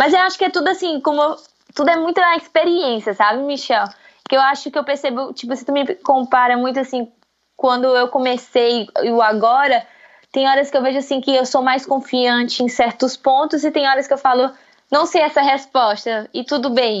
Mas eu acho que é tudo assim, como tudo é muito a experiência, sabe, Michel? Que eu acho que eu percebo, tipo, tu me compara muito assim, quando eu comecei e o agora, tem horas que eu vejo assim que eu sou mais confiante em certos pontos e tem horas que eu falo, não sei essa resposta e tudo bem.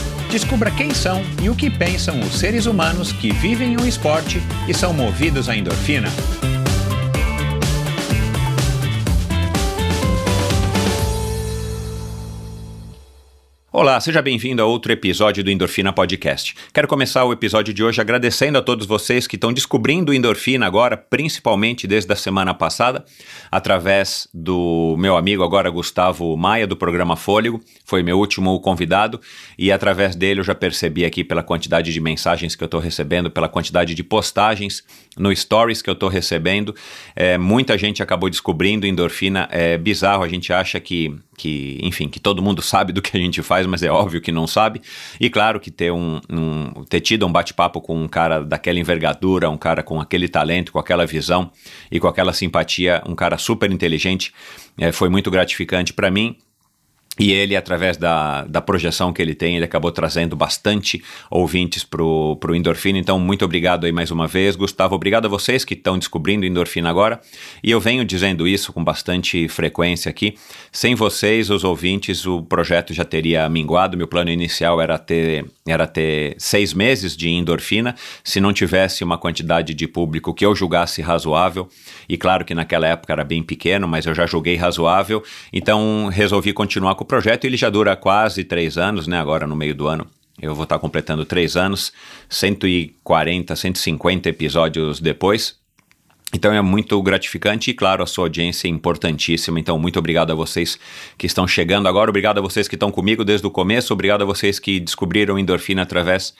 Descubra quem são e o que pensam os seres humanos que vivem o esporte e são movidos à endorfina. Olá, seja bem-vindo a outro episódio do Endorfina Podcast. Quero começar o episódio de hoje agradecendo a todos vocês que estão descobrindo Endorfina agora, principalmente desde a semana passada, através do meu amigo agora Gustavo Maia, do programa Fôlego, foi meu último convidado, e através dele eu já percebi aqui pela quantidade de mensagens que eu estou recebendo, pela quantidade de postagens no Stories que eu estou recebendo, é, muita gente acabou descobrindo Endorfina, é bizarro, a gente acha que que, enfim, que todo mundo sabe do que a gente faz, mas é óbvio que não sabe. E claro que ter, um, um ter tido um bate-papo com um cara daquela envergadura, um cara com aquele talento, com aquela visão e com aquela simpatia, um cara super inteligente, é, foi muito gratificante para mim. E ele, através da, da projeção que ele tem, ele acabou trazendo bastante ouvintes para o Endorfina. Então, muito obrigado aí mais uma vez. Gustavo, obrigado a vocês que estão descobrindo Endorfina agora. E eu venho dizendo isso com bastante frequência aqui. Sem vocês, os ouvintes, o projeto já teria minguado. Meu plano inicial era ter, era ter seis meses de endorfina, se não tivesse uma quantidade de público que eu julgasse razoável. E claro que naquela época era bem pequeno, mas eu já julguei razoável. Então, resolvi continuar com o projeto ele já dura quase três anos, né? Agora no meio do ano. Eu vou estar completando três anos, 140, 150 episódios depois. Então é muito gratificante e, claro, a sua audiência é importantíssima. Então, muito obrigado a vocês que estão chegando agora, obrigado a vocês que estão comigo desde o começo, obrigado a vocês que descobriram endorfina através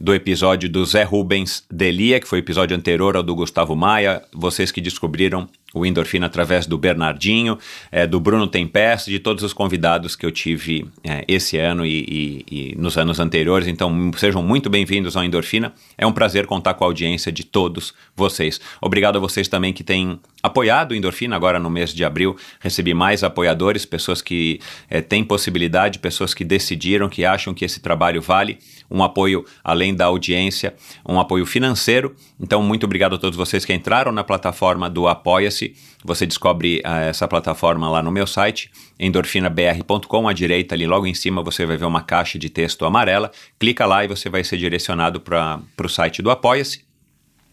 do episódio do Zé Rubens Delia, que foi o episódio anterior ao do Gustavo Maia, vocês que descobriram o Endorfina através do Bernardinho, é, do Bruno Tempest, de todos os convidados que eu tive é, esse ano e, e, e, nos anos anteriores. Então, sejam muito bem-vindos ao Endorfina. É um prazer contar com a audiência de todos vocês. Obrigado a vocês também que têm apoiado o Endorfina agora no mês de abril. Recebi mais apoiadores, pessoas que é, têm possibilidade, pessoas que decidiram, que acham que esse trabalho vale. Um apoio além da audiência, um apoio financeiro. Então, muito obrigado a todos vocês que entraram na plataforma do Apoia-se. Você descobre uh, essa plataforma lá no meu site, endorfinabr.com. À direita, ali logo em cima, você vai ver uma caixa de texto amarela. Clica lá e você vai ser direcionado para o site do Apoia-se.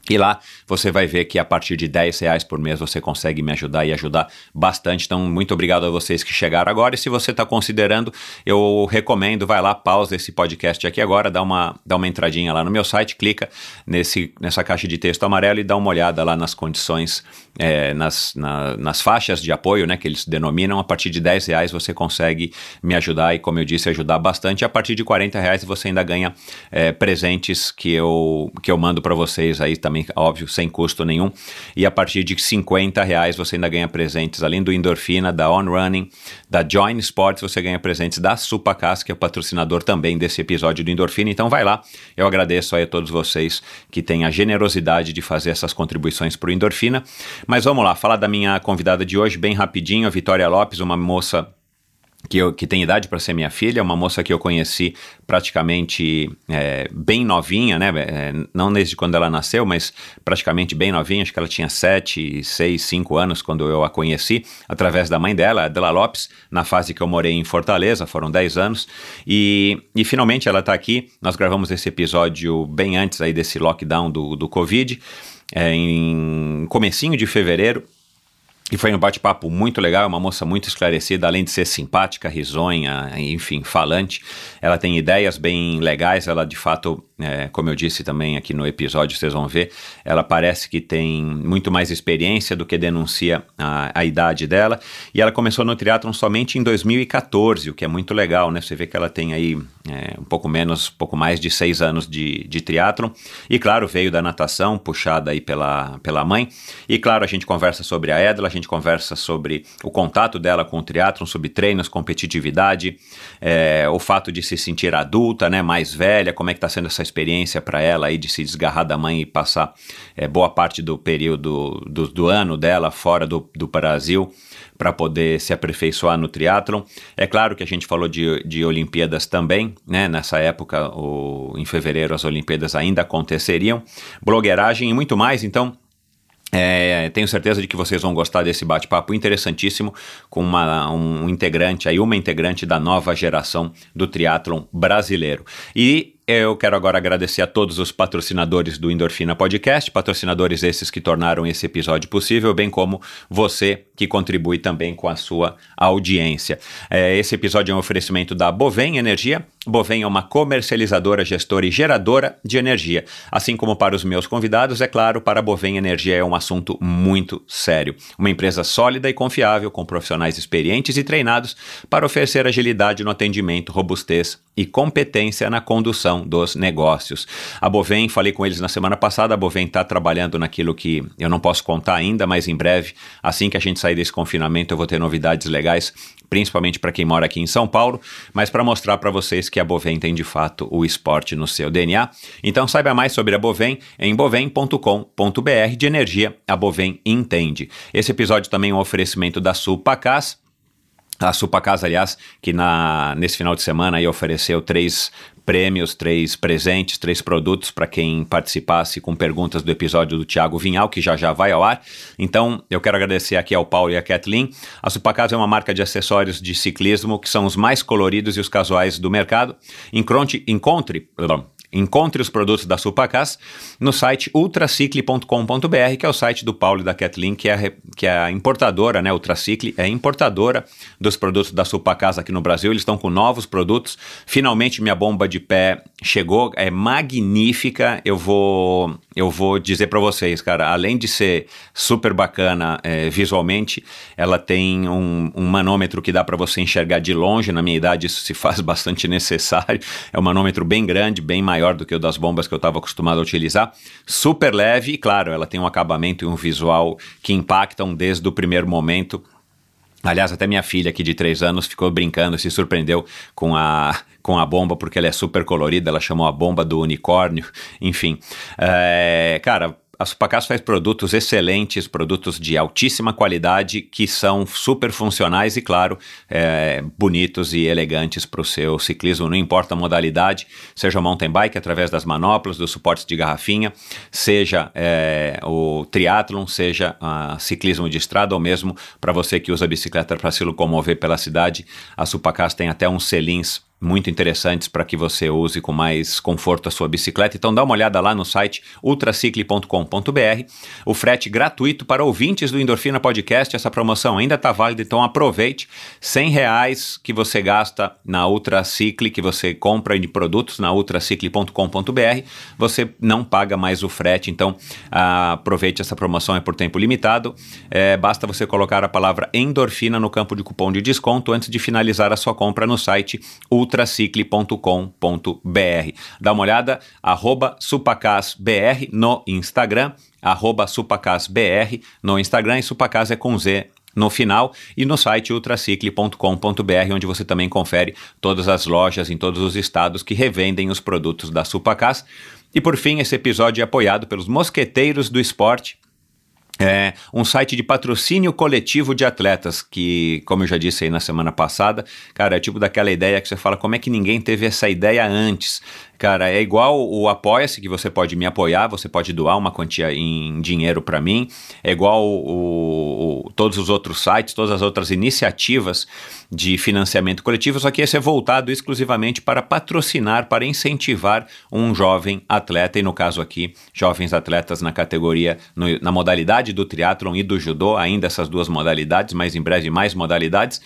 E lá você vai ver que a partir de 10 reais por mês você consegue me ajudar e ajudar bastante. Então, muito obrigado a vocês que chegaram agora. E se você está considerando, eu recomendo, vai lá, pausa esse podcast aqui agora, dá uma, dá uma entradinha lá no meu site, clica nesse, nessa caixa de texto amarelo e dá uma olhada lá nas condições, é, nas, na, nas faixas de apoio, né, que eles denominam. A partir de 10 reais você consegue me ajudar e, como eu disse, ajudar bastante. A partir de 40 reais você ainda ganha é, presentes que eu, que eu mando para vocês aí também também, óbvio, sem custo nenhum. E a partir de 50 reais você ainda ganha presentes, além do Endorfina, da On Running, da Join Sports, você ganha presentes da Supacas, que é o patrocinador também desse episódio do Endorfina. Então vai lá, eu agradeço aí a todos vocês que têm a generosidade de fazer essas contribuições para o Endorfina. Mas vamos lá, falar da minha convidada de hoje bem rapidinho, a Vitória Lopes, uma moça que, eu, que tem idade para ser minha filha, uma moça que eu conheci praticamente é, bem novinha, né? É, não desde quando ela nasceu, mas praticamente bem novinha, acho que ela tinha 7, 6, 5 anos quando eu a conheci, através da mãe dela, Adela Lopes, na fase que eu morei em Fortaleza, foram 10 anos, e, e finalmente ela está aqui, nós gravamos esse episódio bem antes aí desse lockdown do, do Covid, é, em comecinho de fevereiro, e foi um bate-papo muito legal, uma moça muito esclarecida, além de ser simpática, risonha, enfim, falante. Ela tem ideias bem legais, ela de fato é, como eu disse também aqui no episódio, vocês vão ver, ela parece que tem muito mais experiência do que denuncia a, a idade dela. E ela começou no triatlon somente em 2014, o que é muito legal, né? Você vê que ela tem aí é, um pouco menos, pouco mais de seis anos de, de triatlon. E claro, veio da natação, puxada aí pela, pela mãe. E claro, a gente conversa sobre a Edla, a gente conversa sobre o contato dela com o triatlon, sobre treinos, competitividade, é, o fato de se sentir adulta, né? Mais velha, como é que está sendo essa experiência para ela aí de se desgarrar da mãe e passar é, boa parte do período do, do ano dela fora do, do Brasil para poder se aperfeiçoar no triatlon. É claro que a gente falou de, de Olimpíadas também, né? Nessa época, o, em fevereiro, as Olimpíadas ainda aconteceriam. Blogueiragem e muito mais, então é, tenho certeza de que vocês vão gostar desse bate-papo interessantíssimo com uma, um integrante, aí uma integrante da nova geração do triatlon brasileiro. E eu quero agora agradecer a todos os patrocinadores do Endorfina Podcast, patrocinadores esses que tornaram esse episódio possível, bem como você que contribui também com a sua audiência. É, esse episódio é um oferecimento da Bovem Energia. Bovem é uma comercializadora, gestora e geradora de energia. Assim como para os meus convidados, é claro, para a Bovem Energia é um assunto muito sério. Uma empresa sólida e confiável, com profissionais experientes e treinados para oferecer agilidade no atendimento, robustez e competência na condução dos negócios. A Bovem, falei com eles na semana passada, a Bovem está trabalhando naquilo que eu não posso contar ainda, mas em breve, assim que a gente sair desse confinamento, eu vou ter novidades legais, principalmente para quem mora aqui em São Paulo, mas para mostrar para vocês que a Bovem tem de fato o esporte no seu DNA. Então saiba mais sobre a Bovem em bovem.com.br de energia. A Bovem entende. Esse episódio também é um oferecimento da Supacas a Supacasa, aliás, que na, nesse final de semana aí ofereceu três prêmios, três presentes, três produtos para quem participasse com perguntas do episódio do Tiago Vinhal, que já já vai ao ar. Então, eu quero agradecer aqui ao Paulo e à Kathleen. A Supacasa é uma marca de acessórios de ciclismo que são os mais coloridos e os casuais do mercado. Encontre, encontre perdão, Encontre os produtos da Supacas no site ultracicle.com.br, que é o site do Paulo e da Kathleen, que é a, que é a importadora, né? Ultracicle é importadora dos produtos da Supacas aqui no Brasil. Eles estão com novos produtos. Finalmente minha bomba de pé chegou, é magnífica. Eu vou eu vou dizer para vocês, cara, além de ser super bacana é, visualmente, ela tem um, um manômetro que dá para você enxergar de longe. Na minha idade, isso se faz bastante necessário. É um manômetro bem grande, bem maior do que o das bombas que eu estava acostumado a utilizar. Super leve e, claro, ela tem um acabamento e um visual que impactam desde o primeiro momento. Aliás, até minha filha aqui de 3 anos ficou brincando, se surpreendeu com a com a bomba, porque ela é super colorida, ela chamou a bomba do unicórnio, enfim. É, cara, a Supacas faz produtos excelentes, produtos de altíssima qualidade que são super funcionais e, claro, é, bonitos e elegantes para o seu ciclismo, não importa a modalidade, seja mountain bike através das manoplas, dos suportes de garrafinha, seja é, o triatlon, seja a ciclismo de estrada ou mesmo para você que usa bicicleta para se locomover pela cidade, a Supacas tem até uns selins muito interessantes para que você use com mais conforto a sua bicicleta. Então dá uma olhada lá no site ultracicle.com.br. O frete gratuito para ouvintes do Endorfina Podcast. Essa promoção ainda está válida, então aproveite. 100 reais que você gasta na Ultracicle, que você compra de produtos na ultracicle.com.br, você não paga mais o frete. Então aproveite essa promoção, é por tempo limitado. É, basta você colocar a palavra endorfina no campo de cupom de desconto antes de finalizar a sua compra no site ultracicle.com.br ultracicle.com.br. Dá uma olhada, arroba supacasbr no Instagram, arroba supacasbr no Instagram e supacas é com Z no final e no site ultracicle.com.br, onde você também confere todas as lojas em todos os estados que revendem os produtos da Supacas. E por fim, esse episódio é apoiado pelos Mosqueteiros do Esporte, é um site de patrocínio coletivo de atletas, que, como eu já disse aí na semana passada, cara, é tipo daquela ideia que você fala, como é que ninguém teve essa ideia antes? Cara, é igual o Apoia-se, que você pode me apoiar, você pode doar uma quantia em dinheiro para mim. É igual o, o, todos os outros sites, todas as outras iniciativas de financiamento coletivo, só que esse é voltado exclusivamente para patrocinar, para incentivar um jovem atleta, e no caso aqui, jovens atletas na categoria, no, na modalidade do triatlon e do judô, ainda essas duas modalidades, mas em breve mais modalidades.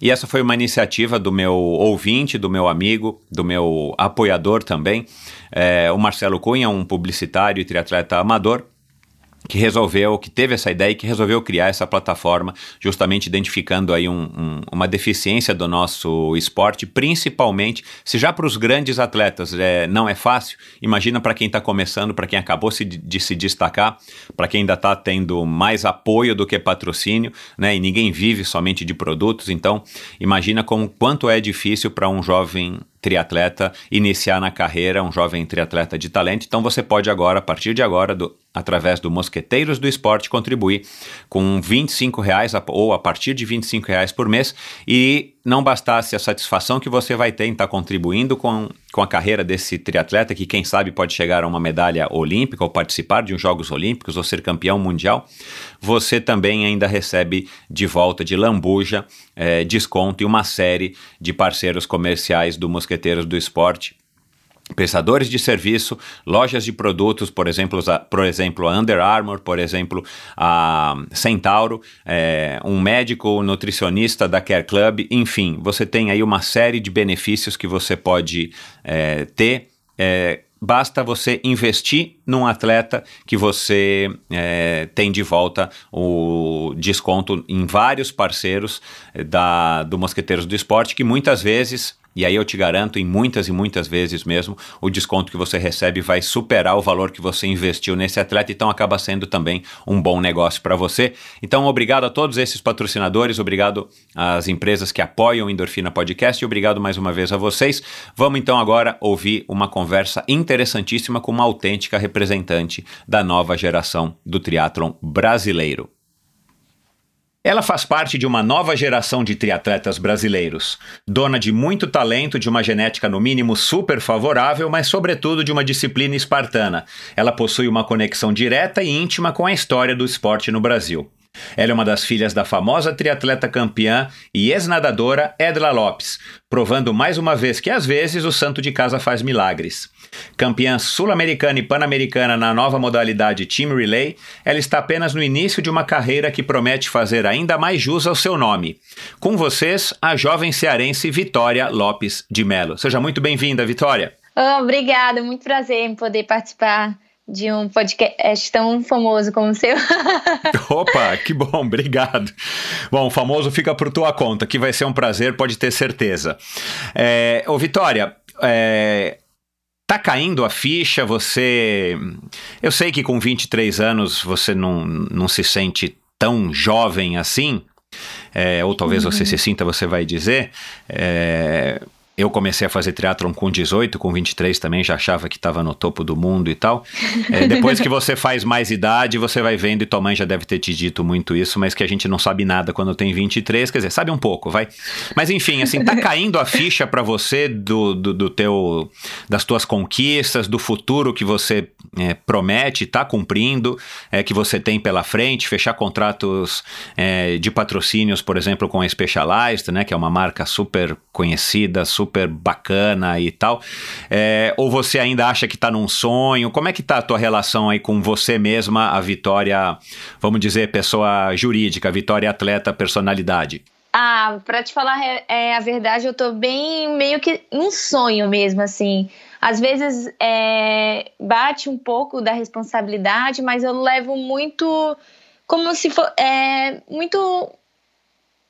E essa foi uma iniciativa do meu ouvinte, do meu amigo, do meu apoiador também, é, o Marcelo Cunha, um publicitário e triatleta amador, que resolveu, que teve essa ideia e que resolveu criar essa plataforma, justamente identificando aí um, um, uma deficiência do nosso esporte, principalmente se já para os grandes atletas é, não é fácil, imagina para quem está começando, para quem acabou se, de se destacar, para quem ainda está tendo mais apoio do que patrocínio, né? E ninguém vive somente de produtos, então imagina como quanto é difícil para um jovem triatleta iniciar na carreira, um jovem triatleta de talento. Então você pode agora, a partir de agora, do, através do Mosqueteiros do Esporte, contribuir com 25 reais ou a partir de 25 reais por mês e não bastasse a satisfação que você vai ter em estar contribuindo com, com a carreira desse triatleta, que quem sabe pode chegar a uma medalha olímpica ou participar de uns Jogos Olímpicos ou ser campeão mundial, você também ainda recebe de volta de lambuja, é, desconto e uma série de parceiros comerciais do Mosqueteiros do Esporte prestadores de serviço, lojas de produtos, por exemplo, por exemplo, a Under Armour, por exemplo, a Centauro, é, um médico nutricionista da Care Club, enfim, você tem aí uma série de benefícios que você pode é, ter. É, basta você investir num atleta que você é, tem de volta o desconto em vários parceiros é, da, do Mosqueteiros do Esporte, que muitas vezes e aí eu te garanto, em muitas e muitas vezes mesmo, o desconto que você recebe vai superar o valor que você investiu nesse atleta, então acaba sendo também um bom negócio para você. Então, obrigado a todos esses patrocinadores, obrigado às empresas que apoiam o Endorfina Podcast e obrigado mais uma vez a vocês. Vamos então agora ouvir uma conversa interessantíssima com uma autêntica representante da nova geração do triatlon brasileiro. Ela faz parte de uma nova geração de triatletas brasileiros, dona de muito talento, de uma genética no mínimo super favorável, mas sobretudo de uma disciplina espartana. Ela possui uma conexão direta e íntima com a história do esporte no Brasil. Ela é uma das filhas da famosa triatleta campeã e ex-nadadora Edla Lopes, provando mais uma vez que às vezes o santo de casa faz milagres. Campeã sul-americana e pan-americana na nova modalidade Team Relay, ela está apenas no início de uma carreira que promete fazer ainda mais jus ao seu nome. Com vocês, a jovem cearense Vitória Lopes de Melo. Seja muito bem-vinda, Vitória. Oh, obrigada, muito prazer em poder participar de um podcast tão famoso como o seu. Opa, que bom, obrigado. Bom, o famoso fica por tua conta, que vai ser um prazer, pode ter certeza. É, ô, Vitória, é, Tá caindo a ficha, você. Eu sei que com 23 anos você não, não se sente tão jovem assim, é, ou talvez uhum. você se sinta, você vai dizer. É, eu comecei a fazer triatlon com 18, com 23 também, já achava que estava no topo do mundo e tal. É, depois que você faz mais idade, você vai vendo, e tua mãe já deve ter te dito muito isso, mas que a gente não sabe nada quando tem 23, quer dizer, sabe um pouco, vai. Mas enfim, assim, tá caindo a ficha para você do, do, do, teu, das tuas conquistas, do futuro que você é, promete, tá cumprindo, é, que você tem pela frente, fechar contratos é, de patrocínios, por exemplo, com a Specialized, né, que é uma marca super conhecida, super super bacana e tal? É, ou você ainda acha que está num sonho? Como é que está a tua relação aí com você mesma, a Vitória, vamos dizer, pessoa jurídica, Vitória atleta, personalidade? Ah, para te falar é, a verdade, eu tô bem meio que num sonho mesmo, assim. Às vezes é, bate um pouco da responsabilidade, mas eu levo muito como se for é, muito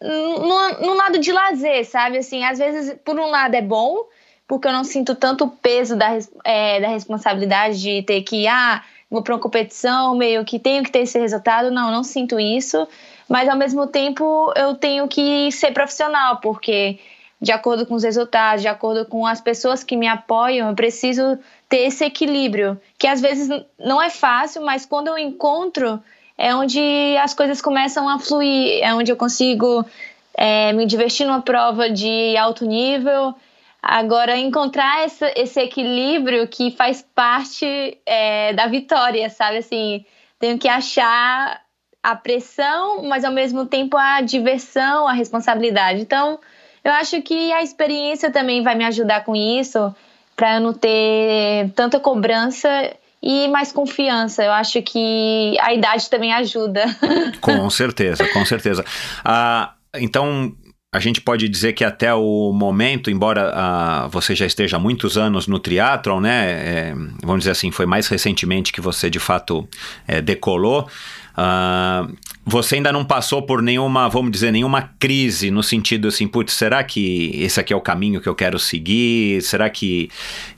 no, no lado de lazer, sabe? Assim, às vezes, por um lado é bom, porque eu não sinto tanto peso da, é, da responsabilidade de ter que, ah, vou para uma competição, meio que tenho que ter esse resultado. Não, não sinto isso. Mas ao mesmo tempo eu tenho que ser profissional, porque de acordo com os resultados, de acordo com as pessoas que me apoiam, eu preciso ter esse equilíbrio, que às vezes não é fácil, mas quando eu encontro, é onde as coisas começam a fluir, é onde eu consigo é, me divertir numa prova de alto nível. Agora, encontrar essa, esse equilíbrio que faz parte é, da vitória, sabe? Assim, tenho que achar a pressão, mas ao mesmo tempo a diversão, a responsabilidade. Então, eu acho que a experiência também vai me ajudar com isso, para eu não ter tanta cobrança e mais confiança. Eu acho que a idade também ajuda. Com certeza, com certeza. Ah, então, a gente pode dizer que até o momento, embora ah, você já esteja há muitos anos no triatlon, né? É, vamos dizer assim, foi mais recentemente que você de fato é, decolou. Uh, você ainda não passou por nenhuma, vamos dizer, nenhuma crise no sentido assim, putz, será que esse aqui é o caminho que eu quero seguir? Será que,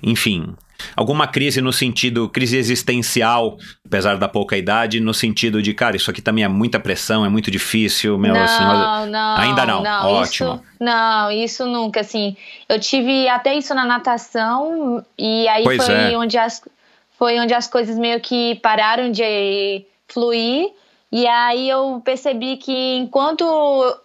enfim, alguma crise no sentido, crise existencial, apesar da pouca idade, no sentido de, cara, isso aqui também é muita pressão, é muito difícil, meu, não, assim, não, ainda não, não ótimo. Isso, não, isso nunca, assim, eu tive até isso na natação e aí pois foi é. onde as foi onde as coisas meio que pararam de fluir. E aí eu percebi que enquanto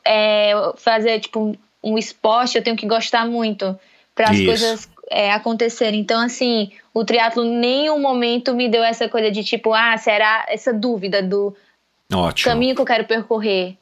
é, fazer tipo um esporte eu tenho que gostar muito. Para as coisas é, acontecerem. Então assim, o triatlo em nenhum momento me deu essa coisa de tipo, ah, será essa dúvida do Ótimo. caminho que eu quero percorrer.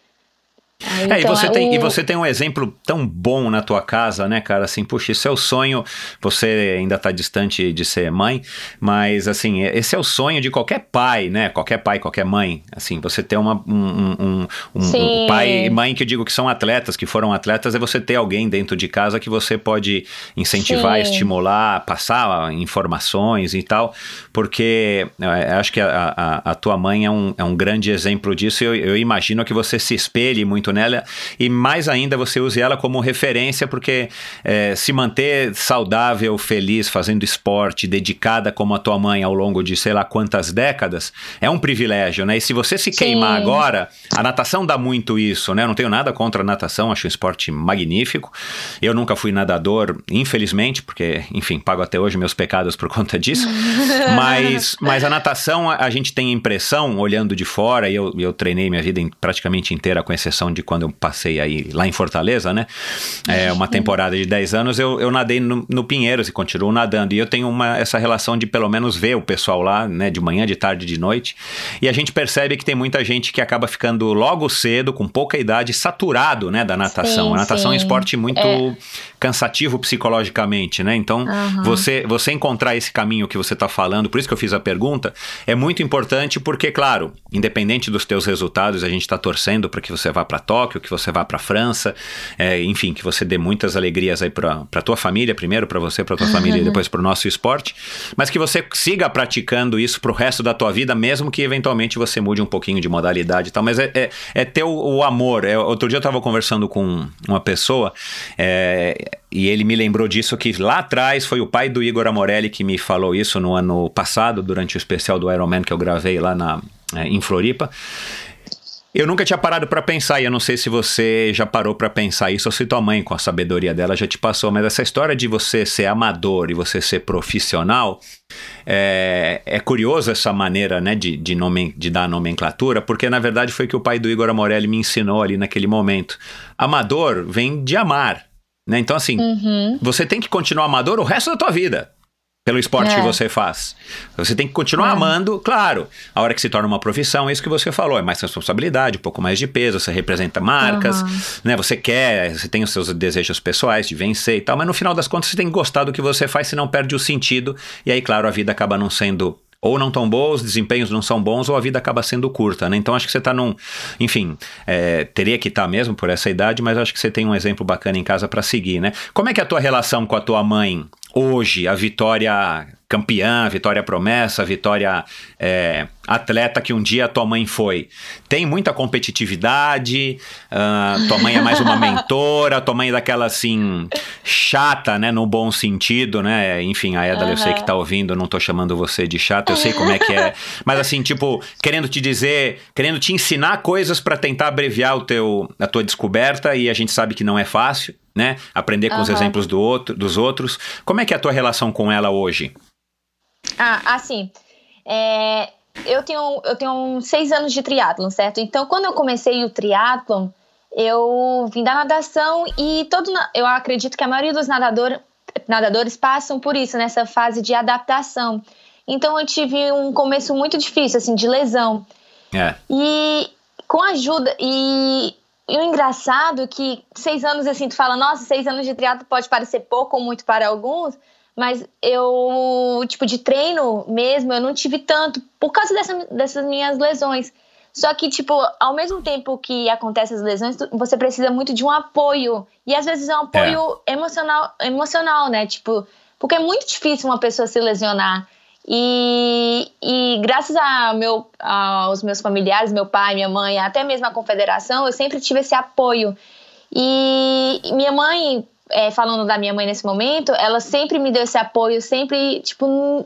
Aí, é, então, e, você tem, o- e você tem um exemplo tão bom na tua casa, né, cara? Assim, puxa, esse é o sonho. Você ainda tá distante de ser mãe, mas, assim, esse é o sonho de qualquer pai, né? Qualquer pai, qualquer mãe. Assim, você ter uma, um, um, um- um pai e mãe que eu digo que são atletas, que foram atletas, é você ter alguém dentro de casa que você pode incentivar, Sim. estimular, passar informações e tal, porque é, acho que a, a, a tua mãe é um, é um grande exemplo disso e eu, eu imagino que você se espelhe muito nela e mais ainda você use ela como referência, porque é, se manter saudável, feliz, fazendo esporte, dedicada como a tua mãe ao longo de sei lá quantas décadas, é um privilégio, né? E se você se queimar Sim. agora, a natação dá muito isso, né? Eu não tenho nada contra a natação, acho um esporte magnífico. Eu nunca fui nadador, infelizmente, porque, enfim, pago até hoje meus pecados por conta disso. mas, mas a natação, a, a gente tem a impressão, olhando de fora, e eu, eu treinei minha vida em- praticamente inteira, com exceção de quando eu passei aí lá em Fortaleza, né? É, uma temporada de 10 anos, eu, eu nadei no, no Pinheiros e continuo nadando. E eu tenho uma, essa relação de pelo menos ver o pessoal lá, né? De manhã, de tarde, de noite. E a gente percebe que tem muita gente que acaba ficando logo cedo, com pouca idade, saturado, né? Da natação. Sim, a natação é um sim. esporte muito É. cansativo psicologicamente, né? Então, você, você encontrar esse caminho que você está falando, por isso que eu fiz a pergunta, é muito importante porque, claro, independente dos teus resultados, a gente está torcendo para que você vá para Tóquio, que você vá para França, é, enfim, que você dê muitas alegrias aí para tua família, primeiro para você, para tua família e depois para o nosso esporte, mas que você siga praticando isso pro resto da tua vida, mesmo que eventualmente você mude um pouquinho de modalidade e tal, mas é, é, é ter o, o amor. É, outro dia eu estava conversando com uma pessoa é, e ele me lembrou disso que lá atrás foi o pai do Igor Amorelli que me falou isso no ano passado, durante o especial do Iron Man que eu gravei lá na, é, em Floripa. Eu nunca tinha parado para pensar, e eu não sei se você já parou para pensar isso ou se tua mãe, com a sabedoria dela, já te passou, mas essa história de você ser amador e você ser profissional, é, é curioso essa maneira né, de, de, nomen, de dar nomenclatura, porque na verdade foi o que o pai do Igor Amorelli me ensinou ali naquele momento. Amador vem de amar. Né? Então, assim, você tem que continuar amador o resto da tua vida. Pelo esporte É. que você faz. Você tem que continuar amando, claro. A hora que se torna uma profissão, é isso que você falou, é mais responsabilidade, um pouco mais de peso, você representa marcas, né? Você quer, você tem os seus desejos pessoais de vencer e tal, mas no final das contas você tem que gostar do que você faz, senão perde o sentido. E aí, claro, a vida acaba não sendo ou não tão boa, os desempenhos não são bons, ou a vida acaba sendo curta, né? Então acho que você tá num. Enfim, é, teria que estar mesmo por essa idade, mas acho que você tem um exemplo bacana em casa para seguir, né? Como é que é a tua relação com a tua mãe hoje? A Vitória campeã, a Vitória promessa, a Vitória é, atleta que um dia a tua mãe foi. Tem muita competitividade, ah, tua mãe é mais uma mentora, tua mãe é daquela assim, chata, né? No bom sentido, né? Enfim, a Eda, eu sei que tá ouvindo, não tô chamando você de chata, eu sei como é que é. Mas assim, tipo, querendo te dizer, querendo te ensinar coisas para tentar abreviar o teu, a tua descoberta, e a gente sabe que não é fácil, né? Aprender com os exemplos do outro, dos outros. Como é que é a tua relação com ela hoje? Ah, assim, é, eu tenho eu tenho seis anos de triatlon, certo? Então, quando eu comecei o triatlon, eu vim da natação e todo eu acredito que a maioria dos nadador, nadadores passam por isso nessa fase de adaptação. Então, eu tive um começo muito difícil, assim, de lesão. É. E com ajuda. E, e o engraçado é que seis anos, assim, tu fala, nossa, seis anos de triatlo pode parecer pouco ou muito para alguns, mas eu, tipo, de treino mesmo, eu não tive tanto por causa dessa, dessas minhas lesões. Só que, tipo, ao mesmo tempo que acontecem as lesões, você precisa muito de um apoio. E às vezes é um apoio é. emocional, emocional, né? Tipo, porque é muito difícil uma pessoa se lesionar. E, e graças a meu, aos meus familiares, meu pai, minha mãe, até mesmo a confederação, eu sempre tive esse apoio. E minha mãe, é, falando da minha mãe nesse momento, ela sempre me deu esse apoio, sempre, tipo,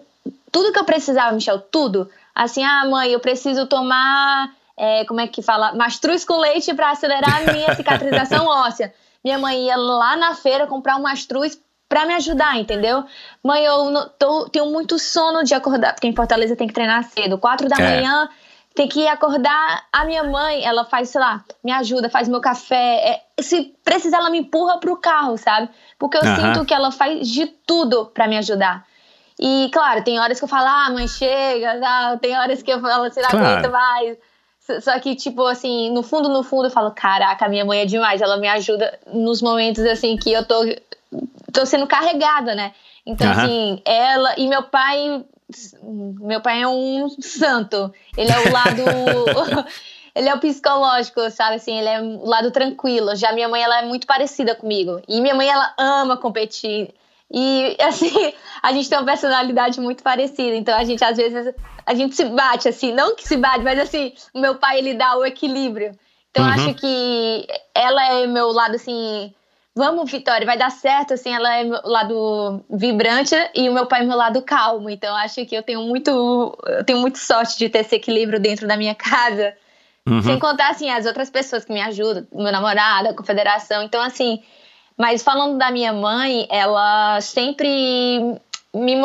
tudo que eu precisava, Michel, tudo. Assim, ah, mãe, eu preciso tomar, é, como é que fala? Mastruz com leite para acelerar a minha cicatrização óssea. Minha mãe ia lá na feira comprar um mastruz para me ajudar, entendeu? Mãe, eu tô, tenho muito sono de acordar, porque em Fortaleza tem que treinar cedo. Quatro da é. manhã, tem que acordar. A minha mãe, ela faz, sei lá, me ajuda, faz meu café. É, se precisar, ela me empurra pro carro, sabe? Porque eu sinto que ela faz de tudo para me ajudar. E, claro, tem horas que eu falo, ah, mãe, chega, tá? tem horas que eu falo, você não claro. mais. Só que, tipo, assim, no fundo, no fundo, eu falo, caraca, minha mãe é demais, ela me ajuda nos momentos, assim, que eu tô, tô sendo carregada, né? Então, uhum. assim, ela e meu pai, meu pai é um santo, ele é o lado... ele é o psicológico, sabe? Assim, ele é o lado tranquilo. Já minha mãe, ela é muito parecida comigo. E minha mãe, ela ama competir. E, assim, a gente tem uma personalidade muito parecida. Então, a gente, às vezes, a gente se bate, assim. Não que se bate, mas, assim, o meu pai, ele dá o equilíbrio. Então, uhum. acho que ela é meu lado, assim... Vamos, Vitória, vai dar certo, assim, ela é meu lado vibrante e o meu pai é meu lado calmo. Então, acho que eu tenho muito, eu tenho muito sorte de ter esse equilíbrio dentro da minha casa. Uhum. Sem contar, assim, as outras pessoas que me ajudam, meu namorado, a confederação. Então, assim, mas falando da minha mãe, ela sempre me.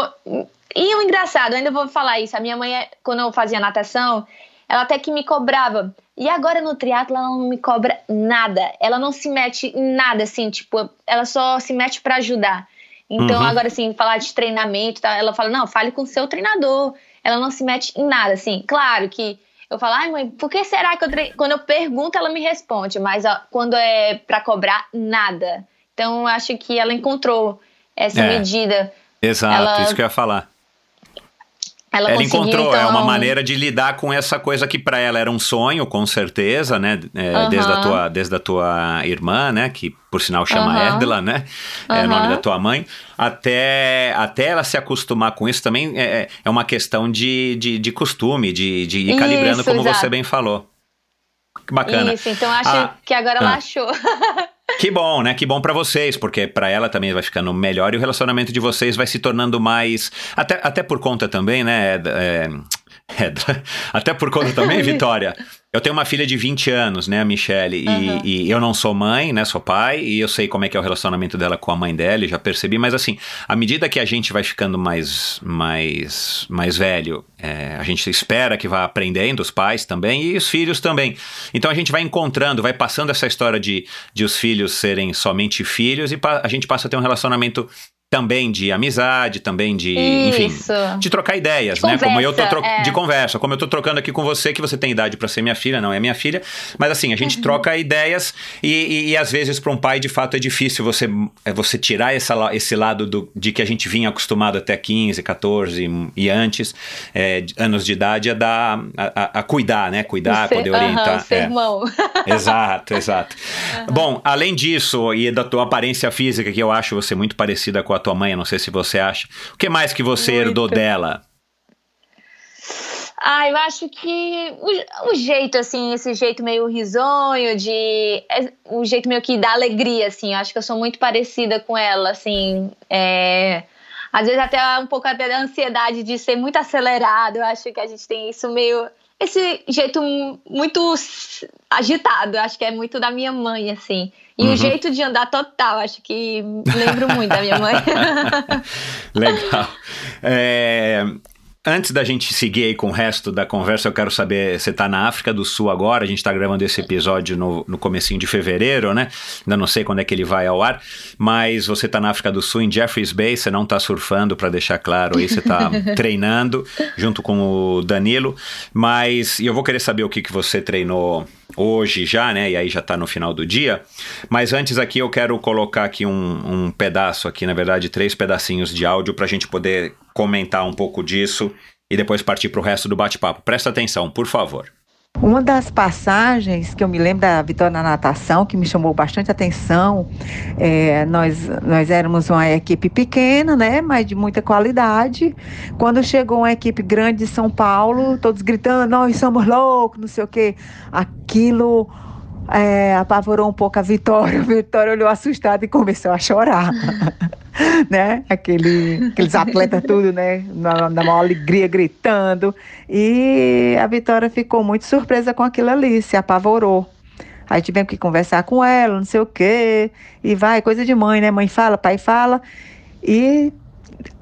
E o engraçado, ainda vou falar isso. A minha mãe, quando eu fazia natação, ela até que me cobrava. E agora no triatlo ela não me cobra nada. Ela não se mete em nada, assim, tipo, ela só se mete para ajudar. Então, uhum. agora, assim, falar de treinamento, tá, ela fala, não, fale com o seu treinador. Ela não se mete em nada, assim. Claro que eu falo, ai mãe, por que será que eu tre... Quando eu pergunto, ela me responde, mas ó, quando é para cobrar, nada. Então, acho que ela encontrou essa é, medida. Exato, ela, isso que eu ia falar. Ela, ela encontrou, então... é uma então, maneira de lidar com essa coisa que para ela era um sonho, com certeza, né? É, uhum. desde, a tua, desde a tua irmã, né? Que por sinal chama uhum. Erdela, né? É o nome da tua mãe. Até, até ela se acostumar com isso também é, é, é uma questão de, de, de costume, de, de ir calibrando, isso, como exato. você bem falou. Que bacana. Isso, então acho ah, que agora ah. ela achou. Que bom, né? Que bom para vocês, porque para ela também vai ficando melhor e o relacionamento de vocês vai se tornando mais. Até, até por conta também, né? É, é, até por conta também, Vitória, eu tenho uma filha de 20 anos, né, a Michelle, uhum. e, e, eu não sou mãe, né, sou pai, e eu sei como é que é o relacionamento dela com a mãe dela, já percebi, mas assim, à medida que a gente vai ficando mais, mais, mais velho, é, a gente espera que vá aprendendo, os pais também, e os filhos também. Então a gente vai encontrando, vai passando essa história de, de os filhos serem somente filhos, e a gente passa a ter um relacionamento também de amizade, também de, Isso. enfim, de trocar ideias, conversa, né? Como eu tô tro... é. de conversa, como eu tô trocando aqui com você, que você tem idade para ser minha filha, não é minha filha, mas assim, a gente uhum. troca ideias e, e, e às vezes para um pai de fato é difícil você é você tirar essa, esse lado do, de que a gente vinha acostumado até 15, 14 e antes, é, anos de idade, a dar, a, a cuidar, né? Cuidar, ser, poder orientar. Ser é. irmão. Exato, exato. Uhum. Bom, além disso e da tua aparência física, que eu acho você muito parecida com a tua mãe, não sei se você acha. O que mais que você Muito. herdou dela? Ah, eu acho que o, o, jeito, assim, esse jeito meio risonho, de. É, o jeito meio que dá alegria, assim. Eu acho que eu sou muito parecida com ela, assim. É, às vezes até um pouco até da ansiedade de ser muito acelerado. Eu acho que a gente tem isso meio. Esse jeito muito agitado. Eu acho que é muito da minha mãe, assim. E uhum. o jeito de andar total, acho que lembro muito da minha mãe. Legal. É, Antes da gente seguir aí com o resto da conversa, eu quero saber, você está na África do Sul agora, a gente está gravando esse episódio no, no comecinho de fevereiro, né? Ainda não sei quando é que ele vai ao ar, mas você está na África do Sul, em Jeffreys Bay, você não está surfando, para deixar claro aí, você está treinando junto com o Danilo, mas eu vou querer saber o que, que você treinou hoje já, né? E aí já está no final do dia. Mas antes aqui eu quero colocar aqui um, um pedaço aqui, na verdade, três pedacinhos de áudio para a gente poder comentar um pouco disso e depois partir para o resto do bate-papo. Presta atenção, por favor. Uma das passagens que eu me lembro da vitória na natação, que me chamou bastante atenção, é, nós, nós éramos uma equipe pequena, né, mas de muita qualidade. Quando chegou uma equipe grande de São Paulo, todos gritando, nós somos loucos, não sei o quê, aquilo é, apavorou um pouco a Vitória. A Vitória olhou assustada e começou a chorar. né? Aquele, aqueles atletas tudo, né? Na, na maior alegria, gritando. E a Vitória ficou muito surpresa com aquilo ali, se apavorou. Aí tivemos que conversar com ela, não sei o quê. E vai, coisa de mãe, né? Mãe fala, pai fala. E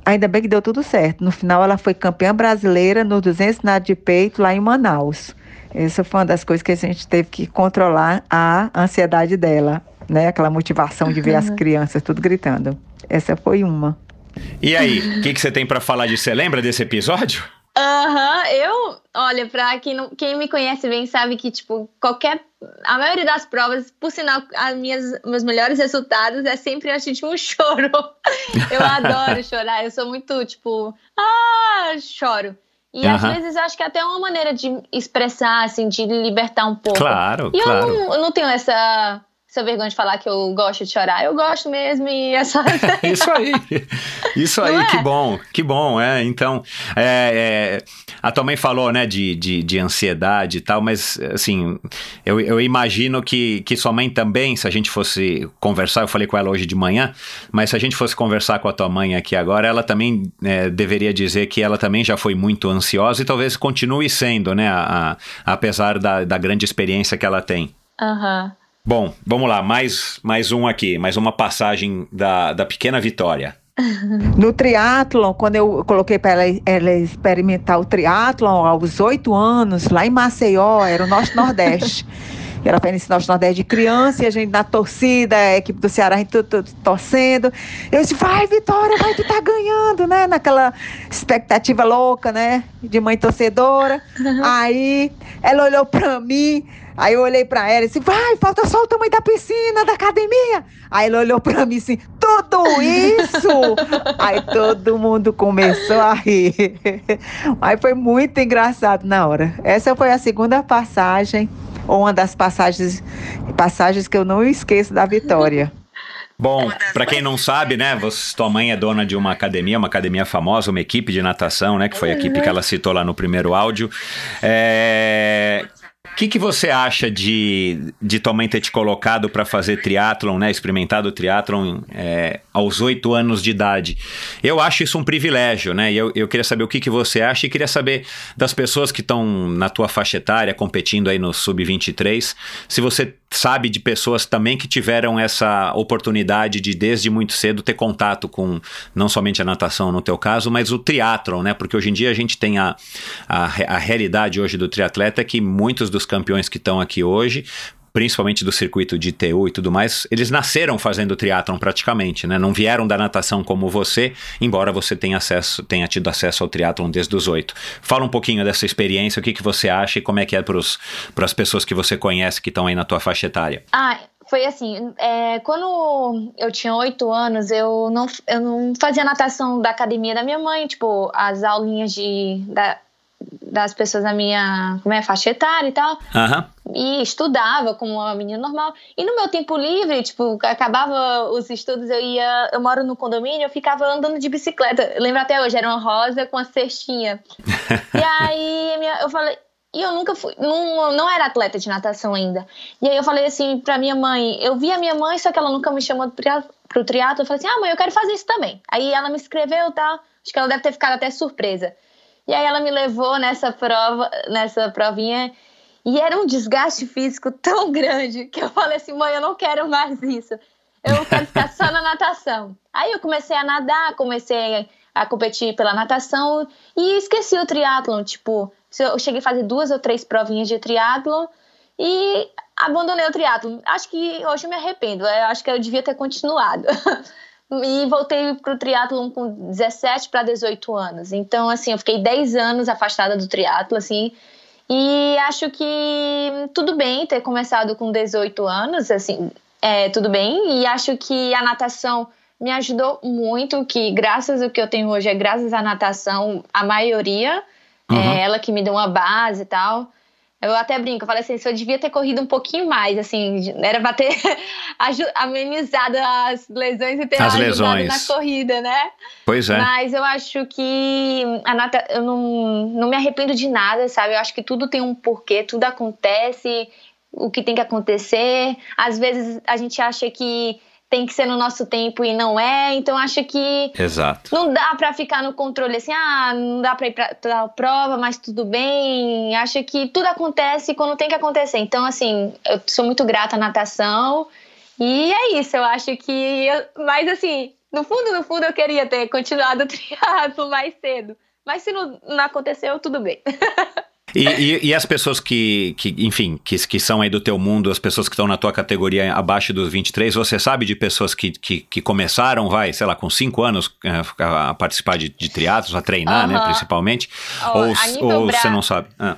ainda bem que deu tudo certo. No final, ela foi campeã brasileira no 200 nado de peito lá em Manaus. Essa foi uma das coisas que a gente teve que controlar a ansiedade dela, né? Aquela motivação de ver as crianças tudo gritando. Essa foi uma. E aí, o que, que você tem para falar disso? Você lembra desse episódio? Aham, uhum, eu, olha, pra quem, não, quem me conhece bem sabe que, tipo, qualquer. A maioria das provas, por sinal, as minhas, meus melhores resultados é sempre antes de um choro. Eu adoro chorar, eu sou muito, tipo, ah, choro. E uhum. às vezes acho que é até uma maneira de expressar, assim, de libertar um pouco. Claro, e claro. eu não, eu não tenho essa essa vergonha de falar que eu gosto de chorar. Eu gosto mesmo e é só. isso aí. Isso aí, é? que bom, que bom, é. Então, é, é, a tua mãe falou, né, de, de, de, ansiedade e tal, mas, assim, eu, eu imagino que, que sua mãe também, se a gente fosse conversar, eu falei com ela hoje de manhã, mas se a gente fosse conversar com a tua mãe aqui agora, ela também é, deveria dizer que ela também já foi muito ansiosa e talvez continue sendo, né, a, a apesar da, da grande experiência que ela tem. Aham. Uhum. Bom, vamos lá, mais, mais um aqui, mais uma passagem da, da pequena vitória. No triatlon, quando eu coloquei para ela, ela, experimentar o triatlon aos oito anos, lá em Maceió, era o nosso Nordeste. Ensinar o Nordeste de criança e a gente na torcida, a equipe do Ceará, a gente torcendo. Eu disse, vai, Vitória, vai, tu tá ganhando, né? Naquela expectativa louca, né? De mãe torcedora. Uhum. Aí ela olhou para mim, Aí eu olhei pra ela e disse, vai, falta só o tamanho da piscina, da academia. Aí ela olhou pra mim assim, tudo isso? Aí todo mundo começou a rir. Aí foi muito engraçado na hora. Essa foi a segunda passagem, ou uma das passagens, passagens que eu não esqueço da Vitória. Bom, para quem não sabe, né, você, tua mãe é dona de uma academia, uma academia famosa, uma equipe de natação, né, que foi a equipe que ela citou lá no primeiro áudio. É, o que, que você acha de, de tua mãe ter te colocado para fazer triatlon, né? Experimentado triatlon é, aos oito anos de idade? Eu acho isso um privilégio, né? E eu, eu queria saber o que, que você acha e queria saber das pessoas que estão na tua faixa etária, competindo aí no Sub-23, se você sabe de pessoas também que tiveram essa oportunidade de desde muito cedo ter contato com não somente a natação no teu caso, mas o triatlon, né? Porque hoje em dia a gente tem a, a, a realidade hoje do triatleta é que muitos dos campeões que estão aqui hoje principalmente do circuito de TU e tudo mais, eles nasceram fazendo triatlon praticamente, né? Não vieram da natação como você, embora você tenha, acesso, tenha tido acesso ao triatlon desde os oito. Fala um pouquinho dessa experiência, o que, que você acha e como é que é para as pessoas que você conhece que estão aí na tua faixa etária. Ah, foi assim, é, quando eu tinha oito anos, eu não, eu não fazia natação da academia da minha mãe, tipo, as aulinhas de, da, das pessoas da minha como é, faixa etária e tal. Uhum. E estudava como uma menina normal. E no meu tempo livre, tipo, acabava os estudos, eu ia. Eu moro no condomínio, eu ficava andando de bicicleta. Eu lembro até hoje, era uma rosa com a cestinha. e aí minha, eu falei. E eu nunca fui, não, não era atleta de natação ainda. E aí eu falei assim pra minha mãe, eu vi a minha mãe, só que ela nunca me chamou pro triatlo. Eu falei assim, ah mãe, eu quero fazer isso também. Aí ela me escreveu e tal. Acho que ela deve ter ficado até surpresa. E aí ela me levou nessa prova, nessa provinha, e era um desgaste físico tão grande que eu falei assim, mãe, eu não quero mais isso. Eu quero ficar só na natação. Aí eu comecei a nadar, comecei a competir pela natação e esqueci o triatlon, tipo, eu cheguei a fazer duas ou três provinhas de triatlon e abandonei o triatlon. Acho que hoje eu me arrependo, eu acho que eu devia ter continuado. e voltei pro triatlon com 17 para 18 anos. Então, assim, eu fiquei 10 anos afastada do triatlo, assim, e acho que tudo bem ter começado com 18 anos, assim, é, tudo bem. E acho que a natação me ajudou muito, que graças ao que eu tenho hoje é graças à natação, a maioria. É uhum. É ela que me deu uma base e tal. Eu até brinco, eu falei assim, se eu devia ter corrido um pouquinho mais, assim, era pra ter amenizado as lesões e ter as lesões. na corrida, né? Pois é. Mas eu acho que a nata, eu não, não me arrependo de nada, sabe? Eu acho que tudo tem um porquê, tudo acontece, o que tem que acontecer. Às vezes a gente acha que tem que ser no nosso tempo e não é. Então acho que Exato. não dá para ficar no controle assim, ah, não dá para ir para tal prova, mas tudo bem. Acho que tudo acontece quando tem que acontecer. Então assim, eu sou muito grata à natação e é isso. Eu acho que, eu, mas assim, no fundo, no fundo, eu queria ter continuado o triatlo mais cedo. Mas se não, não aconteceu, tudo bem. E, e, e, as pessoas que, que enfim, que, que são aí do teu mundo, as pessoas que estão na tua categoria abaixo dos 23, você sabe de pessoas que, que, que começaram, vai, sei lá, com 5 anos é, a, participar de, de triatlos, a treinar, né, principalmente? Oh, ou ou você não sabe? Ah.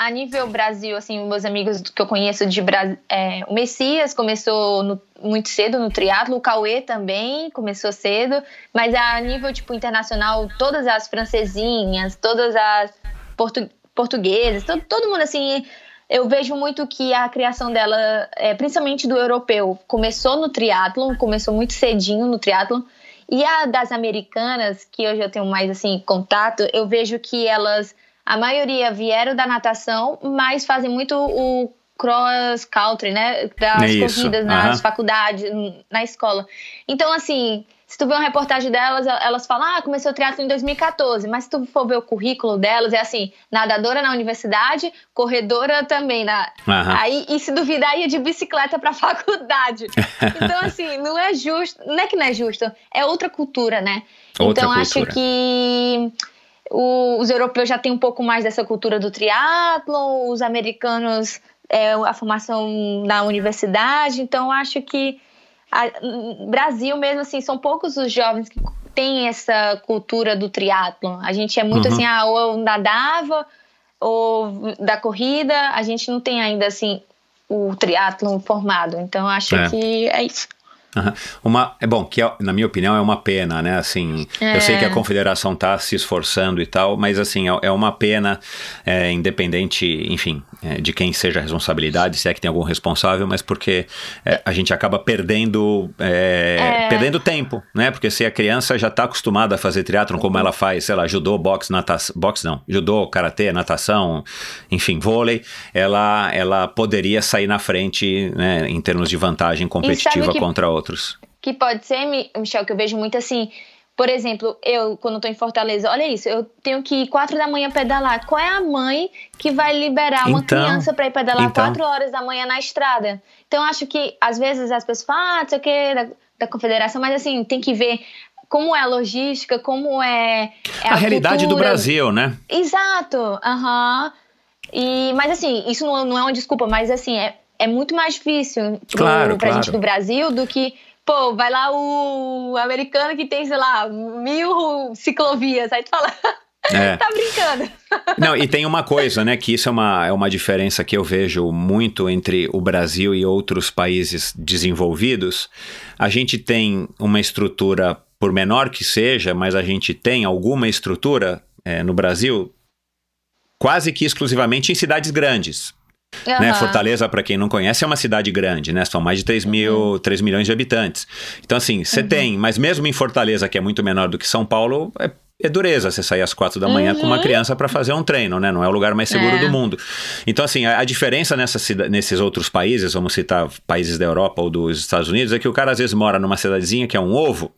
A nível Brasil, assim, meus amigos que eu conheço de Brasil, é, o Messias começou no, muito cedo no triatlo, o Cauê também começou cedo, mas a nível, tipo, internacional, todas as francesinhas, todas as portu portugueses, todo, todo mundo assim. Eu vejo muito que a criação dela, é, principalmente do europeu, começou no triatlon, começou muito cedinho no triatlon. E a das americanas, que hoje eu tenho mais assim contato, eu vejo que elas, a maioria vieram da natação, mas fazem muito o cross country, né, das corridas nas uhum. faculdades, na escola. Então assim, se tu ver uma reportagem delas, elas falam, ah, comecei o triatlo em 2014, mas se tu for ver o currículo delas, é assim, nadadora na universidade, corredora também. Na... Uhum. Aí, e se duvidar, ia de bicicleta pra faculdade. então, assim, não é justo, não é que não é justo, é outra cultura, né? Outra então, cultura. acho que o, os europeus já têm um pouco mais dessa cultura do triatlo, os americanos, é, a formação na universidade, então acho que a, Brasil mesmo assim, são poucos os jovens que têm essa cultura do triatlon. A gente é muito uhum. assim, ah, ou nadava ou da corrida, a gente não tem ainda assim o triatlon formado. Então acho é. que é isso. Uma, é bom, que é, na minha opinião é uma pena, né? Assim, é. eu sei que a confederação está se esforçando e tal, mas assim, é, é uma pena, é, independente, enfim, é, de quem seja a responsabilidade, se é que tem algum responsável, mas porque é, a gente acaba perdendo, é, perdendo tempo, né? Porque se a criança já está acostumada a fazer triatlon como ela faz, sei lá, judô, boxe, natação, boxe não, judô, karatê, natação, enfim, vôlei, ela, ela poderia sair na frente, né, em termos de vantagem competitiva contra outros outros. Que pode ser, Michel, que eu vejo muito assim. Por exemplo, eu, quando estou em Fortaleza, olha isso, eu tenho que ir quatro da manhã pedalar. Qual é a mãe que vai liberar uma então, criança para ir pedalar então. quatro horas da manhã na estrada? Então, acho que às vezes as pessoas falam, ah, não sei o que, da, da confederação, mas assim, tem que ver como é a logística, como é. é a, a, realidade cultura. do Brasil, né? Exato, aham. Uhum. E, mas assim, isso não, não é uma desculpa, mas assim, é, é muito mais difícil pro, claro, pra claro. gente do Brasil do que pô, vai lá o americano que tem, sei lá, mil ciclovias. Aí tu fala. É. tá brincando. Não, e tem uma coisa, né? Que isso é uma, é uma diferença que eu vejo muito entre o Brasil e outros países desenvolvidos. A gente tem uma estrutura, por menor que seja, mas a gente tem alguma estrutura é, no Brasil quase que exclusivamente em cidades grandes. Uhum. Né? Fortaleza, para quem não conhece, é uma cidade grande, né? São mais de 3, mil, uhum. 3 milhões de habitantes. Então, assim, você uhum. tem, mas mesmo em Fortaleza, que é muito menor do que São Paulo, é é dureza você sair às quatro da manhã uhum. com uma uhum. criança para fazer um treino, né? Não é o lugar mais seguro é. do mundo. Então, assim, a, a diferença nessa, nesses outros países, vamos citar países da Europa ou dos Estados Unidos, é que o cara às vezes mora numa cidadezinha que é um ovo,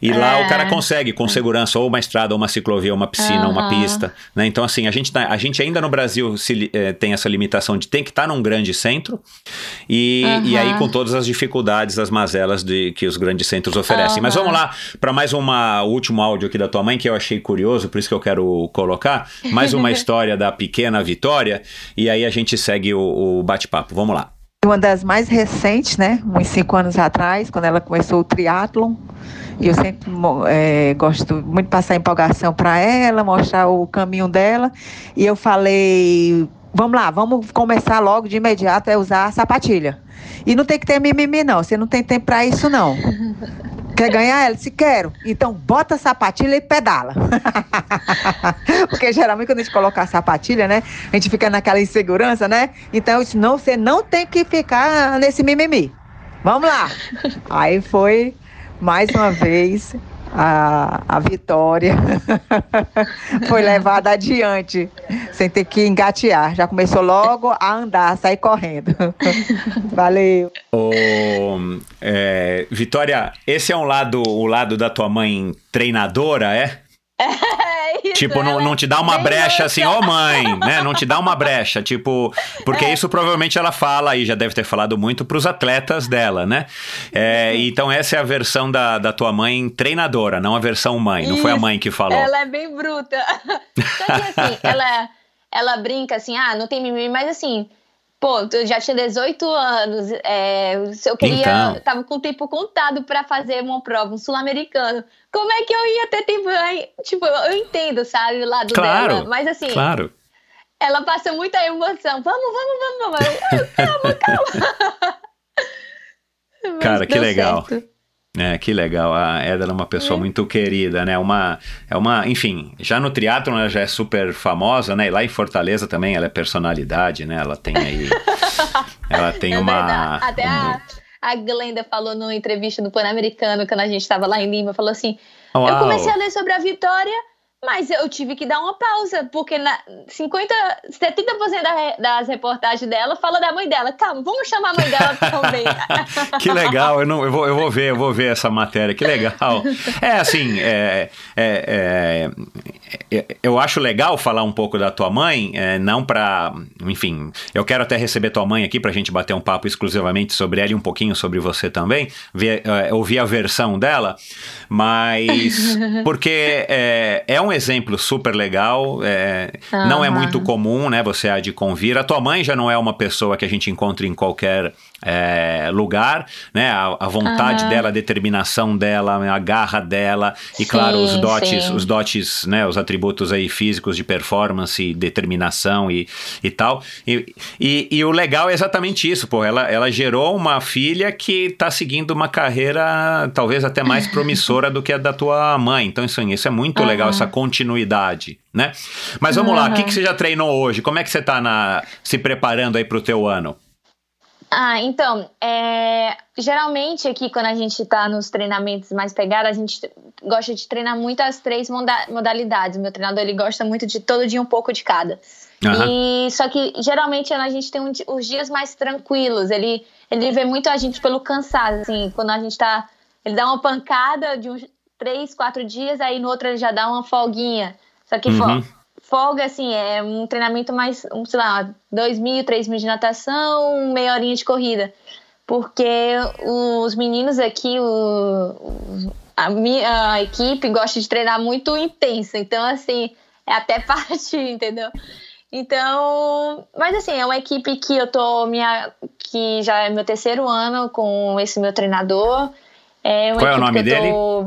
e é. lá o cara é. consegue com segurança ou uma estrada, ou uma ciclovia, ou uma piscina, uhum. uma pista, né? Então, assim, a gente, tá, a gente ainda no Brasil se, é, tem essa limitação de ter que estar tá num grande centro, e, uhum. e aí com todas as dificuldades, as mazelas de, que os grandes centros oferecem. Mas vamos lá para mais uma, último áudio aqui da tua mãe, que eu achei curioso, por isso que eu quero colocar. Mais uma história da pequena Vitória, e aí a gente segue o, o bate-papo. Vamos lá. Uma das mais recentes, né? Uns cinco anos atrás, quando ela começou o triatlon. E eu sempre é, gosto muito de passar empolgação para ela, mostrar o caminho dela. E eu falei, vamos lá, vamos começar logo de imediato a usar a sapatilha. E não tem que ter mimimi, não. Você não tem tempo para isso, não. Quer ganhar? Ela disse, quero. Então bota a sapatilha e pedala. Porque geralmente quando a gente coloca a sapatilha, né? A gente fica naquela insegurança, né? Então eu disse, não, você não tem que ficar nesse mimimi. Vamos lá. Aí foi mais uma vez a, a vitória foi levada adiante, sem ter que engatear. Já começou logo a andar, a sair correndo. Valeu. é, Vitória, esse é um lado, o lado da tua mãe treinadora, é? É isso, tipo, não, não te dá uma brecha assim, ó oh, mãe, né? Não te dá uma brecha, tipo, porque é. isso provavelmente ela fala e já deve ter falado muito pros atletas dela, né? É, então essa é a versão da, da tua mãe treinadora, não a versão mãe, não foi a mãe que falou. Ela é bem bruta. Só que assim, ela, ela brinca assim, ah, não tem mimimi, mas assim, Pô, eu já tinha 18 anos, é, eu queria, então. tava com o tempo contado para fazer uma prova, um sul-americano. Como é que eu ia ter tempo? Tipo, eu entendo, sabe, o lado claro, dela, mas assim, claro. ela passa muita emoção. Vamos, vamos, vamos, vamos. calma, calma. Cara, que legal. Certo. É, que legal. A Eda é uma pessoa é. muito querida, né? Uma, é uma, enfim, já no teatro ela já é super famosa, né? E lá em Fortaleza também ela é personalidade, né? Ela tem aí, ela tem é uma, verdade. até um... a, a Glenda falou numa entrevista do Pan-Americano quando a gente estava lá em Lima, falou assim: Uau. eu comecei a ler sobre a Vitória mas eu tive que dar uma pausa, porque na 50, 70% da, das reportagens dela fala da mãe dela. Calma, vamos chamar a mãe dela também. que legal, eu, não, eu, vou, eu vou ver, eu vou ver essa matéria, que legal. É assim, é, é, é, é eu acho legal falar um pouco da tua mãe, é, não para, enfim, eu quero até receber tua mãe aqui pra gente bater um papo exclusivamente sobre ela e um pouquinho sobre você também, ver, é, ouvir a versão dela, mas porque é, é um um exemplo super legal, é, não é muito comum, né? Você há de convir. A tua mãe já não é uma pessoa que a gente encontra em qualquer é, lugar, né? A, a vontade uhum. dela, a determinação dela, a garra dela e sim, claro os dotes, sim. os dotes, né? Os atributos aí físicos de performance, determinação e, e tal. E, e, e, o legal é exatamente isso, pô. Ela, ela gerou uma filha que está seguindo uma carreira talvez até mais promissora do que a da tua mãe. Então isso, isso é muito uhum. legal essa continuidade, né? Mas vamos lá, o que, que você já treinou hoje? Como é que você está na, se preparando aí para o teu ano? Ah, então, é, geralmente aqui quando a gente está nos treinamentos mais pegados, a gente gosta de treinar muito as três modalidades. Meu treinador ele gosta muito de todo dia um pouco de cada. Uhum. E só que geralmente a gente tem um, os dias mais tranquilos. Ele ele vê muito a gente pelo cansaço, assim, quando a gente tá, ele dá uma pancada de uns três, quatro dias, aí no outro ele já dá uma folguinha. Só que uhum folga, assim, é um treinamento mais, um, sei lá, dois mil, três mil de natação, meia horinha de corrida. Porque os meninos aqui, o, a minha a equipe gosta de treinar muito intenso. Então, assim, é até parte, entendeu? Então, mas assim, é uma equipe que eu tô minha que já é meu terceiro ano com esse meu treinador. É Qual é o nome dele? Tô,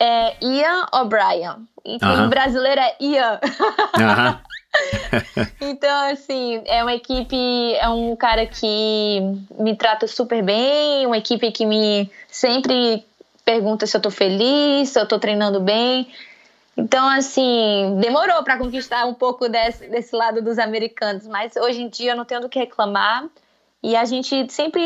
é Ian O'Brien. Enfim, uh -huh. brasileiro é Ian. Uh -huh. então, assim, é uma equipe, é um cara que me trata super bem, uma equipe que me sempre pergunta se eu tô feliz, se eu tô treinando bem. Então, assim, demorou para conquistar um pouco desse, desse lado dos americanos, mas hoje em dia eu não tenho do que reclamar. E a gente sempre.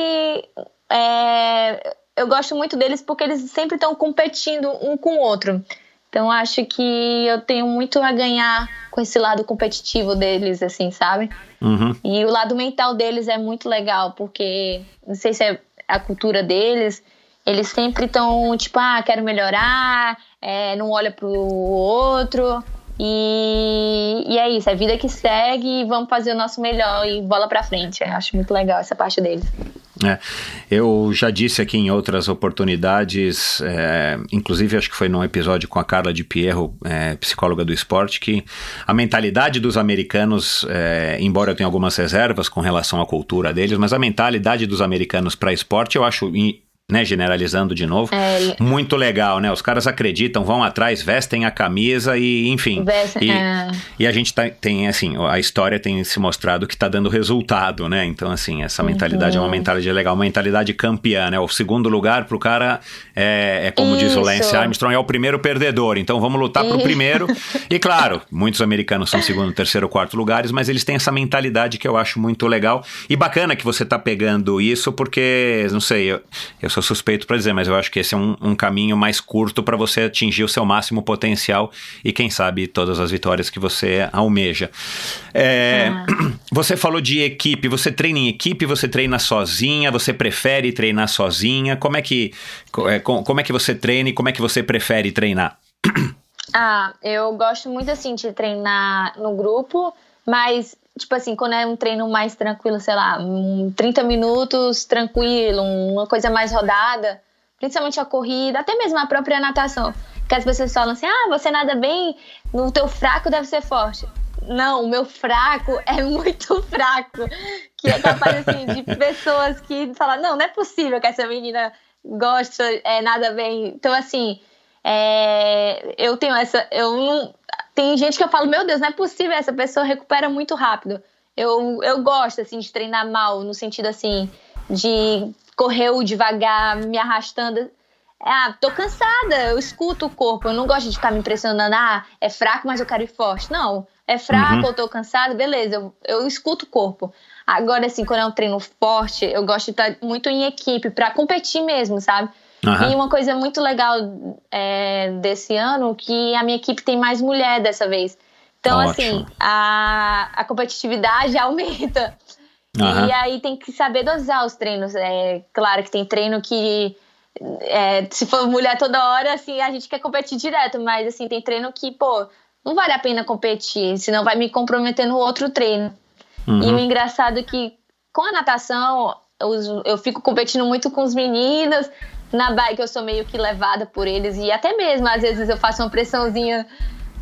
É, eu gosto muito deles porque eles sempre estão competindo um com o outro. Então acho que eu tenho muito a ganhar com esse lado competitivo deles, assim, sabe? Uhum. E o lado mental deles é muito legal, porque não sei se é a cultura deles, eles sempre estão tipo, ah, quero melhorar, é, não olha pro outro. E, e é isso, é vida que segue e vamos fazer o nosso melhor e bola pra frente. Eu acho muito legal essa parte deles. É, eu já disse aqui em outras oportunidades, é, inclusive acho que foi num episódio com a Carla de Pierro, é, psicóloga do esporte, que a mentalidade dos americanos, é, embora eu tenha algumas reservas com relação à cultura deles, mas a mentalidade dos americanos para esporte eu acho né, generalizando de novo, É, muito legal, né? Os caras acreditam, vão atrás, vestem a camisa e, enfim. Veste- e, é. e a gente tá- tem, assim, a história tem se mostrado que tá dando resultado, né? Então, assim, essa mentalidade é uma mentalidade legal, uma mentalidade campeã, né? O segundo lugar pro cara é, é como diz o Isso. Lance Armstrong, é o primeiro perdedor. Então, vamos lutar pro Isso. primeiro. E, claro, muitos americanos são segundo, terceiro, quarto lugares, mas eles têm essa mentalidade que eu acho muito legal. E bacana que você tá pegando isso, porque, não sei, eu, eu sou suspeito para dizer, mas eu acho que esse é um, um caminho mais curto para você atingir o seu máximo potencial e, quem sabe, todas as vitórias que você almeja. É, Você falou de equipe, você treina em equipe, você treina sozinha, você prefere treinar sozinha? Como é que, é, co- como é que você treina e como é que você prefere treinar? Ah, eu gosto muito assim de treinar no grupo, mas tipo assim, quando é um treino mais tranquilo, sei lá, um 30 minutos tranquilo, uma coisa mais rodada, principalmente a corrida, até mesmo a própria natação. Que as pessoas falam assim: "Ah, você nada bem, no teu fraco deve ser forte". Não, o meu fraco é muito fraco. Que é capaz assim, de pessoas que falam: "Não, não é possível que essa menina gosta, é nada bem". Então assim, é, eu tenho essa. Eu não, tem gente que eu falo, meu Deus, não é possível, essa pessoa recupera muito rápido. Eu, eu gosto, assim, de treinar mal, no sentido, assim, de correr o devagar, me arrastando. Ah, tô cansada, eu escuto o corpo, eu não gosto de ficar me impressionando, ah, é fraco, mas eu quero ir forte. Não, é fraco, Uhum. eu tô cansada, beleza, eu, eu escuto o corpo. Agora, assim, quando é um treino forte, eu gosto de estar muito em equipe, pra competir mesmo, sabe? Aham. E uma coisa muito legal é, desse ano que a minha equipe tem mais mulher dessa vez. Então, Ótimo. assim, a, a competitividade aumenta. Aham. E aí tem que saber dosar os treinos. É claro que tem treino que é, se for mulher toda hora, assim, a gente quer competir direto, mas assim, tem treino que, pô, não vale a pena competir, senão vai me comprometer no outro treino. Uhum. E o engraçado é que com a natação, eu fico competindo muito com os meninos. Na bike eu sou meio que levada por eles. E até mesmo, às vezes, eu faço uma pressãozinha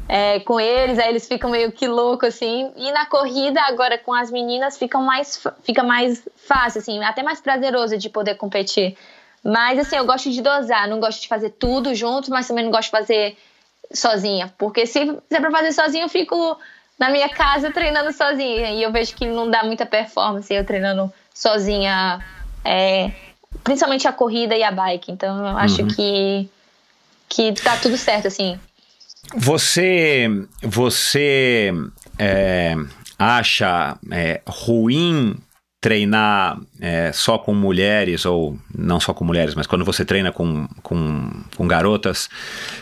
é, com eles, aí eles ficam meio que loucos, assim. E na corrida, agora com as meninas, fica mais, fica mais fácil, assim, até mais prazeroso de poder competir. Mas, assim, eu gosto de dosar, não gosto de fazer tudo junto, mas também não gosto de fazer sozinha. Porque se, se é fazer sozinha, eu fico na minha casa treinando sozinha. E eu vejo que não dá muita performance eu treinando sozinha, é, principalmente a corrida e a bike. Então eu acho que, que tá tudo certo, assim. Você, você é, acha é, ruim treinar é, só com mulheres, ou não só com mulheres, mas quando você treina com, com, com garotas,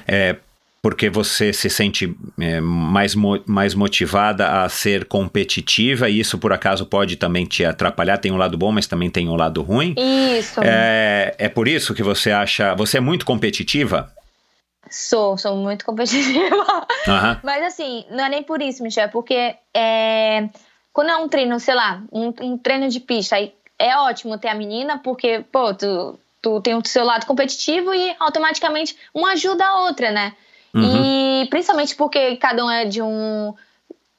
é, porque você se sente é, mais, mo- mais motivada a ser competitiva, e isso por acaso pode também te atrapalhar. Tem um lado bom, mas também tem um lado ruim. Isso. É, é por isso que você acha. Você é muito competitiva? Sou, sou muito competitiva. Aham. Mas assim, não é nem por isso, Michel, é porque é, quando é um treino, sei lá, um, um treino de pista, aí é ótimo ter a menina, porque, pô, tu, tu tem o seu lado competitivo e automaticamente uma ajuda a outra, né? E principalmente porque cada um é de um.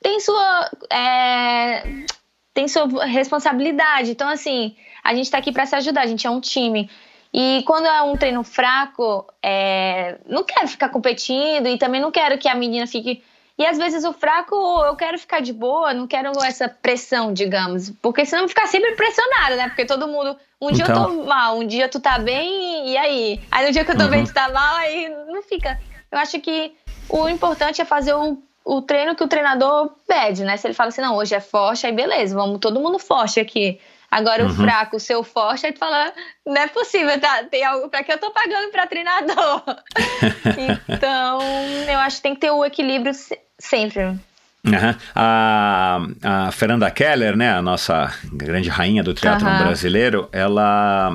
tem sua. é, tem sua responsabilidade. Então, assim, a gente tá aqui pra se ajudar, a gente é um time. E quando é um treino fraco, é, não quero ficar competindo e também não quero que a menina fique. E às vezes o fraco, eu quero ficar de boa, não quero essa pressão, digamos. Porque senão eu vou ficar sempre pressionada, né? Porque todo mundo. Um dia eu Então. tô mal, um dia tu tá bem, e aí? Aí no dia que eu tô bem, tu tá mal, aí não fica. Eu acho que o importante é fazer o, o treino que o treinador pede, né? Se ele fala assim, não, hoje é forte, aí beleza, vamos todo mundo forte aqui. Agora uhum. o fraco, o seu forte, aí tu fala, não é possível, tá? Tem algo para que eu tô pagando para treinador. então, eu acho que tem que ter o equilíbrio sempre. Uhum. A, a, Fernanda Keller, né, a nossa grande rainha do teatro uhum. brasileiro, ela,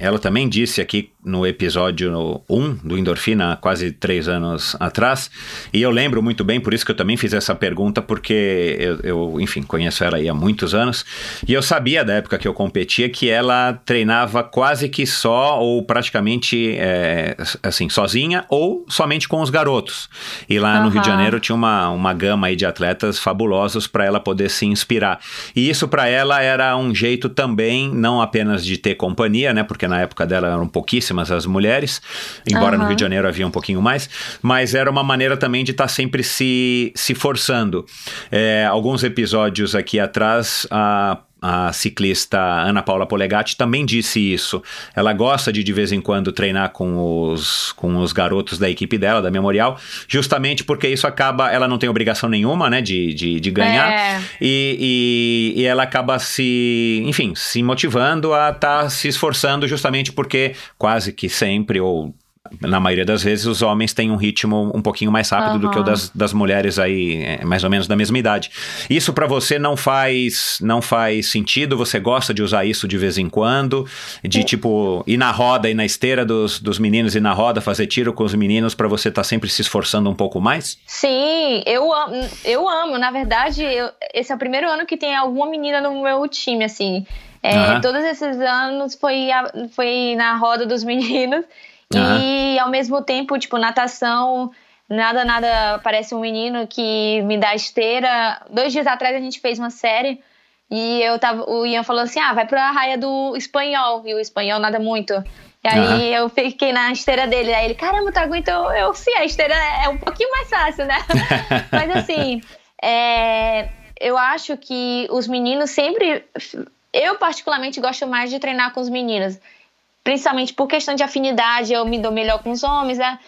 ela também disse aqui no episódio 1 do Endorfina, quase três anos atrás. E eu lembro muito bem, por isso que eu também fiz essa pergunta, porque eu, eu, enfim, conheço ela aí há muitos anos. E eu sabia da época que eu competia que ela treinava quase que só, ou praticamente é, assim, sozinha, ou somente com os garotos. E lá uhum. no Rio de Janeiro tinha uma, uma gama aí de atletas fabulosos para ela poder se inspirar. E isso para ela era um jeito também, não apenas de ter companhia, né? Porque na época dela eram pouquíssimas pouquíssimas as mulheres, embora uhum. no Rio de Janeiro havia um pouquinho mais, mas era uma maneira também de estar tá sempre se, se forçando. É, alguns episódios aqui atrás, a a ciclista Ana Paula Polegatti também disse isso. Ela gosta de de vez em quando treinar com os, com os garotos da equipe dela, da Memorial, justamente porque isso acaba. Ela não tem obrigação nenhuma, né, de, de, de ganhar. É. E, e, e, ela acaba se, enfim, se motivando a estar tá se esforçando justamente porque quase que sempre, ou na maioria das vezes, os homens têm um ritmo um pouquinho mais rápido uhum. do que o das, das mulheres aí, é, mais ou menos da mesma idade. Isso para você não faz não faz sentido? Você gosta de usar isso de vez em quando? De tipo, ir na roda e na esteira dos, dos meninos e na roda, fazer tiro com os meninos para você estar tá sempre se esforçando um pouco mais? Sim, eu amo. Eu amo. Na verdade, eu, esse é o primeiro ano que tem alguma menina no meu time, assim. É, uhum. Todos esses anos foi, foi na roda dos meninos. Uhum. E ao mesmo tempo, tipo, natação, nada, nada parece um menino que me dá esteira. Dois dias atrás a gente fez uma série e eu tava, o Ian falou assim: ah, vai pra raia do espanhol. E o espanhol nada muito. E aí uhum. eu fiquei na esteira dele. Aí ele, caramba, tá aguento. Eu, eu sim, a esteira é um pouquinho mais fácil, né? Mas assim, é, eu acho que os meninos sempre. Eu, particularmente, gosto mais de treinar com os meninos principalmente por questão de afinidade, eu me dou melhor com os homens, né?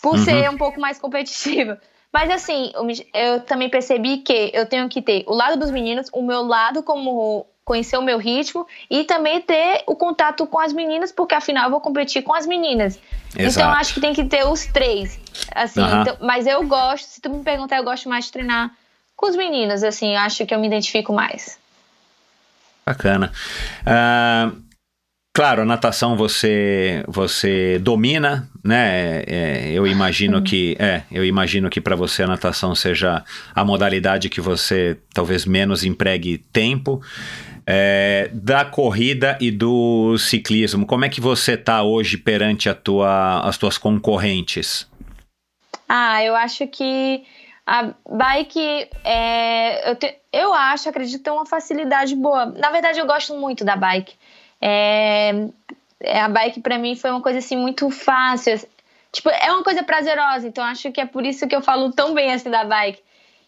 Por uhum. ser um pouco mais competitiva. Mas assim, eu também percebi que eu tenho que ter o lado dos meninos, o meu lado como conhecer o meu ritmo e também ter o contato com as meninas, porque afinal eu vou competir com as meninas. Então, Exato. Então acho que tem que ter os três. Assim, uhum. então, mas eu gosto, se tu me perguntar, eu gosto mais de treinar com os meninos, assim, acho que eu me identifico mais. Bacana. Uh, Claro, a natação você você domina, né? É, eu imagino que é, eu imagino que para você a natação seja a modalidade que você talvez menos empregue tempo. É, da corrida e do ciclismo, como é que você está hoje perante a tua, as tuas concorrentes? Ah, eu acho que a bike, é, eu, te, eu acho, acredito ter uma facilidade boa. Na verdade, eu gosto muito da bike. É, é, a bike para mim foi uma coisa assim muito fácil. Tipo, é uma coisa prazerosa, então acho que é por isso que eu falo tão bem assim da bike.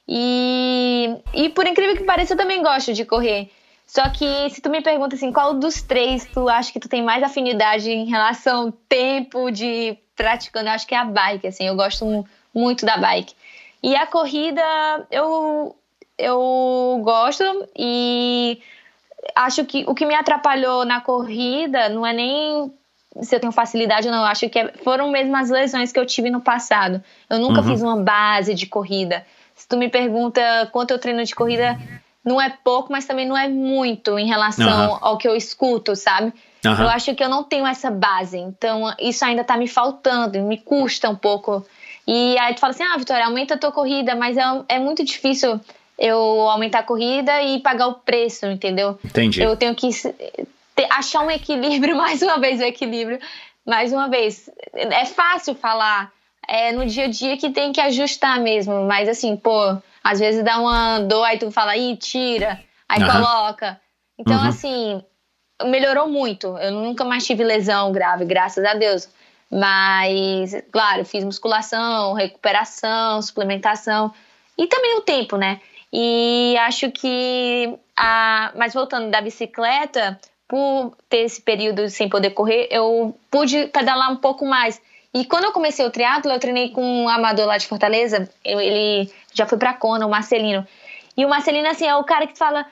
E, e por incrível que pareça, eu também gosto de correr. Só que se tu me pergunta assim, qual dos três tu acha que tu tem mais afinidade em relação ao tempo de praticando, eu acho que é a bike, assim, eu gosto muito da bike. E a corrida, eu, eu gosto e acho que o que me atrapalhou na corrida não é nem se eu tenho facilidade ou não, eu acho que é, foram mesmo as lesões que eu tive no passado. Eu nunca uhum. fiz uma base de corrida. Se tu me pergunta quanto eu treino de corrida, não é pouco, mas também não é muito em relação uhum. ao que eu escuto, sabe? Uhum. Eu acho que eu não tenho essa base, então isso ainda tá me faltando, me custa um pouco. E aí tu fala assim, ah, Vitória, aumenta a tua corrida, mas é, é muito difícil eu aumentar a corrida e pagar o preço, entendeu? Entendi. Eu tenho que achar um equilíbrio, mais uma vez o equilíbrio, mais uma vez. É fácil falar, é no dia a dia que tem que ajustar mesmo, mas assim, pô, às vezes dá uma dor, aí tu fala, ih, tira, aí uhum. coloca. Então, uhum. assim, melhorou muito. Eu nunca mais tive lesão grave, graças a Deus. Mas, claro, fiz musculação, recuperação, suplementação e também o tempo, né? E acho que, a, mas voltando da bicicleta, por ter esse período sem poder correr, eu pude pedalar um pouco mais. E quando eu comecei o triatlo, eu treinei com um amador lá de Fortaleza, ele já foi pra Kona, o Marcelino. E o Marcelino, assim, é o cara que fala,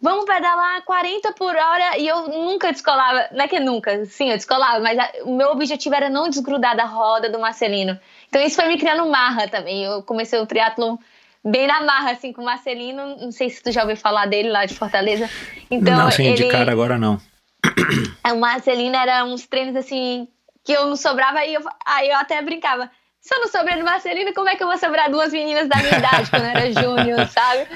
vamos pedalar 40 por hora e eu nunca descolava, não é que nunca, sim, eu descolava, mas a, o meu objetivo era não desgrudar da roda do Marcelino. Então isso foi me criando marra também. Eu comecei o triatlo bem na marra, assim, com o Marcelino. Não sei se tu já ouviu falar dele lá de Fortaleza. Então, não, sim, ele... de cara agora não. O Marcelino era uns treinos, assim, que eu não sobrava, e eu, aí eu até brincava. Se eu não sobrei do Marcelino, como é que eu vou sobrar duas meninas da minha idade, quando eu era júnior, sabe?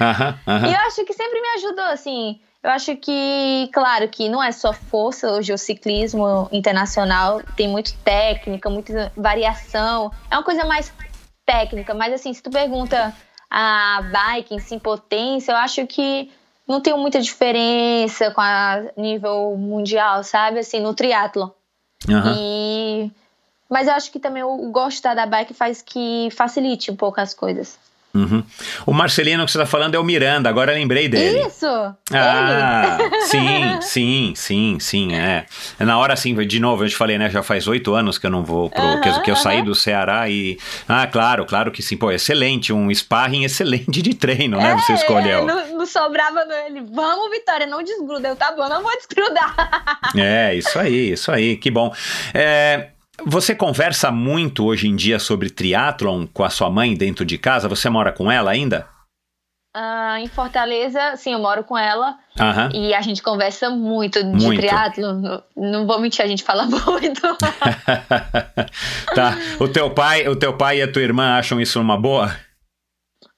E eu acho que sempre me ajudou, assim. Eu acho que, claro, que não é só força, hoje o ciclismo internacional tem muito técnica, muita variação. É uma coisa mais técnica, mas assim, se tu pergunta a bike em potência, eu acho que não tem muita diferença com a nível mundial, sabe? Assim, no triatlo. Uhum. E... Mas eu acho que também o gostar da bike faz que facilite um pouco as coisas. Uhum. O Marcelino que você está falando é o Miranda, agora lembrei dele. Isso! Ah, sim, sim, sim, sim, é. Na hora assim, de novo, eu te falei, né? Já faz oito anos que eu não vou pro. Uhum, que, que, eu uhum. saí do Ceará e. Ah, claro, claro que sim. Pô, excelente, um sparring excelente de treino, né? É, você escolheu. não, não sobrava ele. Vamos, Vitória, não desgruda. Eu, tá bom, não vou desgrudar. é, isso aí, isso aí, que bom. É. Você conversa muito hoje em dia sobre triatlon com a sua mãe dentro de casa? Você mora com ela ainda? Uh, em Fortaleza, sim, eu moro com ela. E a gente conversa muito de muito. triatlo. Não vou mentir, a gente fala muito. tá. O teu pai, o teu pai e a tua irmã acham isso uma boa?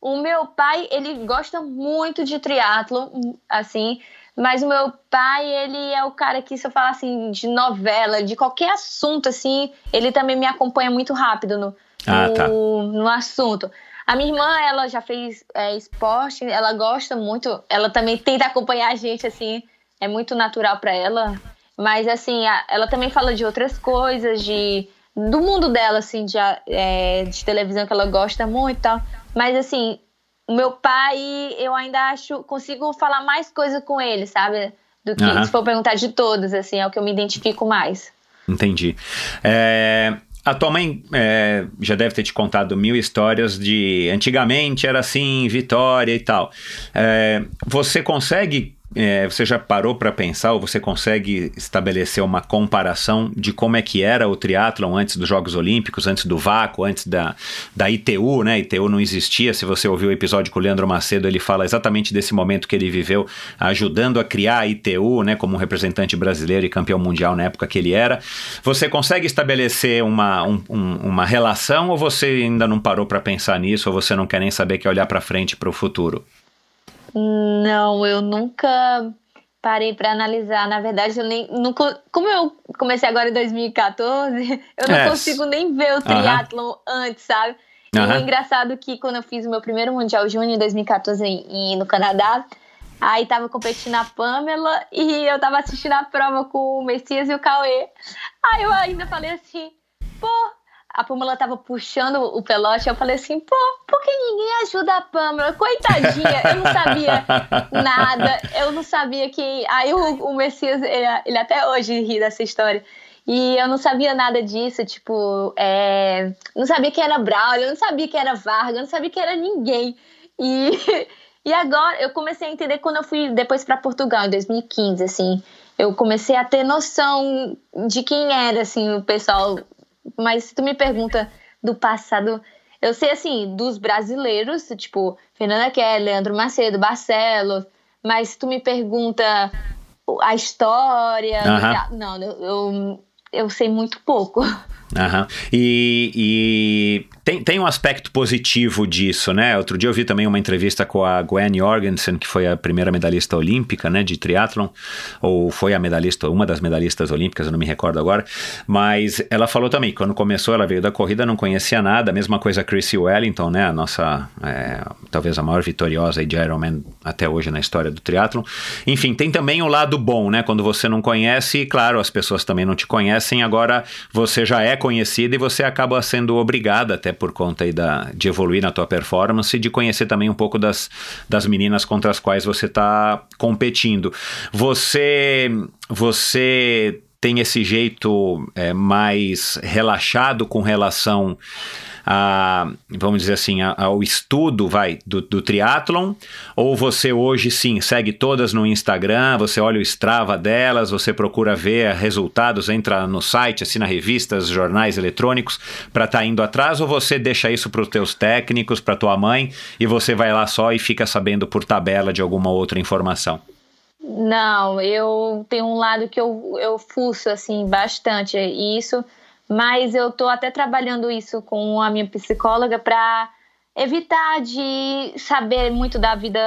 O meu pai, ele gosta muito de triatlo, assim. Mas o meu pai, ele é o cara que, se eu falar assim, de novela, de qualquer assunto, assim, ele também me acompanha muito rápido no, ah, no, tá. no assunto. A minha irmã, ela já fez é, esporte, ela gosta muito, ela também tenta acompanhar a gente, assim, é muito natural para ela. Mas, assim, a, ela também fala de outras coisas, de do mundo dela, assim, de, é, de televisão que ela gosta muito e tal. Mas, assim, o meu pai, eu ainda acho, consigo falar mais coisa com ele, sabe? Do que uhum. se for perguntar de todos, assim, é o que eu me identifico mais. Entendi. É, a tua mãe é, já deve ter te contado mil histórias de antigamente era assim, Vitória e tal. É, você consegue é, você já parou para pensar ou você consegue estabelecer uma comparação de como é que era o triatlon antes dos Jogos Olímpicos, antes do vácuo, antes da, da ITU, né? ITU não existia. Se você ouviu o episódio com o Leandro Macedo, ele fala exatamente desse momento que ele viveu ajudando a criar a ITU, né? Como um representante brasileiro e campeão mundial na época que ele era. Você consegue estabelecer uma, um, um, uma relação ou você ainda não parou para pensar nisso ou você não quer nem saber que olhar para frente para o futuro? Não, eu nunca parei para analisar. Na verdade, eu nem. Nunca, como eu comecei agora em 2014, eu não é. consigo nem ver o triatlon antes, sabe? E o engraçado que quando eu fiz o meu primeiro Mundial Júnior em 2014 em, no Canadá, aí tava competindo a Pamela e eu tava assistindo a prova com o Messias e o Cauê. Aí eu ainda falei assim, pô, a Pamela tava puxando o pelote, eu falei assim, pô, por que ninguém ajuda a Pamela? Coitadinha, eu não sabia nada, eu não sabia que... Aí o, o Messias, ele, ele, até hoje ri dessa história. E eu não sabia nada disso, tipo, é... não sabia que era Braulio, eu não sabia que era Vargas, eu não sabia que era ninguém. E, e agora, eu comecei a entender quando eu fui depois para Portugal, em 2015, assim, eu comecei a ter noção de quem era, assim, o pessoal mas se tu me pergunta do passado, eu sei assim, dos brasileiros, tipo, Fernanda Kelly, Leandro Macedo, Barcelos, mas se tu me pergunta a história, não, eu, eu, eu sei muito pouco. Uhum. E, e tem, tem um aspecto positivo disso, né? Outro dia eu vi também uma entrevista com a Gwen Jorgensen, que foi a primeira medalhista olímpica, né, de triatlon, ou foi a medalhista, uma das medalhistas olímpicas, eu não me recordo agora, mas ela falou também, quando começou, ela veio da corrida, não conhecia nada, mesma coisa a Chrissy Wellington, né, a nossa, é, talvez a maior vitoriosa de Ironman até hoje na história do triatlon. Enfim, tem também o lado bom, né, quando você não conhece, claro, as pessoas também não te conhecem, agora você já é conhecida e você acaba sendo obrigada, até por conta aí da, de evoluir na tua performance e de conhecer também um pouco das, das meninas contra as quais você está competindo. Você, você tem esse jeito é, mais relaxado com relação a, vamos dizer assim, a, ao estudo, vai, do, do triatlon? Ou você hoje sim segue todas no Instagram, você olha o Strava delas, você procura ver resultados, entra no site, assina revistas, jornais eletrônicos para estar tá indo atrás? Ou você deixa isso para os teus técnicos, para tua mãe e você vai lá só e fica sabendo por tabela de alguma outra informação? Não, eu tenho um lado que eu, eu fuço assim bastante isso, mas eu tô até trabalhando isso com a minha psicóloga para evitar de saber muito da vida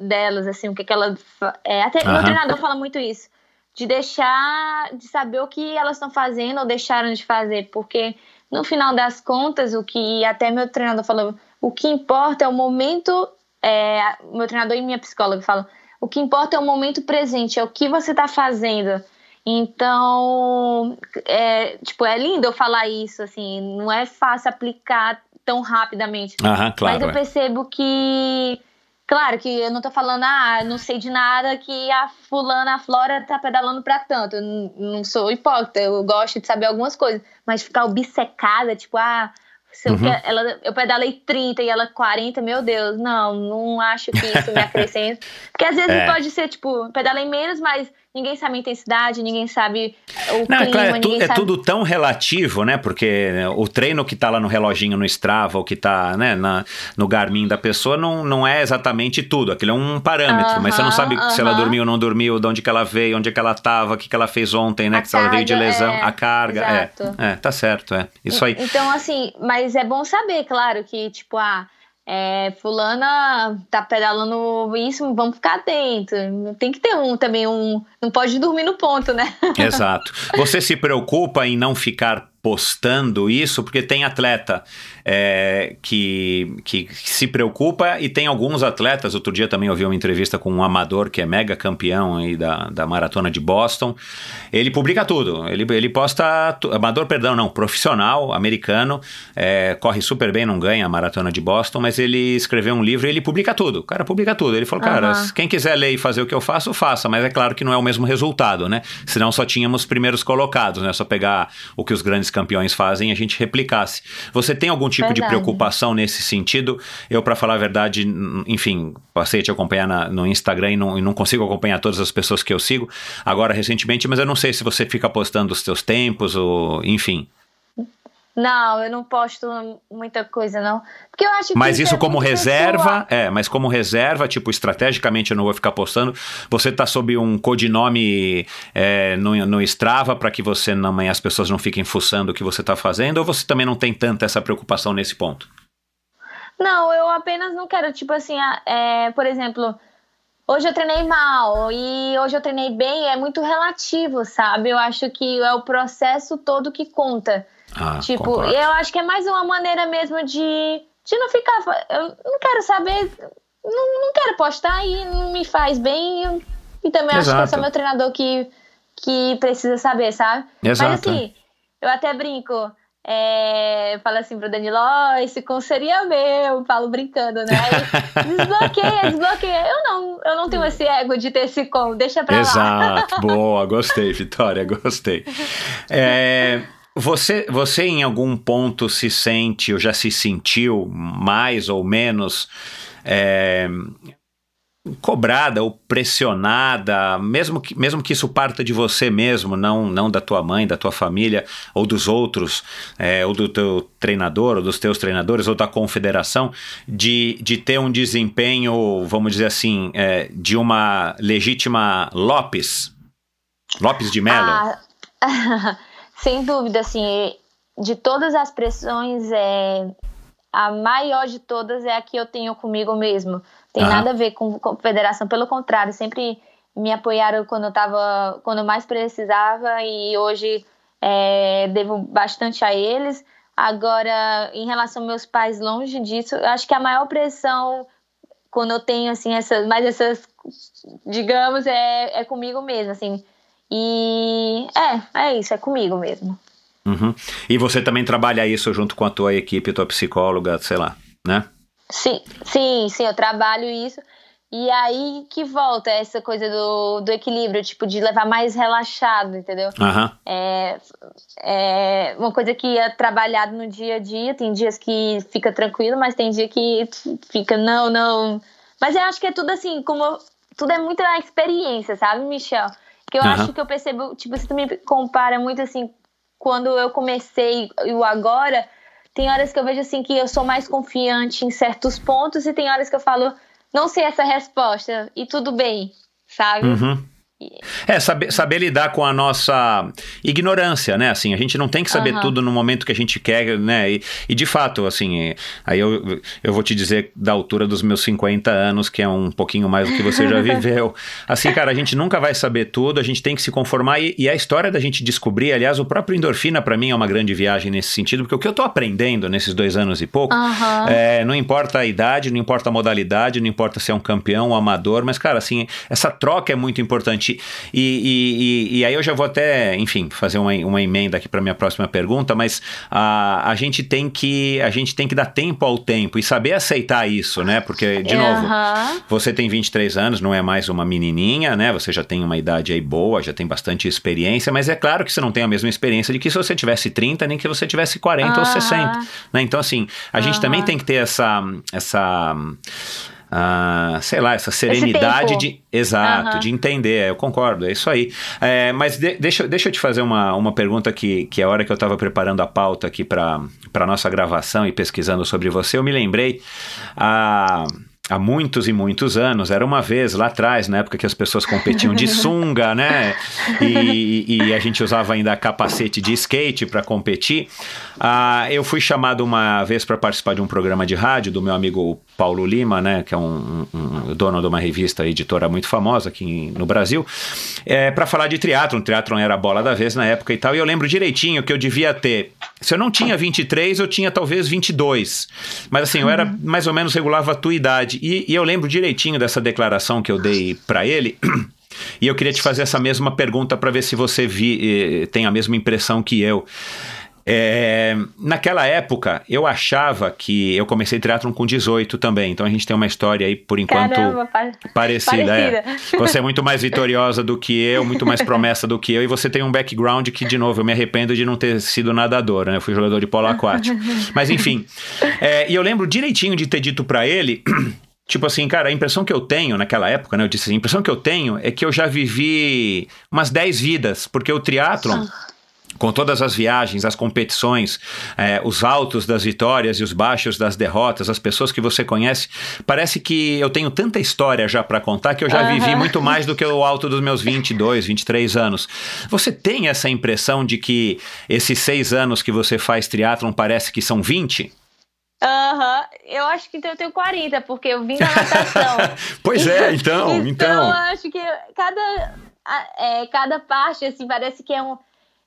delas, assim, o que, que ela. É, até uhum. meu treinador fala muito isso. De deixar de saber o que elas estão fazendo ou deixaram de fazer, porque no final das contas, o que até meu treinador falou, o que importa é o momento. É, meu treinador e minha psicóloga falam o que importa é o momento presente, é o que você está fazendo. Então, é, tipo, é lindo eu falar isso, assim, não é fácil aplicar tão rapidamente. Aham, claro, mas eu é. percebo que, claro, que eu não tô falando, ah, não sei de nada que a fulana, a Flora tá pedalando para tanto. Eu não sou hipócrita, eu gosto de saber algumas coisas, mas ficar obcecada, tipo, ah, se uhum. eu, ela, eu pedalei 30 e ela 40, meu Deus, não, não acho que isso me acrescenta. Porque às vezes é. pode ser, tipo, pedalei menos, mas ninguém sabe a intensidade, ninguém sabe o Não, clima, claro, é, tu, é sabe... tudo tão relativo, né? Porque o treino que tá lá no reloginho no Strava, ou que tá né, na, no Garmin da pessoa, não, não é exatamente tudo. Aquilo é um parâmetro, uh -huh, mas você não sabe uh -huh. se ela dormiu ou não dormiu, de onde que ela veio, onde é que ela tava, o que, que ela fez ontem, né? A que carga, ela veio de lesão, é, a carga. É, é, tá certo, é. Isso aí. Então, assim, mas é bom saber, claro, que, tipo, ah é, fulana tá pedalando isso, vamos ficar atento. Tem que ter um também, um. Não pode dormir no ponto, né? Exato. Você se preocupa em não ficar postando isso, porque tem atleta é, que, que se preocupa e tem alguns atletas. Outro dia também ouvi uma entrevista com um amador que é mega campeão aí da, da maratona de Boston. Ele publica tudo. Ele, ele posta. Amador, perdão, não, profissional americano, é, corre super bem, não ganha a maratona de Boston, mas ele escreveu um livro e ele publica tudo. O cara publica tudo. Ele falou, uhum. cara, quem quiser ler e fazer o que eu faço, faça, mas é claro que não é o mesmo resultado, né? Senão só tínhamos primeiros colocados, né? Só pegar o que os grandes campeões fazem e a gente replicasse. Você tem algum tipo verdade. de preocupação nesse sentido? Eu, para falar a verdade, enfim, passei a te acompanhar na, no Instagram e não, e não, consigo acompanhar todas as pessoas que eu sigo agora recentemente, mas eu não sei se você fica postando os seus tempos ou enfim. Não, eu não posto muita coisa, não. Porque eu acho que. Mas isso, é como reserva, pessoal. é, mas como reserva, tipo, estrategicamente eu não vou ficar postando. Você tá sob um codinome é, no, no Strava para que você não, as pessoas não fiquem fuçando o que você tá fazendo, ou você também não tem tanta essa preocupação nesse ponto? Não, eu apenas não quero, tipo assim, é, por exemplo, hoje eu treinei mal e hoje eu treinei bem, é muito relativo, sabe? Eu acho que é o processo todo que conta. Ah, tipo, concordo. eu acho que é mais uma maneira mesmo de, de não ficar. Eu não quero saber, não, não quero postar e não me faz bem. E também Exato. acho que é só meu treinador que, que precisa saber, sabe? Exato. Mas assim, eu até brinco. É, falo assim pro Danilo, oh, esse com seria meu, falo brincando, né? desbloqueia, desbloqueia. Eu não, eu não tenho esse ego de ter esse com, deixa pra Exato. lá. Exato, boa, gostei, Vitória, gostei. É, você, você em algum ponto se sente ou já se sentiu mais ou menos é, cobrada ou pressionada, mesmo que, mesmo que isso parta de você mesmo, não, não da tua mãe, da tua família ou dos outros, é, ou do teu treinador, ou dos teus treinadores, ou da confederação, de, de ter um desempenho, vamos dizer assim, é, de uma legítima Lopes, Lopes de Mello? Ah. Sem dúvida, assim, de todas as pressões, é, a maior de todas é a que eu tenho comigo mesmo. Tem uhum. nada a ver com, com federação, pelo contrário, sempre me apoiaram quando eu tava, quando eu mais precisava e hoje é, devo bastante a eles. Agora, em relação aos meus pais, longe disso, eu acho que a maior pressão quando eu tenho assim essas, mais essas, digamos, é, é comigo mesmo, assim. E é, é isso, é comigo mesmo. Uhum. E você também trabalha isso junto com a tua equipe, tua psicóloga, sei lá, né? Sim, sim, sim, eu trabalho isso. E aí que volta essa coisa do, do equilíbrio, tipo, de levar mais relaxado, entendeu? Aham. É, é uma coisa que é trabalhado no dia a dia. Tem dias que fica tranquilo, mas tem dia que fica, não, não. Mas eu acho que é tudo assim, como. Tudo é muita experiência, sabe, Michel? Que eu Aham. acho que eu percebo, tipo, você também compara muito assim, quando eu comecei e o agora, tem horas que eu vejo assim que eu sou mais confiante em certos pontos e tem horas que eu falo, não sei essa resposta e tudo bem, sabe? Uhum. É, saber, saber lidar com a nossa ignorância, né? Assim, a gente não tem que saber Aham. tudo no momento que a gente quer, né? E, e de fato, assim, aí eu, eu vou te dizer da altura dos meus 50 anos, que é um pouquinho mais do que você já viveu. Assim, cara, a gente nunca vai saber tudo, a gente tem que se conformar e, e a história da gente descobrir, aliás, o próprio endorfina para mim é uma grande viagem nesse sentido, porque o que eu tô aprendendo nesses dois anos e pouco, Aham. é, não importa a idade, não importa a modalidade, não importa se é um campeão, um amador, mas, cara, assim, essa troca é muito importante. E, e, e, e aí eu já vou até, enfim, fazer uma, uma emenda aqui para minha próxima pergunta, mas a, a gente tem que a gente tem que dar tempo ao tempo e saber aceitar isso, né? Porque, de novo, Aham. você tem 23 anos, não é mais uma menininha, né? Você já tem uma idade aí boa, já tem bastante experiência, mas é claro que você não tem a mesma experiência de que se você tivesse 30, nem que você tivesse 40 ou Aham. 60, né? Então, assim, a gente também tem que ter essa... essa ah, sei lá, essa serenidade de. Exato, Aham. de entender, eu concordo, é isso aí. É, mas de- deixa, deixa eu te fazer uma, uma pergunta que, que a hora que eu estava preparando a pauta aqui para a nossa gravação e pesquisando sobre você, eu me lembrei. ah, Há muitos e muitos anos, era uma vez lá atrás, na época que as pessoas competiam de sunga, né? E, e a gente usava ainda capacete de skate para competir. Ah, eu fui chamado uma vez para participar de um programa de rádio do meu amigo Paulo Lima, né? Que é um, um- dono de uma revista editora muito famosa aqui em- no Brasil, é, para falar de triatlon. Triatlon era a bola da vez na época e tal. E eu lembro direitinho que eu devia ter. Se eu não tinha 23, eu tinha talvez 22. Mas assim, eu era mais ou menos regulava a tua idade. E, e eu lembro direitinho dessa declaração que eu dei para ele. E eu queria te fazer essa mesma pergunta para ver se você vi, eh, tem a mesma impressão que eu. É, naquela época, eu achava que eu comecei triatlon com 18 também, então a gente tem uma história aí, por enquanto, Caramba, pa- parecida. é. parecida. Você é muito mais vitoriosa do que eu, muito mais promessa do que eu, e você tem um background que, de novo, eu me arrependo de não ter sido nadador, né? Eu fui jogador de polo aquático. Mas enfim, é, e eu lembro direitinho de ter dito pra ele. Tipo assim, cara, a impressão que eu tenho naquela época, né? Eu disse assim, a impressão que eu tenho é que eu já vivi umas 10 vidas, porque o triatlon, com todas as viagens, as competições, eh, os altos das vitórias e os baixos das derrotas, as pessoas que você conhece, parece que eu tenho tanta história já para contar que eu já vivi muito mais do que o alto dos meus 22, 23 anos. Você tem essa impressão de que esses seis anos que você faz triatlon parece que são 20? Aham, eu acho que então eu tenho 40, porque eu vim da natação. pois é, então, Então, então. eu acho que cada, é, cada parte, assim, parece que é um.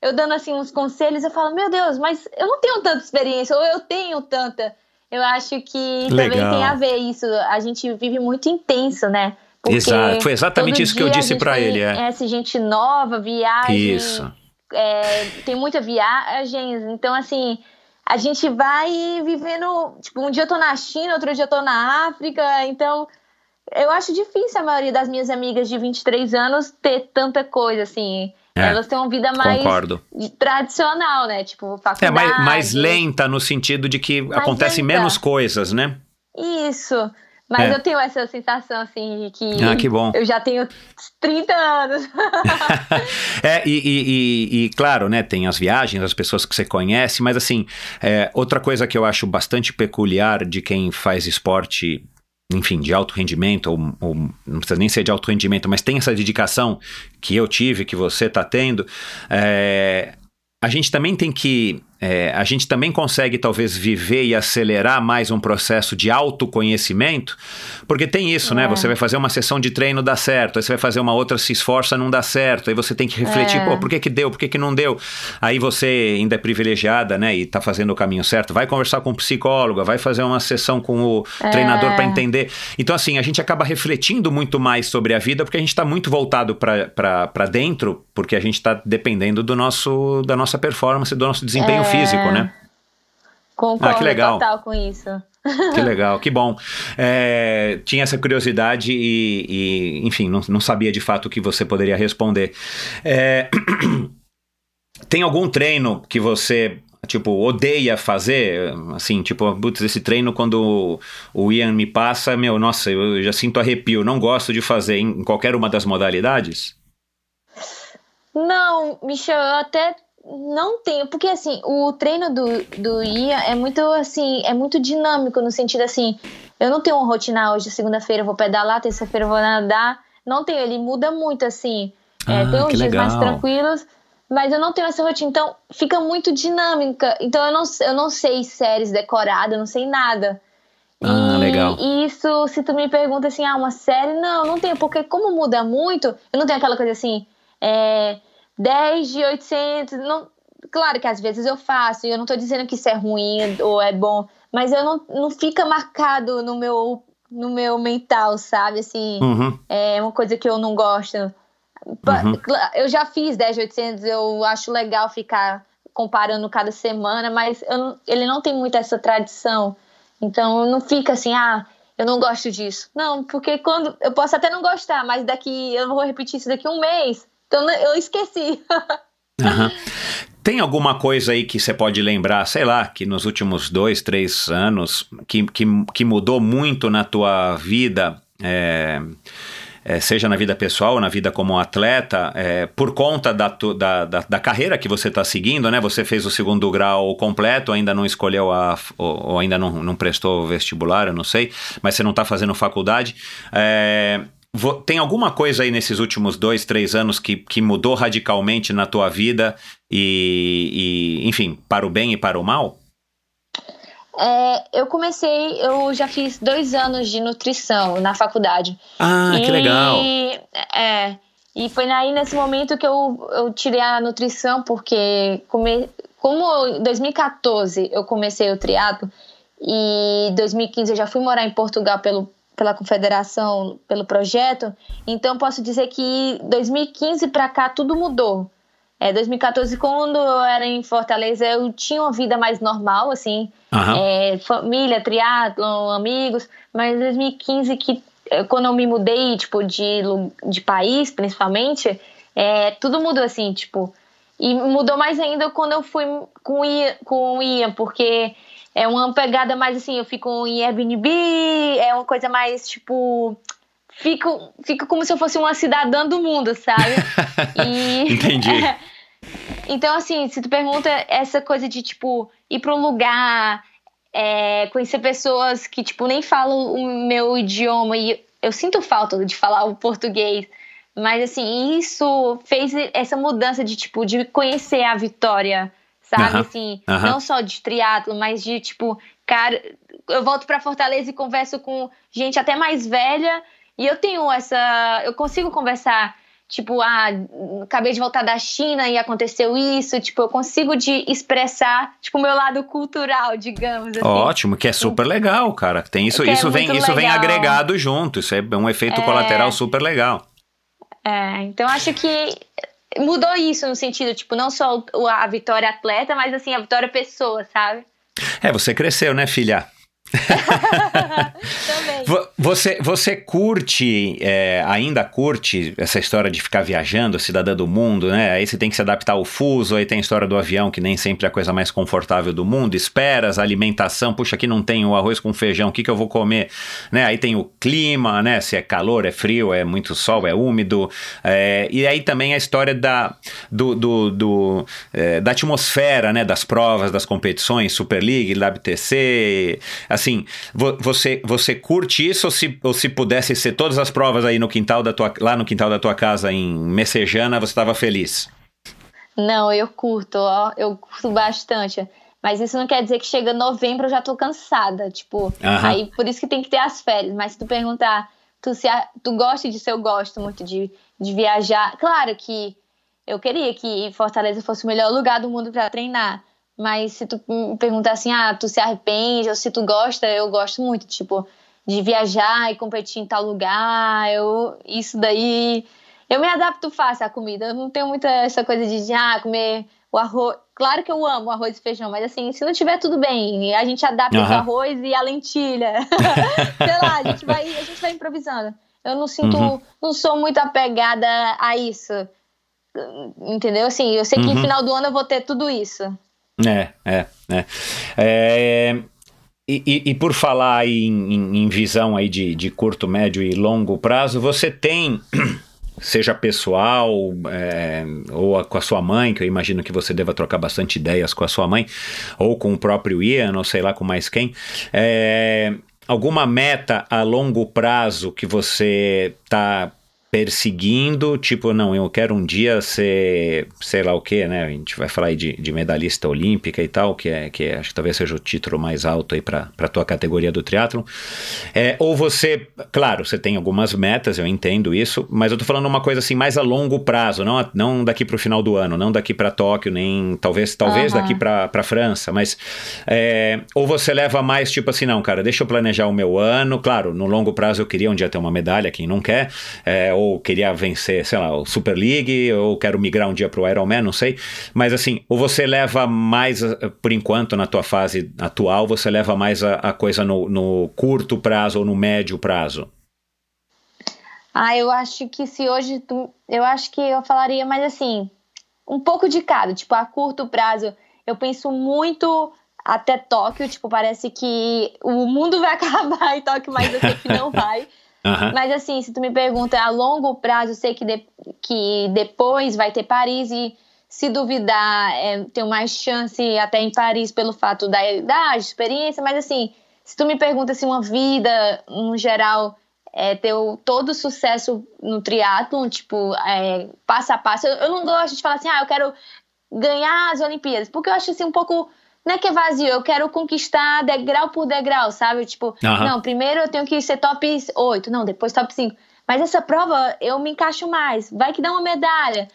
Eu dando assim uns conselhos, eu falo, meu Deus, mas eu não tenho tanta experiência, ou eu tenho tanta. Eu acho que também Legal. tem a ver isso. A gente vive muito intenso, né? Porque Exato, foi exatamente isso que eu disse pra ele, é. Conhece gente nova, viagem. Isso. é, tem muita viagens, então assim, a gente vai vivendo, tipo, um dia eu tô na China, outro dia eu tô na África, então eu acho difícil a maioria das minhas amigas de 23 anos ter tanta coisa, assim. É, Elas têm uma vida mais Concordo. tradicional, né? Tipo, faculdade. É mais, mais lenta no sentido de que acontecem lenta. menos coisas, né? Isso. Mas É. eu tenho essa sensação, assim, de que, Ah, que bom. eu já tenho 30 anos. É, e, e- e- e, claro, né, tem as viagens, as pessoas que você conhece, mas assim, é, outra coisa que eu acho bastante peculiar de quem faz esporte, enfim, de alto rendimento, ou, ou não precisa nem ser de alto rendimento, mas tem essa dedicação que eu tive, que você está tendo, é, a gente também tem que. É, a gente também consegue talvez viver e acelerar mais um processo de autoconhecimento, porque tem isso, né? É. Você vai fazer uma sessão de treino, dá certo, aí você vai fazer uma outra, se esforça, não dá certo, aí você tem que refletir, É. pô, por que que deu, por que que não deu? Aí você ainda é privilegiada, né, e tá fazendo o caminho certo, vai conversar com o psicólogo, vai fazer uma sessão com o treinador para entender. Então, assim, a gente acaba refletindo muito mais sobre a vida, porque a gente tá muito voltado para dentro, porque a gente tá dependendo do nosso, da nossa performance, do nosso desempenho É. físico, né? Concordo Ah, que legal. total com isso. Que legal, que bom. É, tinha essa curiosidade e, e enfim, não, não, sabia de fato o que você poderia responder. É, tem algum treino que você tipo, odeia fazer, assim, tipo, putz, esse treino quando o Ian me passa, meu, nossa, eu já sinto arrepio, não gosto de fazer em qualquer uma das modalidades? Não, Michel, eu até não tenho, porque assim, o treino do, do Ian é muito assim, é muito dinâmico no sentido assim, eu não tenho uma rotina hoje, segunda-feira eu vou pedalar, terça-feira eu vou nadar, não tenho, ele muda muito assim. É, ah, tem uns dias legal. mais tranquilos, mas eu não tenho essa rotina, então fica muito dinâmica. Então eu não, eu não sei séries decoradas, eu não sei nada. Ah, e, legal. E isso, se tu me pergunta assim, ah, uma série, não, não tenho, porque como muda muito, eu não tenho aquela coisa assim, é, 10 de 800, não, claro que às vezes eu faço, e eu não tô dizendo que isso é ruim ou é bom, mas eu não, não fica marcado no meu, no meu mental, sabe, assim, uhum. é uma coisa que eu não gosto. Uhum. Eu já fiz 10,800, eu acho legal ficar comparando cada semana, mas eu, ele não tem muito essa tradição. Então não fica assim, ah, eu não gosto disso. Não, porque quando. Eu posso até não gostar, mas daqui. Eu vou repetir isso daqui um mês. Então eu esqueci. Uhum. Tem alguma coisa aí que você pode lembrar, sei lá, que nos últimos dois, três anos, que, que, que mudou muito na tua vida? É é, seja na vida pessoal na vida como atleta, é, por conta da, da, da, da, carreira que você está seguindo, né? Você fez o segundo grau completo, ainda não escolheu a. ou, ou ainda não, não prestou vestibular, eu não sei, mas você não está fazendo faculdade. É, tem alguma coisa aí nesses últimos dois, três anos que, que mudou radicalmente na tua vida e, e, enfim, para o bem e para o mal? É, eu comecei, eu já fiz dois anos de nutrição na faculdade. Ah, e, que legal! É, e foi aí nesse momento que eu, eu tirei a nutrição, porque come, como em 2014 eu comecei o triatlo e 2015 eu já fui morar em Portugal pelo, pela confederação, pelo projeto, então posso dizer que 2015 para cá tudo mudou. É, 2014, quando eu era em Fortaleza, eu tinha uma vida mais normal, assim, uhum. é, família, triatlon, amigos, mas 2015, que, é, quando eu me mudei, tipo, de, de país, principalmente, é, tudo mudou, assim, tipo, e mudou mais ainda quando eu fui com, com o Ian, porque é uma pegada mais, assim, eu fico em Airbnb, é uma coisa mais, tipo fico, fico como se eu fosse uma cidadã do mundo, sabe? E, Entendi. então, assim, se tu pergunta essa coisa de, tipo, ir para um lugar, é, conhecer pessoas que, tipo, nem falam o meu idioma e eu sinto falta de falar o português. Mas, assim, isso fez essa mudança de, tipo, de conhecer a Vitória, sabe? Uh -huh. Assim, uh -huh. não só de triatlo, mas de, tipo, cara, eu volto para Fortaleza e converso com gente até mais velha e eu tenho essa. Eu consigo conversar, tipo, ah, acabei de voltar da China e aconteceu isso. Tipo, eu consigo de expressar, tipo, o meu lado cultural, digamos. Assim. Ótimo, que é super legal, cara. Tem isso, isso, é vem, isso vem agregado junto. Isso é um efeito é... colateral super legal. É, então acho que mudou isso no sentido, tipo, não só a vitória atleta, mas assim, a vitória pessoa, sabe? É, você cresceu, né, filha? você, você curte, é, ainda curte essa história de ficar viajando, cidadã do mundo, né? Aí você tem que se adaptar ao fuso, aí tem a história do avião, que nem sempre é a coisa mais confortável do mundo. Esperas, alimentação, puxa, aqui não tem o arroz com feijão, o que, que eu vou comer? Né? Aí tem o clima, né? Se é calor, é frio, é muito sol, é úmido. É, e aí também a história da, do, do, do é, da atmosfera, né? Das provas, das competições, Super League, assim, você, você curte isso ou se, ou se pudesse ser todas as provas aí no quintal da tua, lá no quintal da tua casa em Messejana, você estava feliz? Não, eu curto, ó, eu curto bastante. Mas isso não quer dizer que chega novembro eu já tô cansada, tipo, aí por isso que tem que ter as férias. Mas se tu perguntar, tu, se, tu gosta disso, eu gosto muito de, de viajar. Claro que eu queria que Fortaleza fosse o melhor lugar do mundo para treinar. Mas se tu me perguntar assim, ah, tu se arrepende ou se tu gosta, eu gosto muito, tipo, de viajar e competir em tal lugar. Eu, isso daí. Eu me adapto fácil à comida. Eu não tenho muita essa coisa de, ah, comer o arroz. Claro que eu amo arroz e feijão, mas assim, se não tiver tudo bem, a gente adapta uhum. o arroz e a lentilha. Sei lá, a gente vai, a gente vai improvisando. Eu não sinto, uhum. não sou muito apegada a isso. Entendeu? Assim, eu sei que uhum. no final do ano eu vou ter tudo isso. É, é, é. é... E, e, por falar em, em, em, visão aí de, de curto, médio e longo prazo, você tem seja pessoal é, ou com a sua mãe, que eu imagino que você deva trocar bastante ideias com a sua mãe, ou com o próprio Ian, ou sei lá com mais quem, é, alguma meta a longo prazo que você está perseguindo, tipo, não, eu quero um dia ser, sei lá o que, né? A gente vai falar aí de, de, medalhista olímpica e tal, que é, que é, acho que talvez seja o título mais alto aí para a tua categoria do triatlon. É, ou você, claro, você tem algumas metas, eu entendo isso, mas eu tô falando uma coisa assim mais a longo prazo, não, não daqui para o final do ano, não daqui para Tóquio, nem talvez, talvez uhum. daqui para França, mas é, ou você leva mais tipo assim, não, cara, deixa eu planejar o meu ano, claro, no longo prazo eu queria um dia ter uma medalha, quem não quer, é, ou queria vencer, sei lá, o Super League, ou quero migrar um dia para o Ironman, não sei. Mas assim, ou você leva mais, eh, por enquanto, na tua fase atual, você leva mais a, a coisa no, no curto prazo ou no médio prazo? Ah, eu acho que se hoje tu, eu acho que eu falaria mais assim, um pouco de cada, tipo, a curto prazo, eu penso muito até Tóquio, tipo, parece que o mundo vai acabar em Tóquio, mas eu sei que não vai. Uhum. Mas assim, se tu me pergunta a longo prazo, eu sei que, de, que depois vai ter Paris e se duvidar, é, mais chance até em Paris pelo fato da idade, experiência, mas assim, se tu me pergunta se uma vida, no geral, é, ter todo o sucesso no triatlon, tipo, é, passo a passo, eu, eu não gosto de falar assim, ah, eu quero ganhar as Olimpíadas, porque eu acho assim um pouco não é que é vazio, eu quero conquistar degrau por degrau, sabe? Tipo, uhum. não, primeiro eu tenho que ser top 8, não, depois top 5. Mas essa prova eu me encaixo mais, vai que dá uma medalha.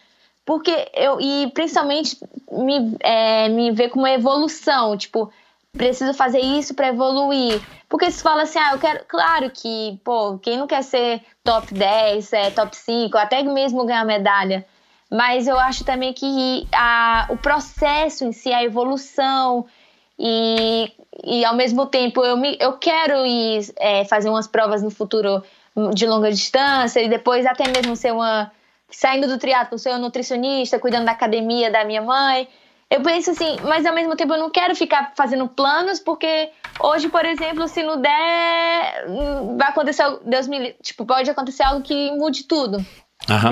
Porque eu, e principalmente me, é, me ver como evolução, tipo, preciso fazer isso para evoluir. Porque se fala assim, ah, eu quero. Claro que, pô, quem não quer ser top 10, é, top 5, até mesmo ganhar medalha mas eu acho também que a, o processo em si, a evolução e, e ao mesmo tempo eu, me, eu quero ir é, fazer umas provas no futuro de longa distância e depois até mesmo ser uma saindo do triatlo, ser uma nutricionista, cuidando da academia da minha mãe. Eu penso assim, mas ao mesmo tempo eu não quero ficar fazendo planos, porque hoje, por exemplo, se não der, vai acontecer, Deus me, tipo, pode acontecer algo que mude tudo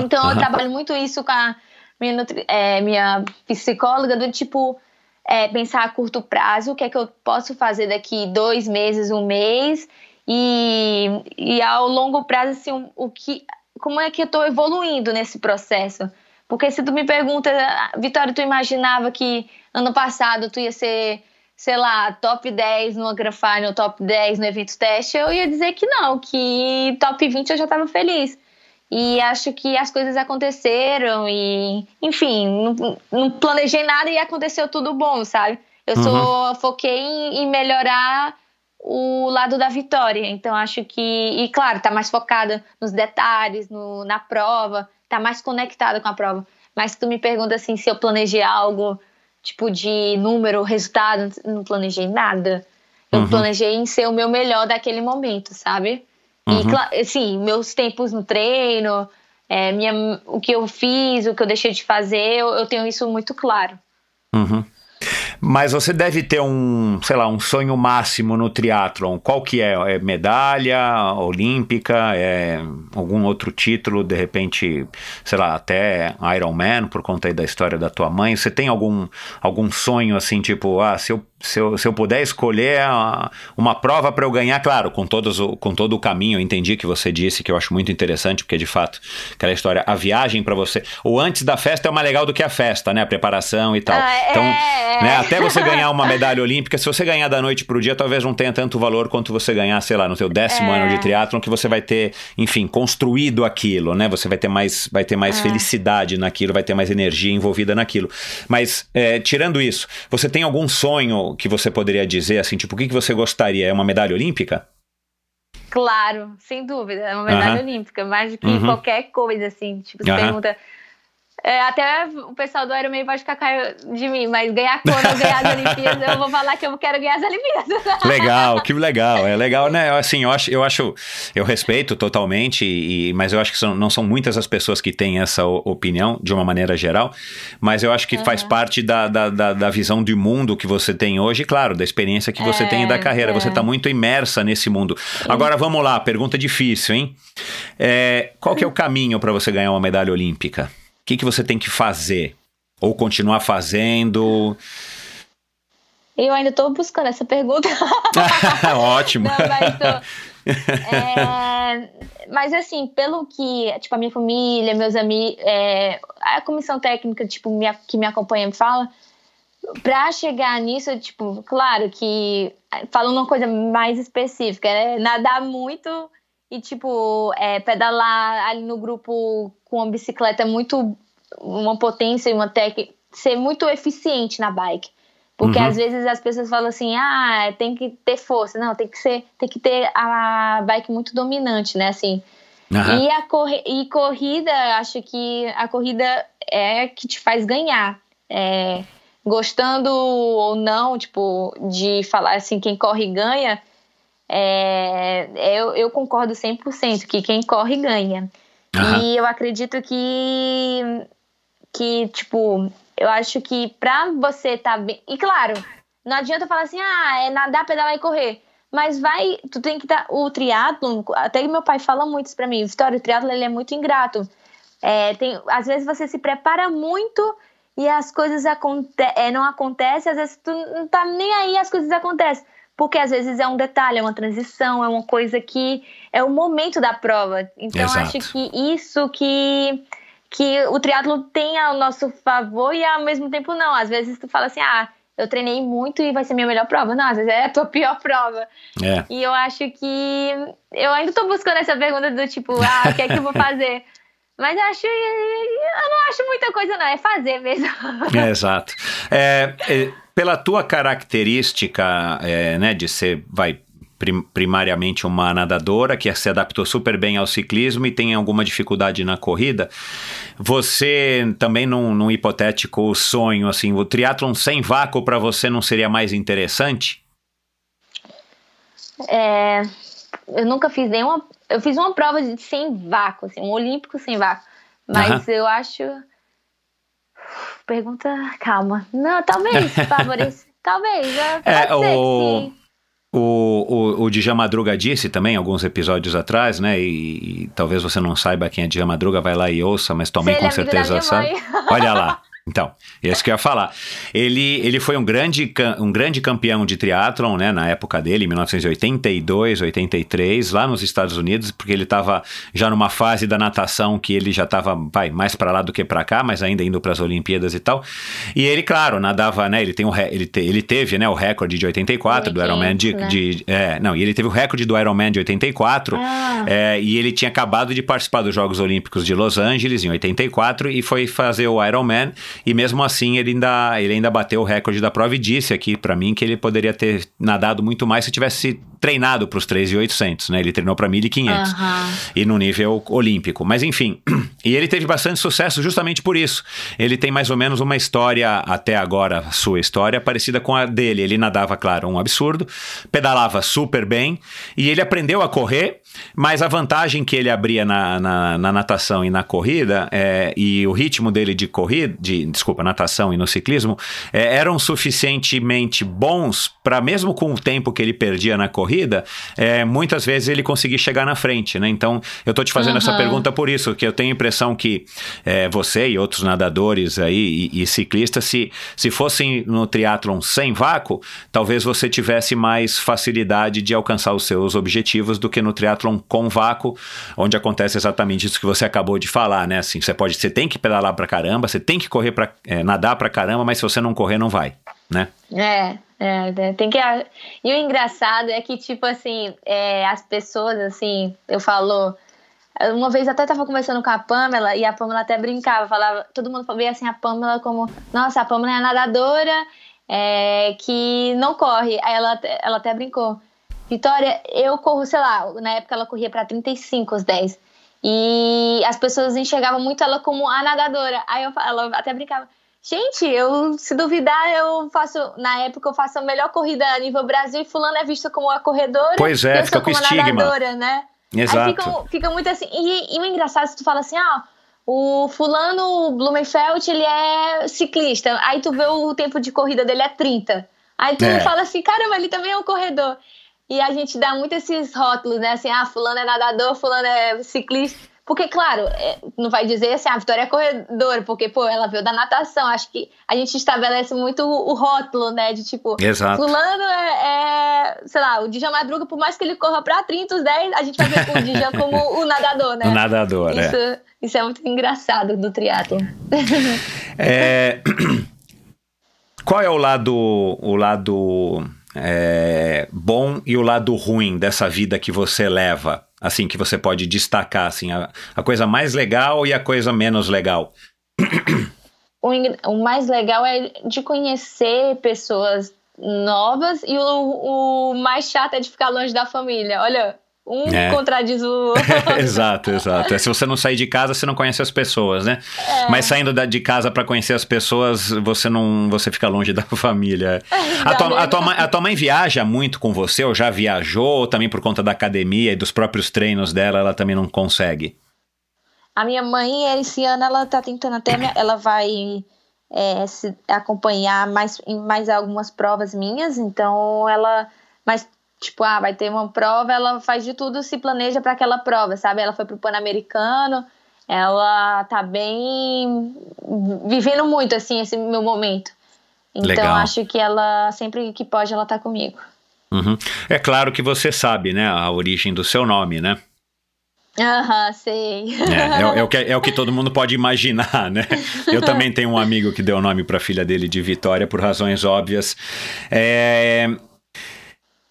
então eu trabalho muito isso com a minha, é, minha psicóloga, do tipo, é, pensar a curto prazo, o que é que eu posso fazer daqui dois meses, um mês, e, e ao longo prazo, assim, o que, como é que eu estou evoluindo nesse processo. Porque se tu me pergunta, Vitória, tu imaginava que ano passado tu ia ser, sei lá, top 10 no Agrafine ou top 10 no evento teste, eu ia dizer que não, que top 20 eu já estava feliz. E acho que as coisas aconteceram e, enfim, não, não planejei nada e aconteceu tudo bom, sabe? Eu só uhum. foquei em, em, melhorar o lado da vitória. Então acho que, e claro, tá mais focada nos detalhes, no, na prova, tá mais conectada com a prova. Mas se tu me pergunta assim se eu planejei algo tipo de número, resultado, não planejei nada. Eu uhum. planejei em ser o meu melhor daquele momento, sabe? Uhum. E, assim, meus tempos no treino, é, minha, o que eu fiz, o que eu deixei de fazer, eu, eu tenho isso muito claro. Uhum. Mas você deve ter um, sei lá, um sonho máximo no triatlon. Qual que é? É medalha olímpica? É algum outro título? De repente, sei lá, até Ironman, por conta aí da história da tua mãe. Você tem algum, algum sonho assim, tipo, ah, se eu se eu, se eu puder escolher uma prova para eu ganhar, claro, com, todos o, com todo o caminho, eu entendi que você disse, que eu acho muito interessante, porque de fato, aquela história, a viagem para você, o antes da festa é mais legal do que a festa, né? A preparação e tal. Ah, então, é... né, até você ganhar uma medalha olímpica, se você ganhar da noite pro dia, talvez não tenha tanto valor quanto você ganhar, sei lá, no seu décimo é... ano de triatlon, que você vai ter, enfim, construído aquilo, né? Você vai ter mais, vai ter mais é. felicidade naquilo, vai ter mais energia envolvida naquilo. Mas, é, tirando isso, você tem algum sonho que você poderia dizer, assim, tipo, o que, que você gostaria? É uma medalha olímpica? Claro, sem dúvida, é uma medalha olímpica, mais do que uhum. qualquer coisa, assim. Tipo, você pergunta É, até o pessoal do Ironman pode ficar de mim, mas ganhar cor ou ganhar as Olimpíadas, eu vou falar que eu quero ganhar as Olimpíadas. Legal, que legal. É legal, né? Assim, eu acho, eu acho, eu respeito totalmente, e, mas eu acho que são, não são muitas as pessoas que têm essa opinião, de uma maneira geral, mas eu acho que uhum. faz parte da, da, da, da, visão de mundo que você tem hoje, claro, da experiência que você é, tem da carreira. É. Você está muito imersa nesse mundo. Agora, vamos lá, pergunta difícil, hein? É, qual que é o caminho para você ganhar uma medalha olímpica? O que, que você tem que fazer? Ou continuar fazendo? Eu ainda estou buscando essa pergunta. Ótimo. Não, mas, tô, é, mas assim, pelo que tipo, a minha família, meus amigos, é, a comissão técnica tipo, me, que me acompanha me fala, para chegar nisso, tipo, claro que falando uma coisa mais específica, é nadar muito e tipo é, pedalar ali no grupo com uma bicicleta muito uma potência e uma técnica ser muito eficiente na bike porque uhum. às vezes as pessoas falam assim ah tem que ter força não tem que ser tem que ter a bike muito dominante né assim uhum. e a corre e corrida acho que a corrida é que te faz ganhar é, gostando ou não tipo de falar assim quem corre ganha é, eu, eu concordo 100% que quem corre ganha. Uhum. E eu acredito que, que, tipo, eu acho que pra você tá bem. E claro, não adianta falar assim, ah, é nadar, pedalar e correr. Mas vai, tu tem que dar. O triatlo, até meu pai fala muito isso pra mim, Vitória, o triatlo ele é muito ingrato. É, tem, às vezes você se prepara muito e as coisas aconte é, não acontecem, às vezes tu não tá nem aí, as coisas acontecem porque às vezes é um detalhe, é uma transição, é uma coisa que é o momento da prova. Então Exato. acho que isso que que o triatlo tem ao nosso favor e ao mesmo tempo não. Às vezes tu fala assim: "Ah, eu treinei muito e vai ser minha melhor prova". Não, às vezes é a tua pior prova. É. E eu acho que eu ainda tô buscando essa pergunta do tipo: "Ah, o que é que eu vou fazer?" Mas eu acho. Eu não acho muita coisa, não. É fazer mesmo. É, exato. É, é, pela tua característica, é, né, de ser, vai, primariamente uma nadadora que se adaptou super bem ao ciclismo e tem alguma dificuldade na corrida. Você também num, num hipotético sonho assim, o triatlon sem vácuo para você não seria mais interessante? É, eu nunca fiz nenhuma eu fiz uma prova de sem vácuo, assim, um olímpico sem vácuo. Mas eu acho. Pergunta, calma. Não, talvez favorece. talvez. É, é o... Sim. O, o, o Dija Madruga disse também, alguns episódios atrás, né? E, e, talvez você não saiba quem é Dija Madruga, vai lá e ouça, mas também com é certeza sabe. Olha lá. Então, esse que eu ia falar. Ele, ele foi um grande, um grande campeão de triatlon, né, na época dele, em 1982, 83, lá nos Estados Unidos, porque ele estava já numa fase da natação que ele já estava mais para lá do que para cá, mas ainda indo para as Olimpíadas e tal. E ele, claro, nadava, né, ele, tem um, ele, te, ele teve né, o recorde de 84 do Ironman de, de, é, não, e ele teve o recorde do Ironman de 84, ah. é, e ele tinha acabado de participar dos Jogos Olímpicos de Los Angeles em 84 e foi fazer o Ironman e mesmo assim ele ainda, ele ainda bateu o recorde da prova e disse aqui para mim que ele poderia ter nadado muito mais se tivesse treinado para os 3,800, né? Ele treinou para 1.500 uhum. e no nível olímpico. Mas enfim, e ele teve bastante sucesso justamente por isso. Ele tem mais ou menos uma história, até agora, sua história, parecida com a dele. Ele nadava, claro, um absurdo, pedalava super bem e ele aprendeu a correr, mas a vantagem que ele abria na, na, na natação e na corrida é, e o ritmo dele de corrida, de, desculpa, natação e no ciclismo, é, eram suficientemente bons para, mesmo com o tempo que ele perdia na corrida, é, muitas vezes ele conseguir chegar na frente, né? Então, eu estou te fazendo uhum. essa pergunta por isso, que eu tenho a impressão que é, você e outros nadadores aí e, e, ciclistas, se, se fossem no triatlon sem vácuo, talvez você tivesse mais facilidade de alcançar os seus objetivos do que no triatlon com vácuo, onde acontece exatamente isso que você acabou de falar, né? Assim, você pode, você tem que pedalar pra caramba, você tem que correr para é, nadar pra caramba, mas se você não correr, não vai, né? É, é, né, tem que. E o engraçado é que, tipo assim, é, as pessoas, assim, eu falo. Uma vez até tava conversando com a Pamela e a Pamela até brincava, falava, todo mundo via assim a Pamela como, nossa, a Pamela é nadadora é, que não corre. Aí ela, ela até brincou. Vitória, eu corro, sei lá, na época ela corria para 35 os 10. E as pessoas enxergavam muito ela como a nadadora. Aí eu, ela até brincava. Gente, eu, se duvidar, eu faço. Na época, eu faço a melhor corrida a nível Brasil e Fulano é vista como a corredora. Pois é, fica com estigma. Nadadora, né? Exato. Aí fica, fica muito assim. E, e, o engraçado, se tu fala assim, ah, o fulano Blumenfeld, ele é ciclista. Aí tu vê o tempo de corrida dele é 30. Aí tu é. fala assim, caramba, ele também é um corredor. E a gente dá muito esses rótulos, né? Assim, ah, fulano é nadador, fulano é ciclista. Porque, claro, é, não vai dizer assim, a Vitória é corredora, porque, pô, ela veio da natação. Acho que a gente estabelece muito o, o rótulo, né? De tipo, Exato. fulano é, é, sei lá, o Dijan Madruga, por mais que ele corra pra 30, os 10, a gente vai ver o Dijan como o nadador, né? O nadador, isso, é. Isso é muito engraçado do triatlo. É... Qual é o lado, o lado é, bom e o lado ruim dessa vida que você leva? assim, que você pode destacar, assim, a, a coisa mais legal e a coisa menos legal? O, o mais legal é de conhecer pessoas novas e o, o mais chato é de ficar longe da família. Olha, um é. contradiz o exato, exato. É, se você não sair de casa, você não conhece as pessoas, né? É. Mas saindo de casa para conhecer as pessoas, você não, você fica longe da família. É, a, tua, a, tua mãe, a tua mãe viaja muito com você, ou já viajou, ou também por conta da academia e dos próprios treinos dela, ela também não consegue? A minha mãe, esse ano, ela tá tentando até, ela vai é, se acompanhar mais, em mais algumas provas minhas, então ela, mas tipo, ah, vai ter uma prova, ela faz de tudo, se planeja para aquela prova, sabe? Ela foi pro Pan-Americano, ela tá bem vivendo muito assim esse meu momento. Então Legal. acho que ela sempre que pode ela tá comigo. Uhum. É claro que você sabe, né, a origem do seu nome, né? Aham, uhum, sei. É, é, é, o que, é o que todo mundo pode imaginar, né? Eu também tenho um amigo que deu o nome para a filha dele de Vitória por razões óbvias. É,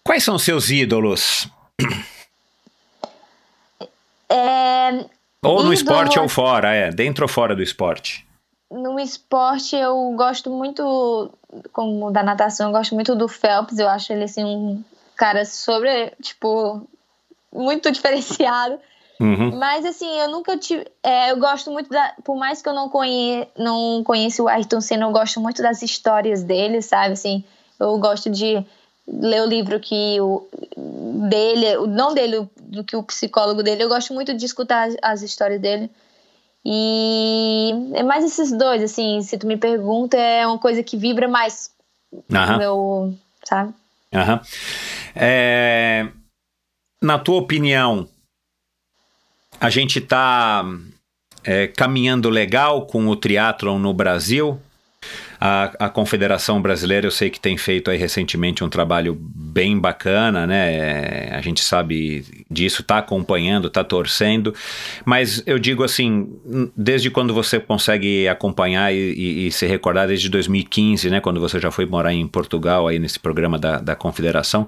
Quais são seus ídolos? É, ou no ídolo... esporte ou fora, é, dentro ou fora do esporte? No esporte eu gosto muito, como da natação, eu gosto muito do Phelps, eu acho ele assim um cara sobre, tipo, muito diferenciado. Uhum. Mas assim, eu nunca tive. É, eu gosto muito da. Por mais que eu não, conhe, não conheça o Ayrton Senna, eu gosto muito das histórias dele, sabe? Assim, eu gosto de ler o livro que o dele, não dele, do que o psicólogo dele. Eu gosto muito de escutar as, as histórias dele. E é mais esses dois, assim, se tu me pergunta, é uma coisa que vibra mais Aham. meu, sabe? Aham. É, na tua opinião, a gente está é, caminhando legal com o triatlon no Brasil? A, a Confederação Brasileira, eu sei que tem feito aí recentemente um trabalho bem bacana, né? A gente sabe disso, está acompanhando, está torcendo, mas eu digo assim, desde quando você consegue acompanhar e, e, e, se recordar, desde 2015, né? Quando você já foi morar em Portugal, aí nesse programa da, da Confederação,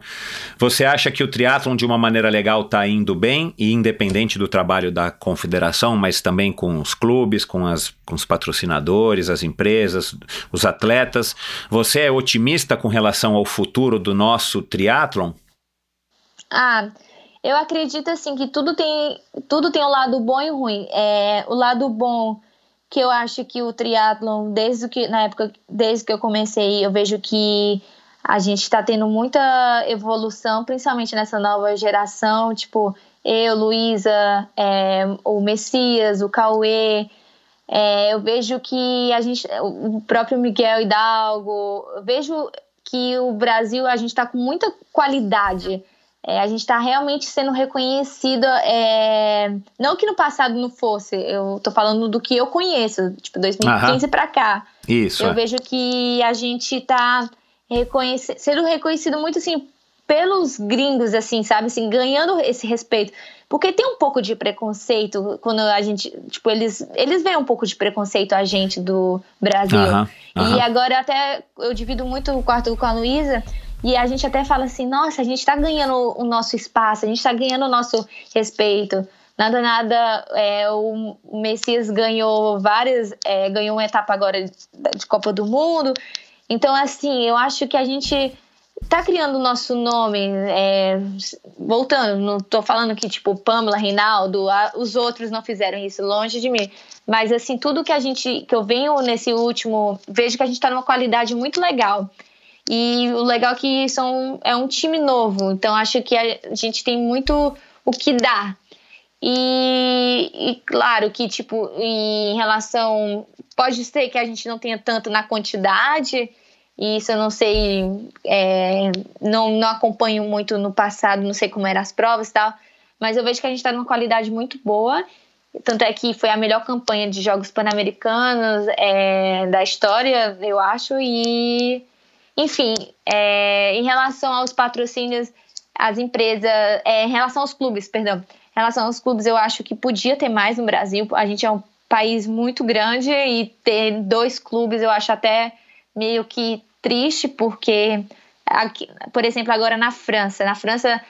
você acha que o triatlon de uma maneira legal está indo bem e independente do trabalho da Confederação, mas também com os clubes, com, as, com os patrocinadores, as empresas, os atletas. Você é otimista com relação ao futuro do nosso triatlon? Ah, eu acredito assim que tudo tem tudo tem um lado bom e ruim. É, o lado bom que eu acho que o triatlon desde que na época desde que eu comecei eu vejo que a gente está tendo muita evolução, principalmente nessa nova geração, tipo eu, Luísa, é, o Messias, o Cauê, é, eu vejo que a gente, o próprio Miguel Hidalgo, eu vejo que o Brasil, a gente está com muita qualidade. É, a gente está realmente sendo reconhecida. É, não que no passado não fosse, eu estou falando do que eu conheço, tipo 2015 para cá. Isso. Eu é. vejo que a gente está reconhece, sendo reconhecido muito assim pelos gringos, assim, sabe? Assim, ganhando esse respeito. Porque tem um pouco de preconceito quando a gente. Tipo, eles, eles veem um pouco de preconceito a gente do Brasil. E agora até eu divido muito o quarto com a Luísa. E a gente até fala assim, nossa, a gente tá ganhando o nosso espaço, a gente tá ganhando o nosso respeito. Nada, nada, é, o Messias ganhou várias, é, ganhou uma etapa agora de Copa do Mundo. Então, assim, eu acho que a gente tá criando o nosso nome, é, voltando, não tô falando que, tipo, Pamela, Reinaldo, a, os outros não fizeram isso, longe de mim. Mas, assim, tudo que a gente, que eu venho nesse último, vejo que a gente tá numa qualidade muito legal. E o legal é que são, é um time novo, então acho que a gente tem muito o que dar. E, e, claro que, tipo, em relação. Pode ser que a gente não tenha tanto na quantidade, e isso eu não sei, é, não, não acompanho muito no passado, não sei como eram as provas e tal, mas eu vejo que a gente está numa qualidade muito boa. Tanto é que foi a melhor campanha de Jogos Pan-Americanos é, da história, eu acho. E, enfim, é, em relação aos patrocínios, as empresas. É, em relação aos clubes, perdão. Em relação aos clubes, eu acho que podia ter mais no Brasil. A gente é um país muito grande e ter dois clubes eu acho até meio que triste porque, aqui, por exemplo, agora na França, na França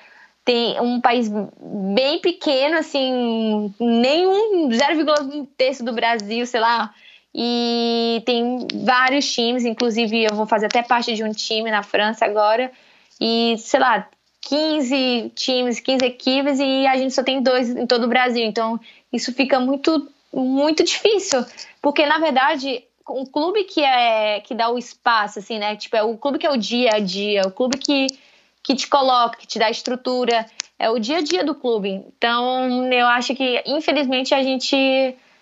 tem um país bem pequeno, assim, nenhum 0,1 terço do Brasil, sei lá, e tem vários times, inclusive eu vou fazer até parte de um time na França agora, e sei lá, 15 times, 15 equipes, e a gente só tem dois em todo o Brasil, então isso fica muito, muito difícil, porque na verdade um clube que é que dá o espaço, assim, né? Tipo, é o clube que é o dia a dia, o clube que, que te coloca, que te dá estrutura, é o dia a dia do clube. Então, eu acho que, infelizmente, a gente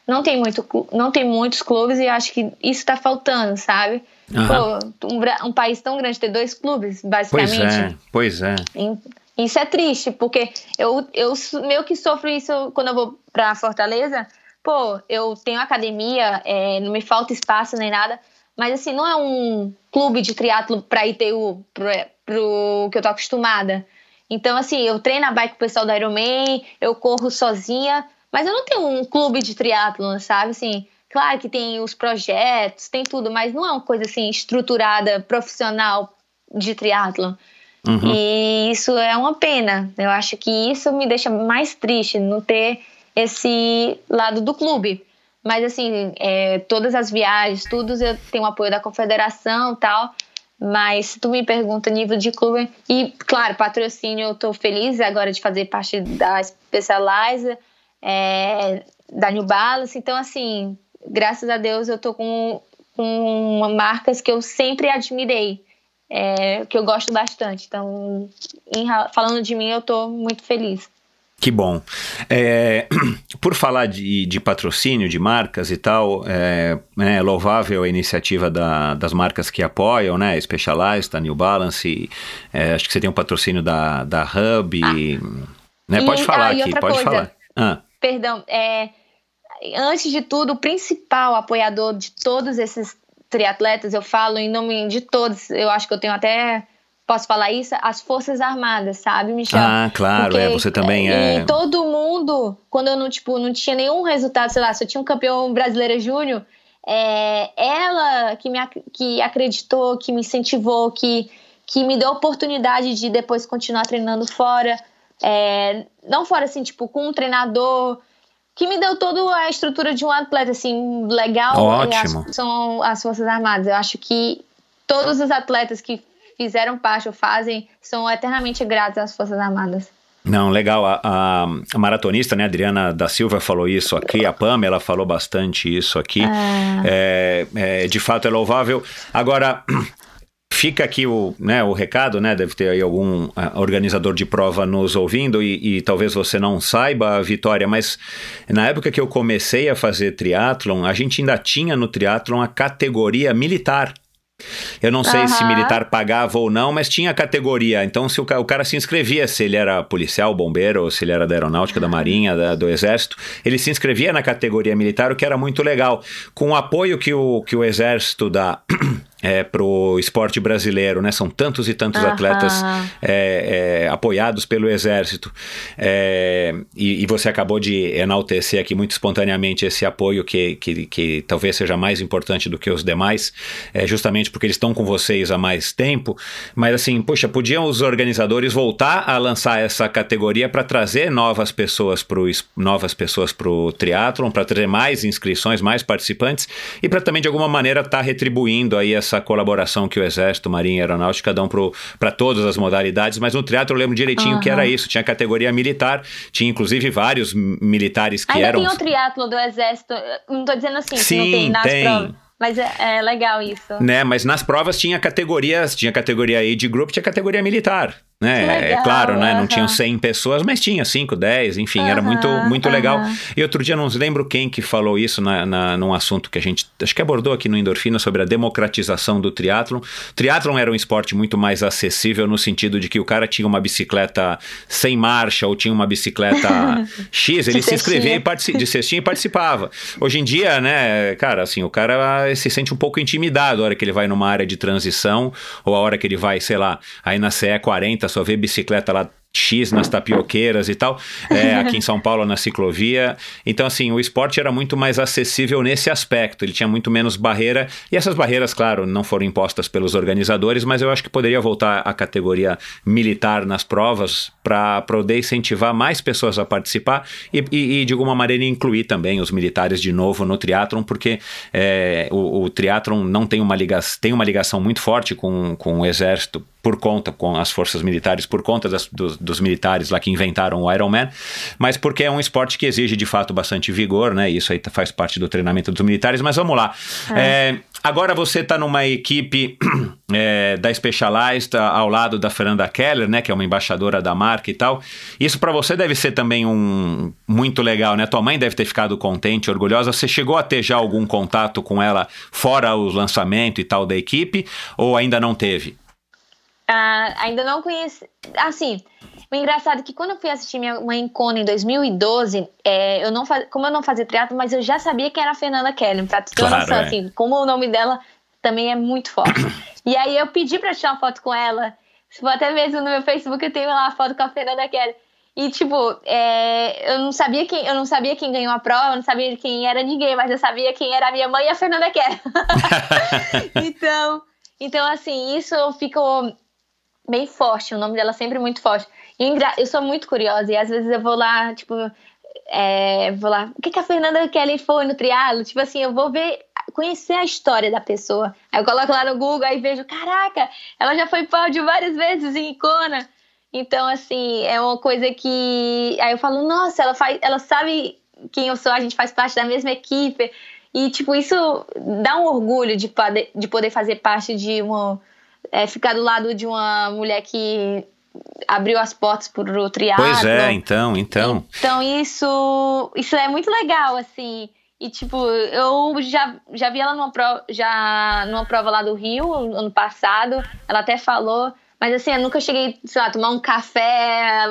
não tem, muito, não tem muitos clubes e acho que isso está faltando, sabe? Uhum. Pô, um, um, país tão grande ter dois clubes, basicamente. Pois é, pois é. Isso é triste, porque eu, eu meio que sofro isso quando eu vou para Fortaleza pô, eu tenho academia, é, não me falta espaço nem nada, mas assim, não é um clube de triatlo para ITU, pro, pro que eu tô acostumada. Então, assim, eu treino a bike com o pessoal da Ironman, eu corro sozinha, mas eu não tenho um clube de triatlo, sabe? Assim, claro que tem os projetos, tem tudo, mas não é uma coisa assim estruturada, profissional de triatlo. Uhum. E isso é uma pena. Eu acho que isso me deixa mais triste, não ter esse lado do clube. Mas, assim, é, todas as viagens, tudo eu tenho apoio da confederação tal. Mas se tu me pergunta nível de clube, e claro, patrocínio, eu tô feliz agora de fazer parte da Specializer, é, da New Balance. Então, assim, graças a Deus eu tô com, com marcas que eu sempre admirei, é, que eu gosto bastante. Então, em, falando de mim, eu tô muito feliz. Que bom. É, por falar de, de, patrocínio, de marcas e tal, é, é louvável a iniciativa da, das marcas que apoiam, né? Specialized, a New Balance, é, acho que você tem um patrocínio da, da Hub. Ah. Né? Pode e, falar ah, aqui, pode coisa, falar. Ah. Perdão, é, antes de tudo, o principal apoiador de todos esses triatletas, eu falo em nome de todos, eu acho que eu tenho até posso falar isso? As Forças Armadas, sabe, Michel? Ah, claro, Porque, é, você também é. E todo mundo, quando eu não, tipo, não tinha nenhum resultado, sei lá, se eu tinha um campeão brasileira júnior, é, ela que me que acreditou, que me incentivou, que, que me deu a oportunidade de depois continuar treinando fora. É, não fora assim, tipo, com um treinador que me deu toda a estrutura de um atleta, assim, legal. Ótimo. são as Forças Armadas. Eu acho que todos os atletas que fizeram parte ou fazem são eternamente gratos às Forças Armadas. Não, legal. A, a, a, maratonista, né, Adriana da Silva falou isso aqui, a Pamela falou bastante isso aqui. Ah. É, é, de fato é louvável. Agora, fica aqui o, né, o recado, né? Deve ter aí algum uh, organizador de prova nos ouvindo e, e, talvez você não saiba, Vitória, mas na época que eu comecei a fazer triatlon, a gente ainda tinha no triatlon a categoria militar. Eu não sei uhum. se militar pagava ou não, mas tinha categoria. Então, se o, o, cara se inscrevia, se ele era policial, bombeiro, ou se ele era da aeronáutica, da marinha, da, do exército, ele se inscrevia na categoria militar, o que era muito legal. Com o apoio que o, que o exército dá é, pro esporte brasileiro, né? São tantos e tantos uhum. atletas é, é, apoiados pelo Exército. É, e, e, você acabou de enaltecer aqui muito espontaneamente esse apoio que, que, que talvez seja mais importante do que os demais, é, justamente porque eles estão com vocês há mais tempo. Mas assim, puxa, podiam os organizadores voltar a lançar essa categoria para trazer novas pessoas para novas pessoas para o triatlon, para trazer mais inscrições, mais participantes e para também de alguma maneira estar tá retribuindo aí essa essa colaboração que o Exército, Marinha e Aeronáutica dão para todas as modalidades, mas no triatlo eu lembro direitinho uhum. que era isso, tinha categoria militar, tinha inclusive vários militares que Ainda eram... tem o triatlo do Exército, não tô dizendo assim, Sim, não tem nas tem. provas. Mas é, é, legal isso. Né, mas nas provas tinha categorias, tinha categoria age group, tinha categoria militar né? Legal, é claro, né? Não tinham 100 pessoas, mas tinha 5, 10, enfim, era muito, muito legal. E outro dia, não lembro quem que falou isso na, na, num assunto que a gente, acho que abordou aqui no Endorfina, sobre a democratização do triatlon. Triatlon era um esporte muito mais acessível no sentido de que o cara tinha uma bicicleta sem marcha ou tinha uma bicicleta X, ele se inscrevia e de cestinha e participava. Hoje em dia, né, cara, assim, o cara se sente um pouco intimidado a hora que ele vai numa área de transição ou a hora que ele vai, sei lá, aí na CE 40 só vê bicicleta lá X nas tapioqueiras e tal, é, aqui em São Paulo na ciclovia. Então, assim, o esporte era muito mais acessível nesse aspecto, ele tinha muito menos barreira, e essas barreiras, claro, não foram impostas pelos organizadores, mas eu acho que poderia voltar à categoria militar nas provas para poder incentivar mais pessoas a participar e, e, e, de alguma maneira, incluir também os militares de novo no triatlon, porque é, o, o triatlon não tem uma, ligação, tem uma ligação muito forte com, com o exército por conta, com as forças militares, por conta das, dos, dos, militares lá que inventaram o Ironman, mas porque é um esporte que exige de fato bastante vigor, né? Isso aí faz parte do treinamento dos militares. Mas vamos lá. É. É, agora você está numa equipe é, da Specialized ao lado da Fernanda Keller, né? Que é uma embaixadora da marca e tal. Isso para você deve ser também um muito legal, né? Tua mãe deve ter ficado contente, orgulhosa. Você chegou a ter já algum contato com ela fora o lançamento e tal da equipe ou ainda não teve? Uh, ainda não conheci. Assim, o engraçado é que quando eu fui assistir minha mãe em Kona em 2012, é, eu não faz... como eu não fazia teatro, mas eu já sabia quem era a Fernanda Kelly, pra tu ter claro, noção, é. assim, como o nome dela também é muito forte. e aí eu pedi pra tirar uma foto com ela. Até mesmo no meu Facebook eu tenho lá a foto com a Fernanda Kelly. E, tipo, é, eu não sabia quem eu não sabia quem ganhou a prova, eu não sabia quem era ninguém, mas eu sabia quem era a minha mãe e a Fernanda Kelly. então, então, assim, isso ficou bem forte, o nome dela é sempre muito forte. E eu sou muito curiosa e às vezes eu vou lá, tipo, é, vou lá, o que, que a Fernanda Kelly foi no triatlo? Tipo assim, eu vou ver, conhecer a história da pessoa. Aí eu coloco lá no Google e vejo, caraca, ela já foi pódio várias vezes em Icona. Então, assim, é uma coisa que. Aí eu falo, nossa, ela, faz, ela sabe quem eu sou, a gente faz parte da mesma equipe. E, tipo, isso dá um orgulho de poder, de poder fazer parte de uma é, ficar do lado de uma mulher que abriu as portas para o triatlo. Pois é, então, então. Então isso, isso é muito legal, assim. E tipo, eu já, já vi ela numa prova, já numa prova lá do Rio, ano passado. Ela até falou, mas assim, eu nunca cheguei, sei lá, tomar um café,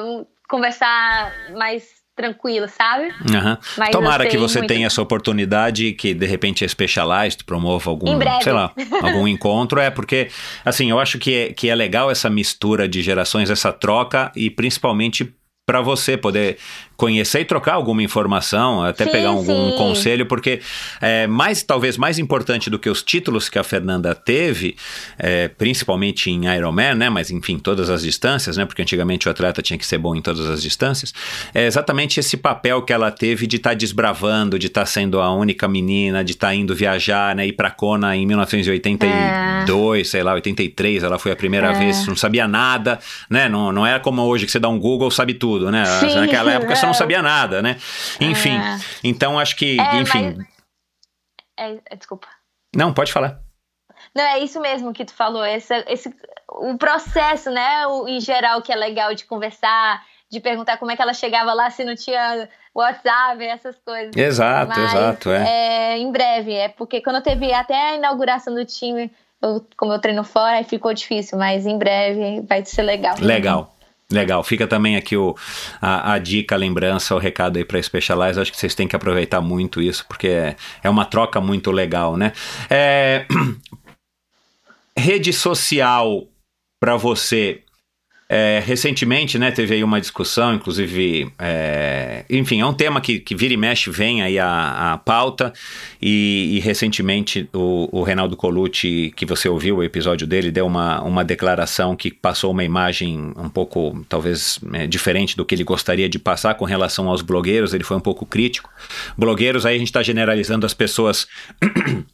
conversar mais tranquilo, sabe? Uhum. Tomara que você muito... tenha essa oportunidade que de repente a Specialized promova algum, sei lá, algum encontro, é porque assim, eu acho que é, que é legal essa mistura de gerações, essa troca e principalmente para você poder conhecer e trocar alguma informação, até sim, pegar algum sim. conselho, porque é, mais talvez mais importante do que os títulos que a Fernanda teve, é, principalmente em Ironman, né? Mas enfim, todas as distâncias, né? Porque antigamente o atleta tinha que ser bom em todas as distâncias. É exatamente esse papel que ela teve de estar tá desbravando, de estar tá sendo a única menina, de estar tá indo viajar, né? Ir para Kona em 1982, é. sei lá, 83, ela foi a primeira é. vez, não sabia nada, né? Não, não era como hoje que você dá um Google sabe tudo, né? Sim. Naquela época você não sabia nada, né? Enfim, é. então acho que, é, enfim. Mas... É, é, desculpa. Não, pode falar. Não, é isso mesmo que tu falou. Esse, esse, o processo, né? O, em geral, que é legal de conversar, de perguntar como é que ela chegava lá se não tinha WhatsApp, essas coisas. Exato, Mas, exato. É. é. Em breve, é porque quando teve até a inauguração do time, eu, como eu treino fora, ficou difícil, mas em breve vai ser legal. Legal. Legal, fica também aqui o, a, a, dica, a lembrança, o recado aí para Specialize. Acho que vocês têm que aproveitar muito isso, porque é, é uma troca muito legal, né? É, rede social para você É, recentemente, né, teve aí uma discussão, inclusive, é, enfim, é um tema que, que vira e mexe, vem aí a, a pauta, e, e recentemente o, o Reinaldo Colucci, que você ouviu o episódio dele, deu uma, uma declaração que passou uma imagem um pouco, talvez, é, diferente do que ele gostaria de passar com relação aos blogueiros, ele foi um pouco crítico. Blogueiros, aí a gente está generalizando as pessoas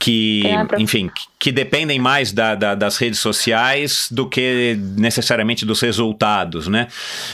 que, enfim, que dependem mais da, da, das redes sociais do que necessariamente dos resultados, né?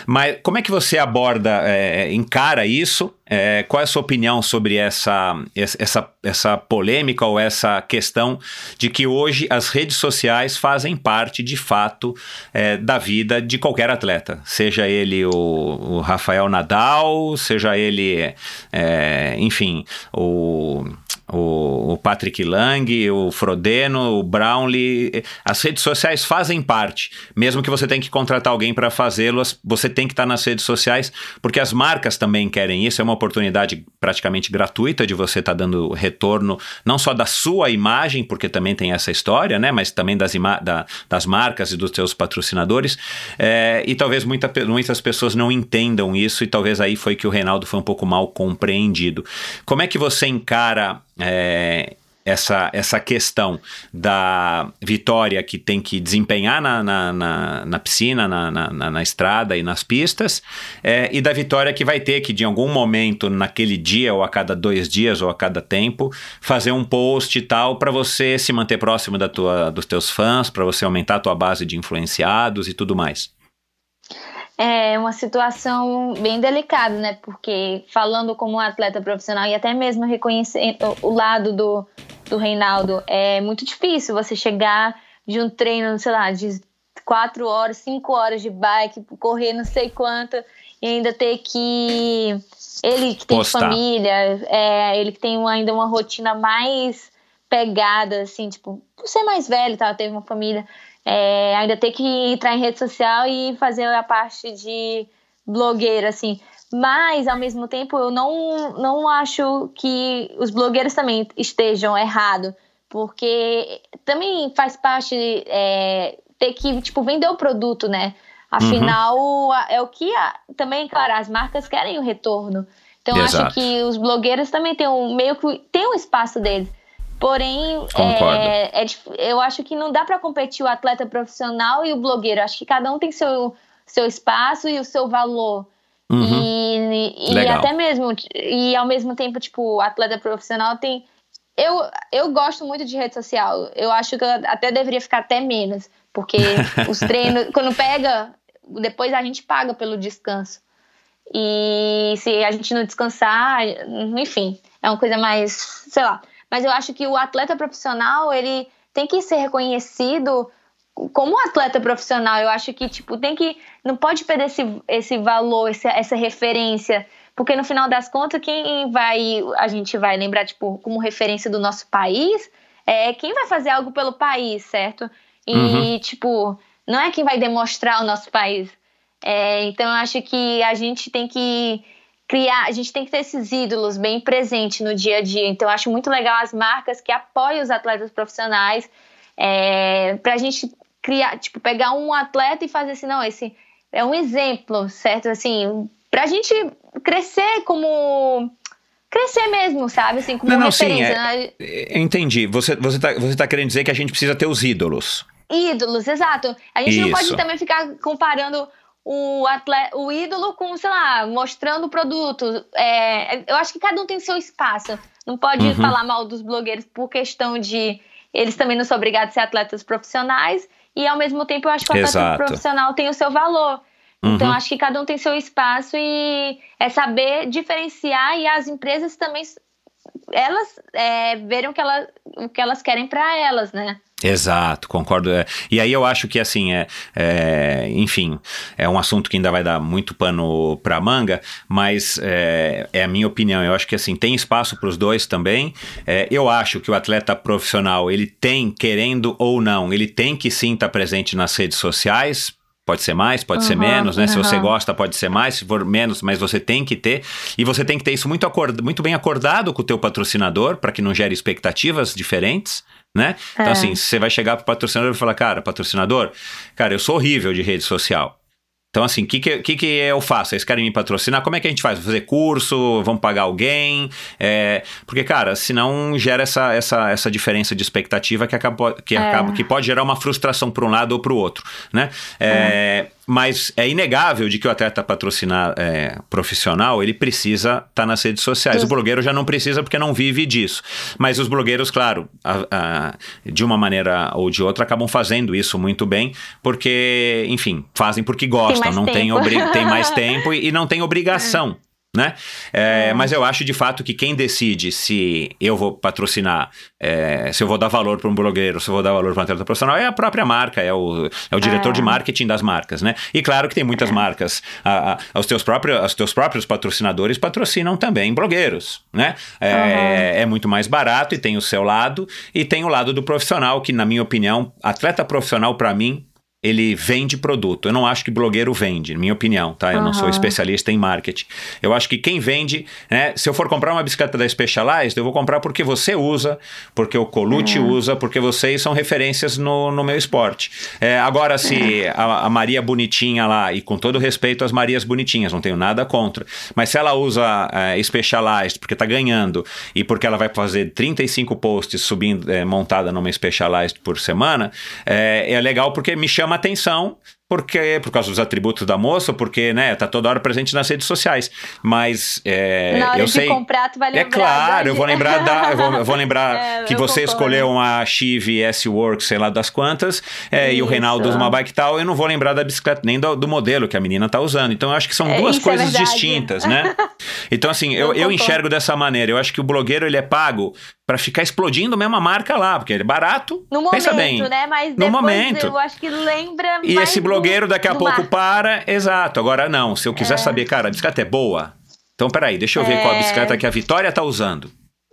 Mas como é que você aborda, é, encara isso? É, qual é a sua opinião sobre essa, essa, essa polêmica ou essa questão de que hoje as redes sociais fazem parte, de fato, é, da vida de qualquer atleta? Seja ele o, o Rafael Nadal, seja ele, é, enfim, o o, o Patrick Lang, o Frodeno, o Brownlee, as redes sociais fazem parte. Mesmo que você tenha que contratar alguém para fazê-las, você tem que estar tá nas redes sociais, porque as marcas também querem isso. É uma oportunidade praticamente gratuita de você estar tá dando retorno, não só da sua imagem, porque também tem essa história, né? Mas também das, da, das marcas e dos seus patrocinadores. É, e talvez muita, muitas pessoas não entendam isso, e talvez aí foi que o Reinaldo foi um pouco mal compreendido. Como é que você encara é, essa, essa questão da vitória que tem que desempenhar na, na, na, na piscina, na, na, na, estrada e nas pistas, é, e da vitória que vai ter que, de algum momento, naquele dia, ou a cada dois dias, ou a cada tempo, fazer um post e tal, para você se manter próximo da tua, dos teus fãs, para você aumentar a tua base de influenciados e tudo mais é uma situação bem delicada, né? Porque falando como um atleta profissional e até mesmo reconhecendo o lado do, do Reinaldo, é muito difícil você chegar de um treino, sei lá, de quatro horas, cinco horas de bike, correr não sei quanto, e ainda ter que. Ele que tem Postar. família, é, ele que tem ainda uma rotina mais pegada, assim, tipo, por ser mais velho, tá? Teve uma família é, ainda ter que entrar em rede social e fazer a parte de blogueira, assim. Mas, ao mesmo tempo, eu não, não acho que os blogueiros também estejam errados, porque também faz parte é, ter que, tipo, vender o produto, né? Afinal, uhum. é o que a, também, claro, as marcas querem o retorno. Então, eu acho que os blogueiros também têm um meio que tem um espaço deles. Porém, é, é, eu acho que não dá para competir o atleta profissional e o blogueiro. Acho que cada um tem seu, seu espaço e o seu valor. Uhum. E, e até mesmo, e ao mesmo tempo, tipo, o atleta profissional tem. Eu, eu gosto muito de rede social. Eu acho que eu até deveria ficar até menos. Porque os treinos, quando pega, depois a gente paga pelo descanso. E se a gente não descansar, enfim, é uma coisa mais, sei lá mas eu acho que o atleta profissional, ele tem que ser reconhecido como atleta profissional. Eu acho que, tipo, tem que. Não pode perder esse, esse valor, esse, essa referência. Porque no final das contas, quem vai. A gente vai lembrar, tipo, como referência do nosso país é quem vai fazer algo pelo país, certo? E, uhum. tipo, não é quem vai demonstrar o nosso país. É, então, eu acho que a gente tem que criar, a gente tem que ter esses ídolos bem presentes no dia a dia. Então, eu acho muito legal as marcas que apoiam os atletas profissionais, é, para a gente criar, tipo, pegar um atleta e fazer assim, não, esse é um exemplo, certo? Assim, para a gente crescer como crescer mesmo, sabe? Assim, como não, não, referência. Sim, é, né? É, entendi. Você, você, tá, você tá querendo dizer que a gente precisa ter os ídolos. Ídolos, exato. A gente Isso. não pode também ficar comparando o, atleta, o ídolo com, sei lá, mostrando o produto. É, eu acho que cada um tem seu espaço. Não pode uhum. falar mal dos blogueiros por questão de eles também não são obrigados a ser atletas profissionais. E ao mesmo tempo eu acho que o Exato. atleta profissional tem o seu valor. Uhum. Então acho que cada um tem seu espaço e é saber diferenciar e as empresas também elas é, verem o que, ela, o que elas querem para elas, né? Exato, concordo. É. E aí eu acho que assim é, é, enfim, é um assunto que ainda vai dar muito pano para manga, mas é, é, a minha opinião. Eu acho que assim tem espaço para os dois também. É, eu acho que o atleta profissional ele tem, querendo ou não, ele tem que sim estar presente nas redes sociais Pode ser mais, pode Uhum, ser menos, né? Se você uhum. gosta, pode ser mais, se for menos, mas você tem que ter. E você tem que ter isso muito, acord- muito bem acordado com o teu patrocinador, para que não gere expectativas diferentes, né? Então, É. assim, você vai chegar pro patrocinador e falar, cara, patrocinador, cara, eu sou horrível de rede social. Então, assim, o que, que, que, eu faço? Vocês querem me patrocinar? Como é que a gente faz? Vou fazer curso? Vamos pagar alguém? É, porque, cara, senão gera essa, essa, essa diferença de expectativa que, acaba, que, É. acaba, que pode gerar uma frustração para um lado ou para o outro, né? É, Mas é inegável de que o atleta patrocinar é, profissional, ele precisa estar nas redes sociais. O blogueiro já não precisa porque não vive disso. Mas os blogueiros, claro, a- a- de uma maneira ou de outra, acabam fazendo isso muito bem, porque, enfim, fazem porque gostam, mais não tem, tempo. obri- tem mais tempo e, e não tem obrigação. Né? É, Mas eu acho de fato que quem decide se eu vou patrocinar, é, se eu vou dar valor para um blogueiro, se eu vou dar valor para um atleta profissional, é a própria marca, é o, é o diretor É. de marketing das marcas, né? E claro que tem muitas marcas, a, a, os, teus próprios, os teus próprios patrocinadores patrocinam também blogueiros, né? É, é muito mais barato e tem o seu lado, e tem o lado do profissional, que na minha opinião, atleta profissional para mim ele vende produto. Eu não acho que blogueiro vende, na minha opinião, tá? Eu não sou especialista em marketing. Eu acho que quem vende, né? Se eu for comprar uma bicicleta da Specialized, eu vou comprar porque você usa, porque o Colucci usa, porque vocês são referências no, no meu esporte. É, agora, se a, a Maria Bonitinha lá, e com todo respeito às Marias Bonitinhas, não tenho nada contra, mas se ela usa é, Specialized porque tá ganhando e porque ela vai fazer 35 posts subindo, é, montada numa Specialized por semana, é, é legal porque me chama atenção porque por causa dos atributos da moça, porque né, tá toda hora presente nas redes sociais. Mas é, Na hora eu de sei. comprar, tu vai É lembrar. claro, da- eu vou lembrar da, eu vou, eu vou lembrar É, que você concordo. escolheu uma Chive S-Works, sei lá das quantas, é, e o. Reinaldo usa uma bike tal, eu não vou lembrar da bicicleta, nem do, do modelo que a menina tá usando. Então eu acho que são É, duas é coisas distintas, né? Então assim, eu, Eu enxergo dessa maneira. Eu acho que o blogueiro ele é pago para ficar explodindo a marca lá, porque ele é barato. No pensa momento, bem. né? Mas No momento. eu acho que lembra E mais esse blogueiro do- daqui a pouco para, exato. Agora não, se eu quiser saber, cara, a bicicleta é boa. Então peraí, deixa eu ver qual a É. bicicleta que a Vitória tá usando.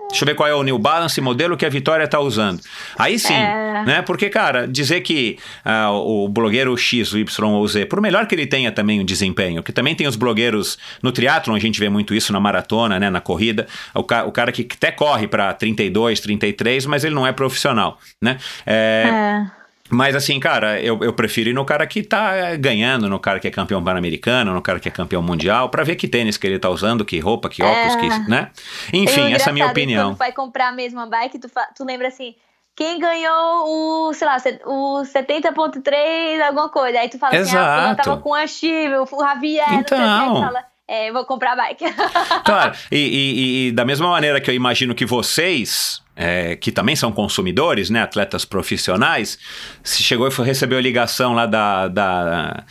Deixa eu ver qual é o New Balance modelo que a Vitória tá usando. Aí sim, É. né? Porque, cara, dizer que ah, o blogueiro X, o Y ou Z, por melhor que ele tenha também um desempenho, que também tem os blogueiros no triatlon, a gente vê muito isso na maratona, né? Na corrida, o, ca- o cara que até corre para 32, 33, mas ele não é profissional, né? É, É. mas assim, cara, eu, eu prefiro ir no cara que tá eh, ganhando, no cara que é campeão pan-americano, no cara que é campeão mundial, pra ver que tênis que ele tá usando, que roupa, que óculos, É. que, né? O Enfim, essa é a minha opinião. Quando vai comprar a mesma bike, tu, tu lembra assim, quem ganhou o, sei lá, o 70.3, alguma coisa. Aí tu fala assim, ah, eu Exato. tava com a Chive, o Javier, não sei o que. Então. fala, é, vou comprar a bike. Claro, e, e- e da mesma maneira que eu imagino que vocês, é, que também são consumidores, né, atletas profissionais, se chegou e recebeu a ligação lá da, da,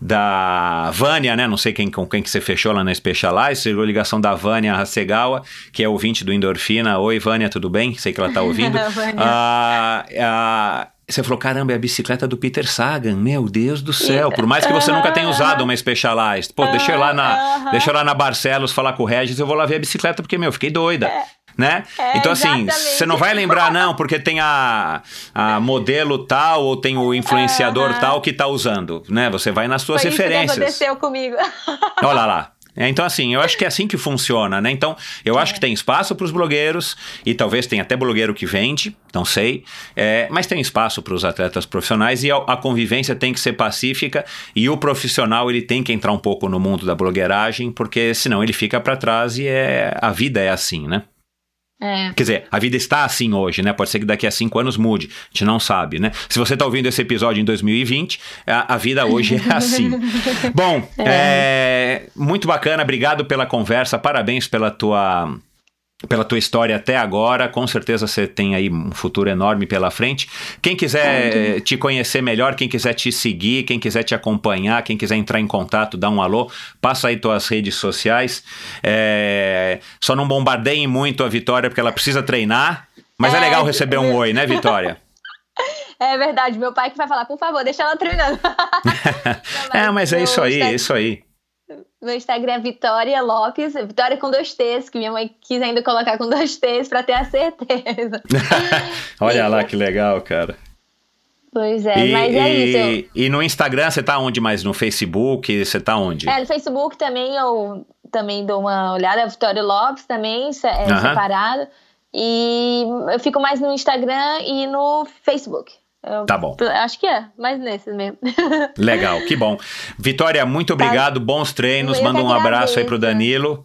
da Vânia, né, não sei quem, com quem que você fechou lá na Specialized, chegou a ligação da Vânia Hasegawa, que é ouvinte do Endorfina. Oi, Vânia, tudo bem? Sei que ela tá ouvindo. Vânia. Ah, ah, você falou, caramba, é a bicicleta do Peter Sagan, meu Deus do céu. Por mais que você nunca tenha usado uma Specialized. Pô, deixa eu ir lá na, ir lá na Barcelos falar com o Regis, eu vou lá ver a bicicleta, porque, meu, fiquei doida. Né? É, então, assim, você não vai lembrar, não, porque tem a, a modelo tal ou tem o influenciador Aham. tal que tá usando, né? Você vai nas suas Foi isso que referências. aconteceu comigo. Olha lá. É, então, assim, eu acho que é assim que funciona, né? Então, eu acho que tem espaço para os blogueiros, e talvez tenha até blogueiro que vende, não sei, é, mas tem espaço para os atletas profissionais e a, a convivência tem que ser pacífica e o profissional ele tem que entrar um pouco no mundo da blogueiragem, porque senão ele fica para trás e é, a vida é assim, né? É. Quer dizer, a vida está assim hoje, né? Pode ser que daqui a cinco anos mude. A gente não sabe, né? Se você está ouvindo esse episódio em 2020, a, a vida hoje é assim. Bom, é, muito bacana. Obrigado pela conversa. Parabéns pela tua pela tua história até agora. Com certeza você tem aí um futuro enorme pela frente. Quem quiser te conhecer melhor, quem quiser te seguir, quem quiser te acompanhar, quem quiser entrar em contato, dá um alô, passa aí tuas redes sociais. É, Só não bombardeiem muito a Vitória, porque ela precisa treinar. Mas é, É, legal receber um oi, né, Vitória? É verdade, meu pai que vai falar, por favor, deixa ela treinando. É, mas é isso aí, é isso aí. Meu Instagram é Vitória Lopes, Vitória com dois T's, que minha mãe quis ainda colocar com dois T's pra ter a certeza. Olha lá que legal, cara. Pois é, e, mas é isso. Eu... E no Instagram você tá onde mais? No Facebook? Você tá onde? É, no Facebook também eu também dou uma olhada. Vitória Lopes também, é, separado. E eu fico mais no Instagram e no Facebook. Eu, tá bom. Acho que é, mas nesses mesmo. Legal, que bom. Vitória, muito tá. obrigado, tá. bons treinos. Manda um abraço aí pro Danilo.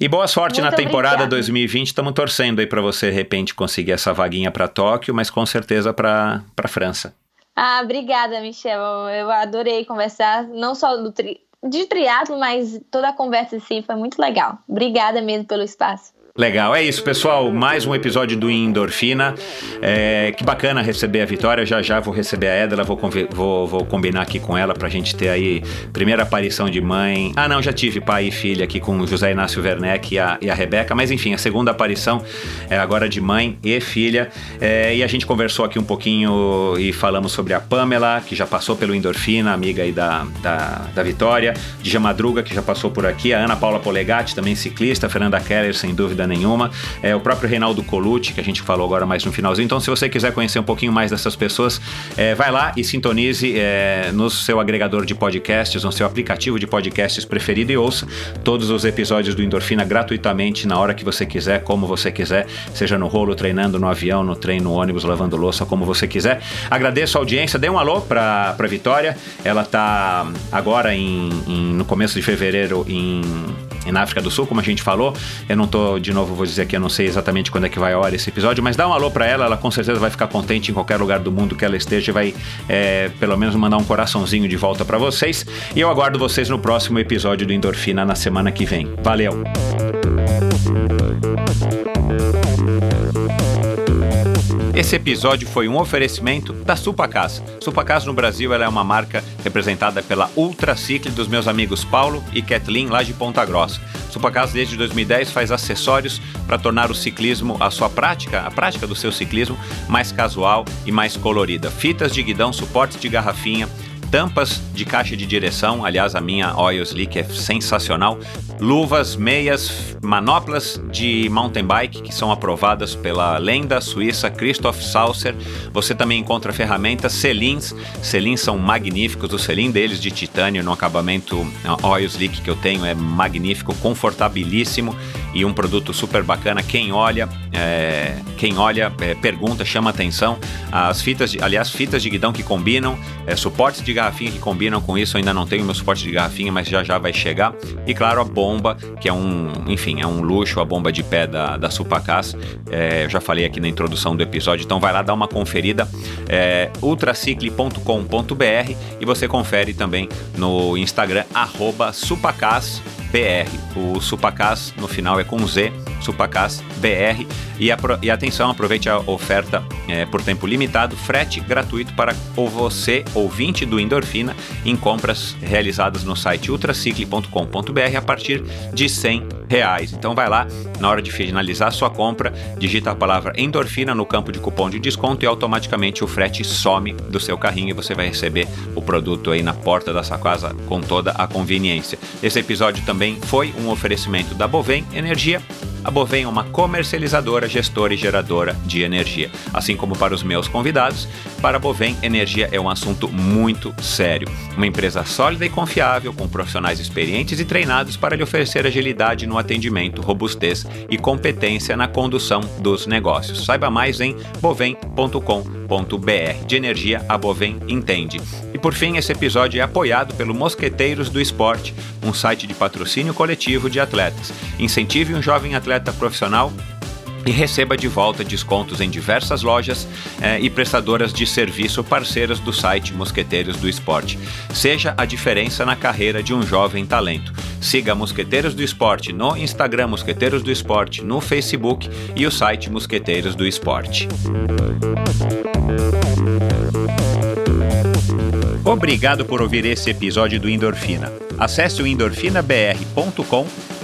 E boa sorte muito na temporada obrigada. 2020. Estamos torcendo aí para você, de repente, conseguir essa vaguinha para Tóquio, mas com certeza para França. Ah, obrigada, Michel. Eu adorei conversar, não só do tri... de triatlo, mas toda a conversa assim foi muito legal. Obrigada mesmo pelo espaço. Legal, é isso, pessoal. Mais um episódio do Endorfina. É, que bacana receber a Vitória. Já já vou receber a Edla, vou, vou, vou combinar aqui com ela pra gente ter aí primeira aparição de mãe. Ah, não, já tive pai e filha aqui com o José Inácio Werneck e a, e a Rebeca, mas enfim, a segunda aparição é agora de mãe e filha. É, e a gente conversou aqui um pouquinho e falamos sobre a Pamela, que já passou pelo Endorfina, amiga aí da, da, da Vitória, Dija Madruga, que já passou por aqui, a Ana Paula Polegatti, também ciclista, Fernanda Keller, sem dúvida nenhuma. É o próprio Reinaldo Colucci, que a gente falou agora mais no finalzinho. Então, se você quiser conhecer um pouquinho mais dessas pessoas, é, vai lá e sintonize é, no seu agregador de podcasts, no seu aplicativo de podcasts preferido e ouça todos os episódios do Endorfina gratuitamente na hora que você quiser, como você quiser, seja no rolo, treinando, no avião, no trem, no ônibus, lavando louça, como você quiser. Agradeço a audiência, dê um alô para Vitória. Ela está agora em, em, no começo de fevereiro em na África do Sul, como a gente falou. Eu não tô, de novo, vou dizer que eu não sei exatamente quando é que vai a hora esse episódio, mas dá um alô para ela, ela com certeza vai ficar contente em qualquer lugar do mundo que ela esteja e vai, é, pelo menos, mandar um coraçãozinho de volta para vocês. E eu aguardo vocês no próximo episódio do Endorfina na semana que vem. Valeu! Esse episódio foi um oferecimento da Supacas. Supacas no Brasil é uma marca representada pela Ultra Cicle dos meus amigos Paulo e Kathleen lá de Ponta Grossa. Supacas desde 2010 faz acessórios para tornar o ciclismo, a sua prática, a prática do seu ciclismo mais casual e mais colorida. Fitas de guidão, suportes de garrafinha, tampas de caixa de direção, aliás, a minha Oil Slick é sensacional, luvas, meias, manoplas de mountain bike que são aprovadas pela lenda suíça Christoph Saucer. Você também encontra ferramentas selins, selins são magníficos, o selim deles de titânio no acabamento Oil Slick que eu tenho é magnífico, confortabilíssimo e um produto super bacana. Quem olha, é, quem olha, é, pergunta, chama atenção. As fitas, de, aliás, fitas de guidão que combinam, é, suportes de garrafinha que combinam com isso. Eu ainda não tenho meu suporte de garrafinha, mas já já vai chegar. E claro, a bomba, que é um, enfim, é um luxo, a bomba de pé da, da Supacas. É, eu já falei aqui na introdução do episódio, então vai lá dar uma conferida. É, ultracicle.com.br e você confere também no Instagram, arroba supacas.com BR. O Supacas no final é com Z, Supacas BR. E, e atenção, aproveite a oferta é, por tempo limitado, frete gratuito para você, ouvinte do Endorfina, em compras realizadas no site ultracicle.com.br a partir de 100 reais. Então vai lá, na hora de finalizar sua compra, digita a palavra endorfina no campo de cupom de desconto e automaticamente o frete some do seu carrinho e você vai receber o produto aí na porta da sua casa com toda a conveniência. Esse episódio também foi um oferecimento da Bovem Energia a Bovem é uma comercializadora, gestora e geradora de energia. Assim como para os meus convidados, para a Bovem, energia é um assunto muito sério. Uma empresa sólida e confiável, com profissionais experientes e treinados para lhe oferecer agilidade no atendimento, robustez e competência na condução dos negócios. Saiba mais em bovem.com.br. De energia, a Bovem entende. E por fim, esse episódio é apoiado pelo Mosqueteiros do Esporte, um site de patrocínio coletivo de atletas. Incentive um jovem atleta profissional e receba de volta descontos em diversas lojas eh, e prestadoras de serviço parceiras do site Mosqueteiros do Esporte. Seja a diferença na carreira de um jovem talento. Siga Mosqueteiros do Esporte no Instagram Mosqueteiros do Esporte, no Facebook e o site Mosqueteiros do Esporte. Obrigado por ouvir esse episódio do Endorfina. Acesse o endorfinabr.com,